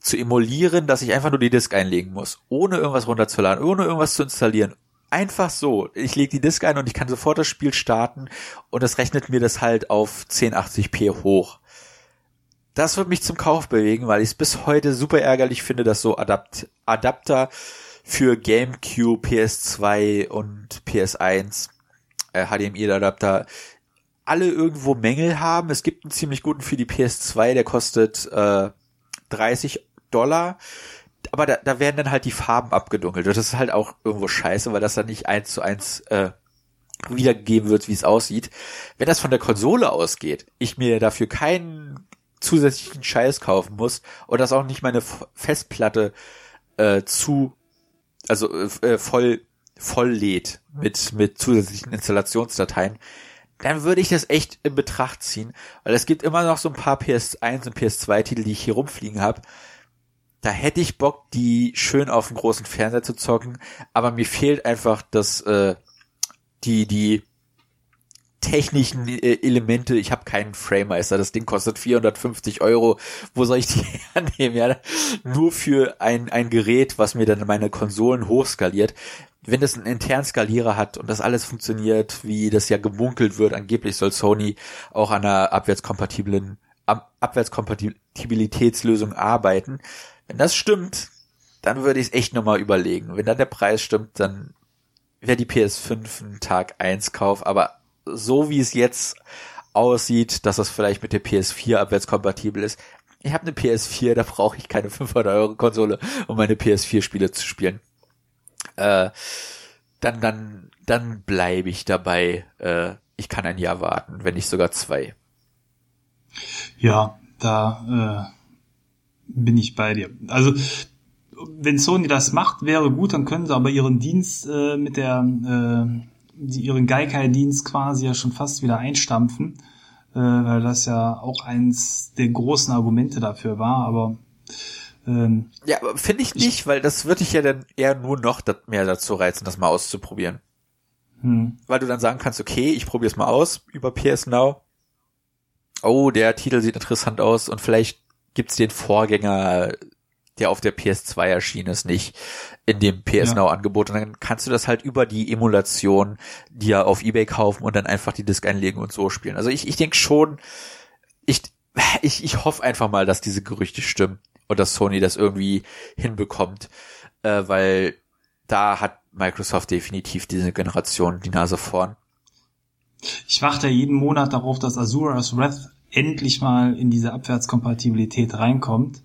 Speaker 2: zu emulieren, dass ich einfach nur die Disk einlegen muss, ohne irgendwas runterzuladen, ohne irgendwas zu installieren. Einfach so. Ich lege die Disk ein und ich kann sofort das Spiel starten und es rechnet mir das halt auf 1080p hoch. Das wird mich zum Kauf bewegen, weil ich es bis heute super ärgerlich finde, dass so Adapt Adapter für GameCube, PS2 und PS1 äh, HDMI-Adapter alle irgendwo Mängel haben. Es gibt einen ziemlich guten für die PS2, der kostet äh, 30 Dollar. Aber da, da werden dann halt die Farben abgedunkelt. Das ist halt auch irgendwo scheiße, weil das dann nicht eins zu eins äh, wiedergegeben wird, wie es aussieht. Wenn das von der Konsole ausgeht, ich mir dafür keinen zusätzlichen Scheiß kaufen muss und das auch nicht meine Festplatte äh, zu, also äh, voll voll lädt mit mit zusätzlichen Installationsdateien, dann würde ich das echt in Betracht ziehen, weil es gibt immer noch so ein paar PS1 und PS2 Titel, die ich hier rumfliegen habe. Da hätte ich Bock, die schön auf dem großen Fernseher zu zocken, aber mir fehlt einfach das äh, die die technischen äh, Elemente. Ich habe keinen Framemeister. Das Ding kostet 450 Euro. Wo soll ich die (laughs) hernehmen? Ja, nur für ein, ein Gerät, was mir dann meine Konsolen hochskaliert wenn das einen internen Skalierer hat und das alles funktioniert, wie das ja gemunkelt wird, angeblich soll Sony auch an einer abwärtskompatiblen Abwärtskompatibilitätslösung arbeiten. Wenn das stimmt, dann würde ich es echt nochmal überlegen. Wenn dann der Preis stimmt, dann wäre die PS5 ein Tag 1 Kauf, aber so wie es jetzt aussieht, dass das vielleicht mit der PS4 abwärtskompatibel ist. Ich habe eine PS4, da brauche ich keine 500 Euro Konsole, um meine PS4 Spiele zu spielen äh, dann, dann, dann bleibe ich dabei. Äh, ich kann ein Jahr warten, wenn nicht sogar zwei.
Speaker 1: Ja, da äh, bin ich bei dir. Also wenn Sony das macht, wäre gut, dann können sie aber ihren Dienst äh, mit der äh, ihren Geikai-Dienst quasi ja schon fast wieder einstampfen, äh, weil das ja auch eins der großen Argumente dafür war. Aber
Speaker 2: ähm, ja, finde ich nicht, ich, weil das würde ich ja dann eher nur noch mehr dazu reizen, das mal auszuprobieren. Hm. Weil du dann sagen kannst, okay, ich probiere es mal aus über PS Now. Oh, der Titel sieht interessant aus und vielleicht gibt's den Vorgänger, der auf der PS2 erschienen ist, nicht in dem PS ja. Now Angebot. Und dann kannst du das halt über die Emulation dir auf Ebay kaufen und dann einfach die Disk einlegen und so spielen. Also ich, ich denke schon, ich, ich, ich hoffe einfach mal, dass diese Gerüchte stimmen und dass Sony das irgendwie hinbekommt, äh, weil da hat Microsoft definitiv diese Generation die Nase vorn.
Speaker 1: Ich warte jeden Monat darauf, dass Azura's Wrath endlich mal in diese Abwärtskompatibilität reinkommt.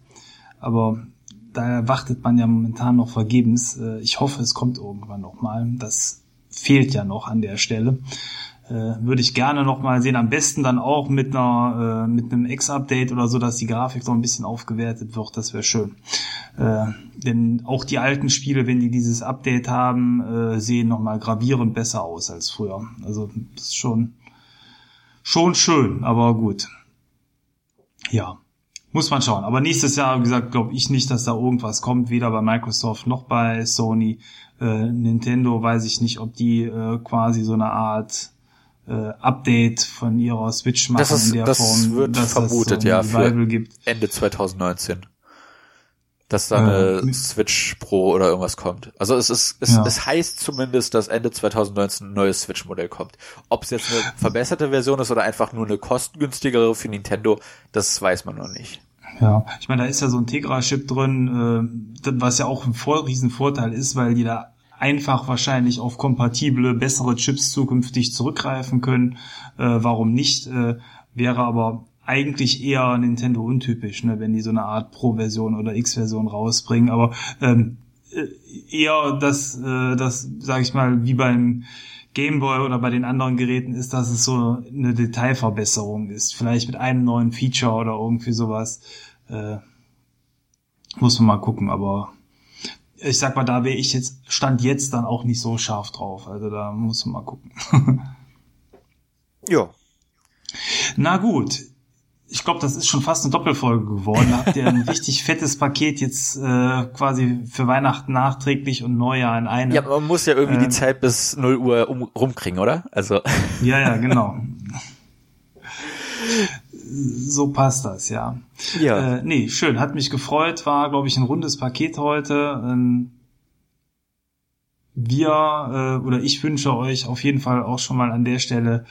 Speaker 1: Aber da wartet man ja momentan noch vergebens. Äh, ich hoffe, es kommt irgendwann noch mal. Das fehlt ja noch an der Stelle. Äh, würde ich gerne noch mal sehen. Am besten dann auch mit einer äh, mit einem X-Update oder so, dass die Grafik so ein bisschen aufgewertet wird. Das wäre schön. Äh, denn auch die alten Spiele, wenn die dieses Update haben, äh, sehen noch mal gravierend besser aus als früher. Also das ist schon schon schön, aber gut. Ja. Muss man schauen. Aber nächstes Jahr, wie gesagt, glaube ich nicht, dass da irgendwas kommt, weder bei Microsoft noch bei Sony. Äh, Nintendo weiß ich nicht, ob die äh, quasi so eine Art äh, Update von ihrer Switch machen
Speaker 2: das ist,
Speaker 1: in der
Speaker 2: das
Speaker 1: Form,
Speaker 2: wird
Speaker 1: dass
Speaker 2: vermutet,
Speaker 1: das so
Speaker 2: ja, für
Speaker 1: Revival gibt.
Speaker 2: Ende 2019. Dass da
Speaker 1: Äh,
Speaker 2: eine Switch Pro oder irgendwas kommt. Also es ist, es,
Speaker 1: Ja.
Speaker 2: es heißt zumindest, dass Ende 2019 ein neues Switch-Modell kommt. Ob es jetzt eine (laughs) verbesserte Version ist oder einfach nur eine kostengünstigere für Nintendo, das weiß man noch nicht.
Speaker 1: Ja, ich meine, da ist ja so ein Tegra-Chip drin, äh, was ja auch ein voll riesen Vorteil ist, weil die da einfach wahrscheinlich auf kompatible, bessere Chips zukünftig zurückgreifen können. Äh, warum nicht? Äh, wäre aber eigentlich eher Nintendo untypisch, ne, wenn die so eine Art Pro-Version oder X-Version rausbringen. Aber ähm, äh, eher das, äh, das, sage ich mal, wie beim Gameboy oder bei den anderen Geräten ist, dass es so eine Detailverbesserung ist. Vielleicht mit einem neuen Feature oder irgendwie sowas. Äh, muss man mal gucken, aber ich sag mal, da wäre ich jetzt, stand jetzt dann auch nicht so scharf drauf. Also da muss man mal gucken.
Speaker 2: Ja.
Speaker 1: Na gut. Ich glaube, das ist schon fast eine Doppelfolge geworden. Da habt ihr ein (laughs) richtig fettes Paket jetzt äh, quasi für Weihnachten nachträglich und Neujahr in einem.
Speaker 2: Ja, man muss ja irgendwie
Speaker 1: Ähm.
Speaker 2: die Zeit bis 0 Uhr um, rumkriegen, oder? Also,
Speaker 1: Ja, ja, genau. (laughs) so passt das, ja.
Speaker 2: ja.
Speaker 1: Äh, nee, schön, hat mich gefreut, war, glaube ich, ein rundes Paket heute. Ähm, wir äh, oder ich wünsche euch auf jeden Fall auch schon mal an der Stelle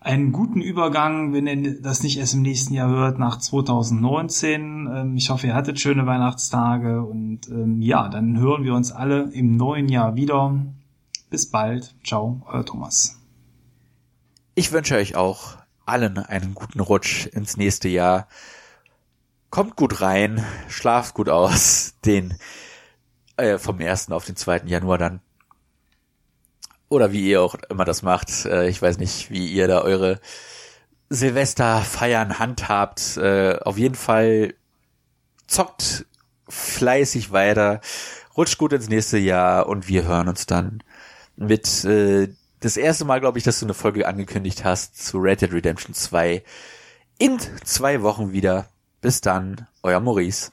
Speaker 1: einen guten Übergang, wenn ihr das nicht erst im nächsten Jahr hört, nach 2019. Ähm, ich hoffe, ihr hattet schöne Weihnachtstage und ähm, ja, dann hören wir uns alle im neuen Jahr wieder. Bis bald. Ciao, euer Thomas.
Speaker 2: Ich wünsche euch auch allen einen guten Rutsch ins nächste Jahr. Kommt gut rein, schlaft gut aus, den äh, vom 1. auf den 2. Januar dann. Oder wie ihr auch immer das macht. Äh, ich weiß nicht, wie ihr da eure Silvesterfeiern handhabt. Äh, auf jeden Fall zockt fleißig weiter, rutscht gut ins nächste Jahr und wir hören uns dann mit äh, das erste Mal, glaube ich, dass du eine Folge angekündigt hast zu Red Dead Redemption 2 in zwei Wochen wieder. Bis dann, euer Maurice.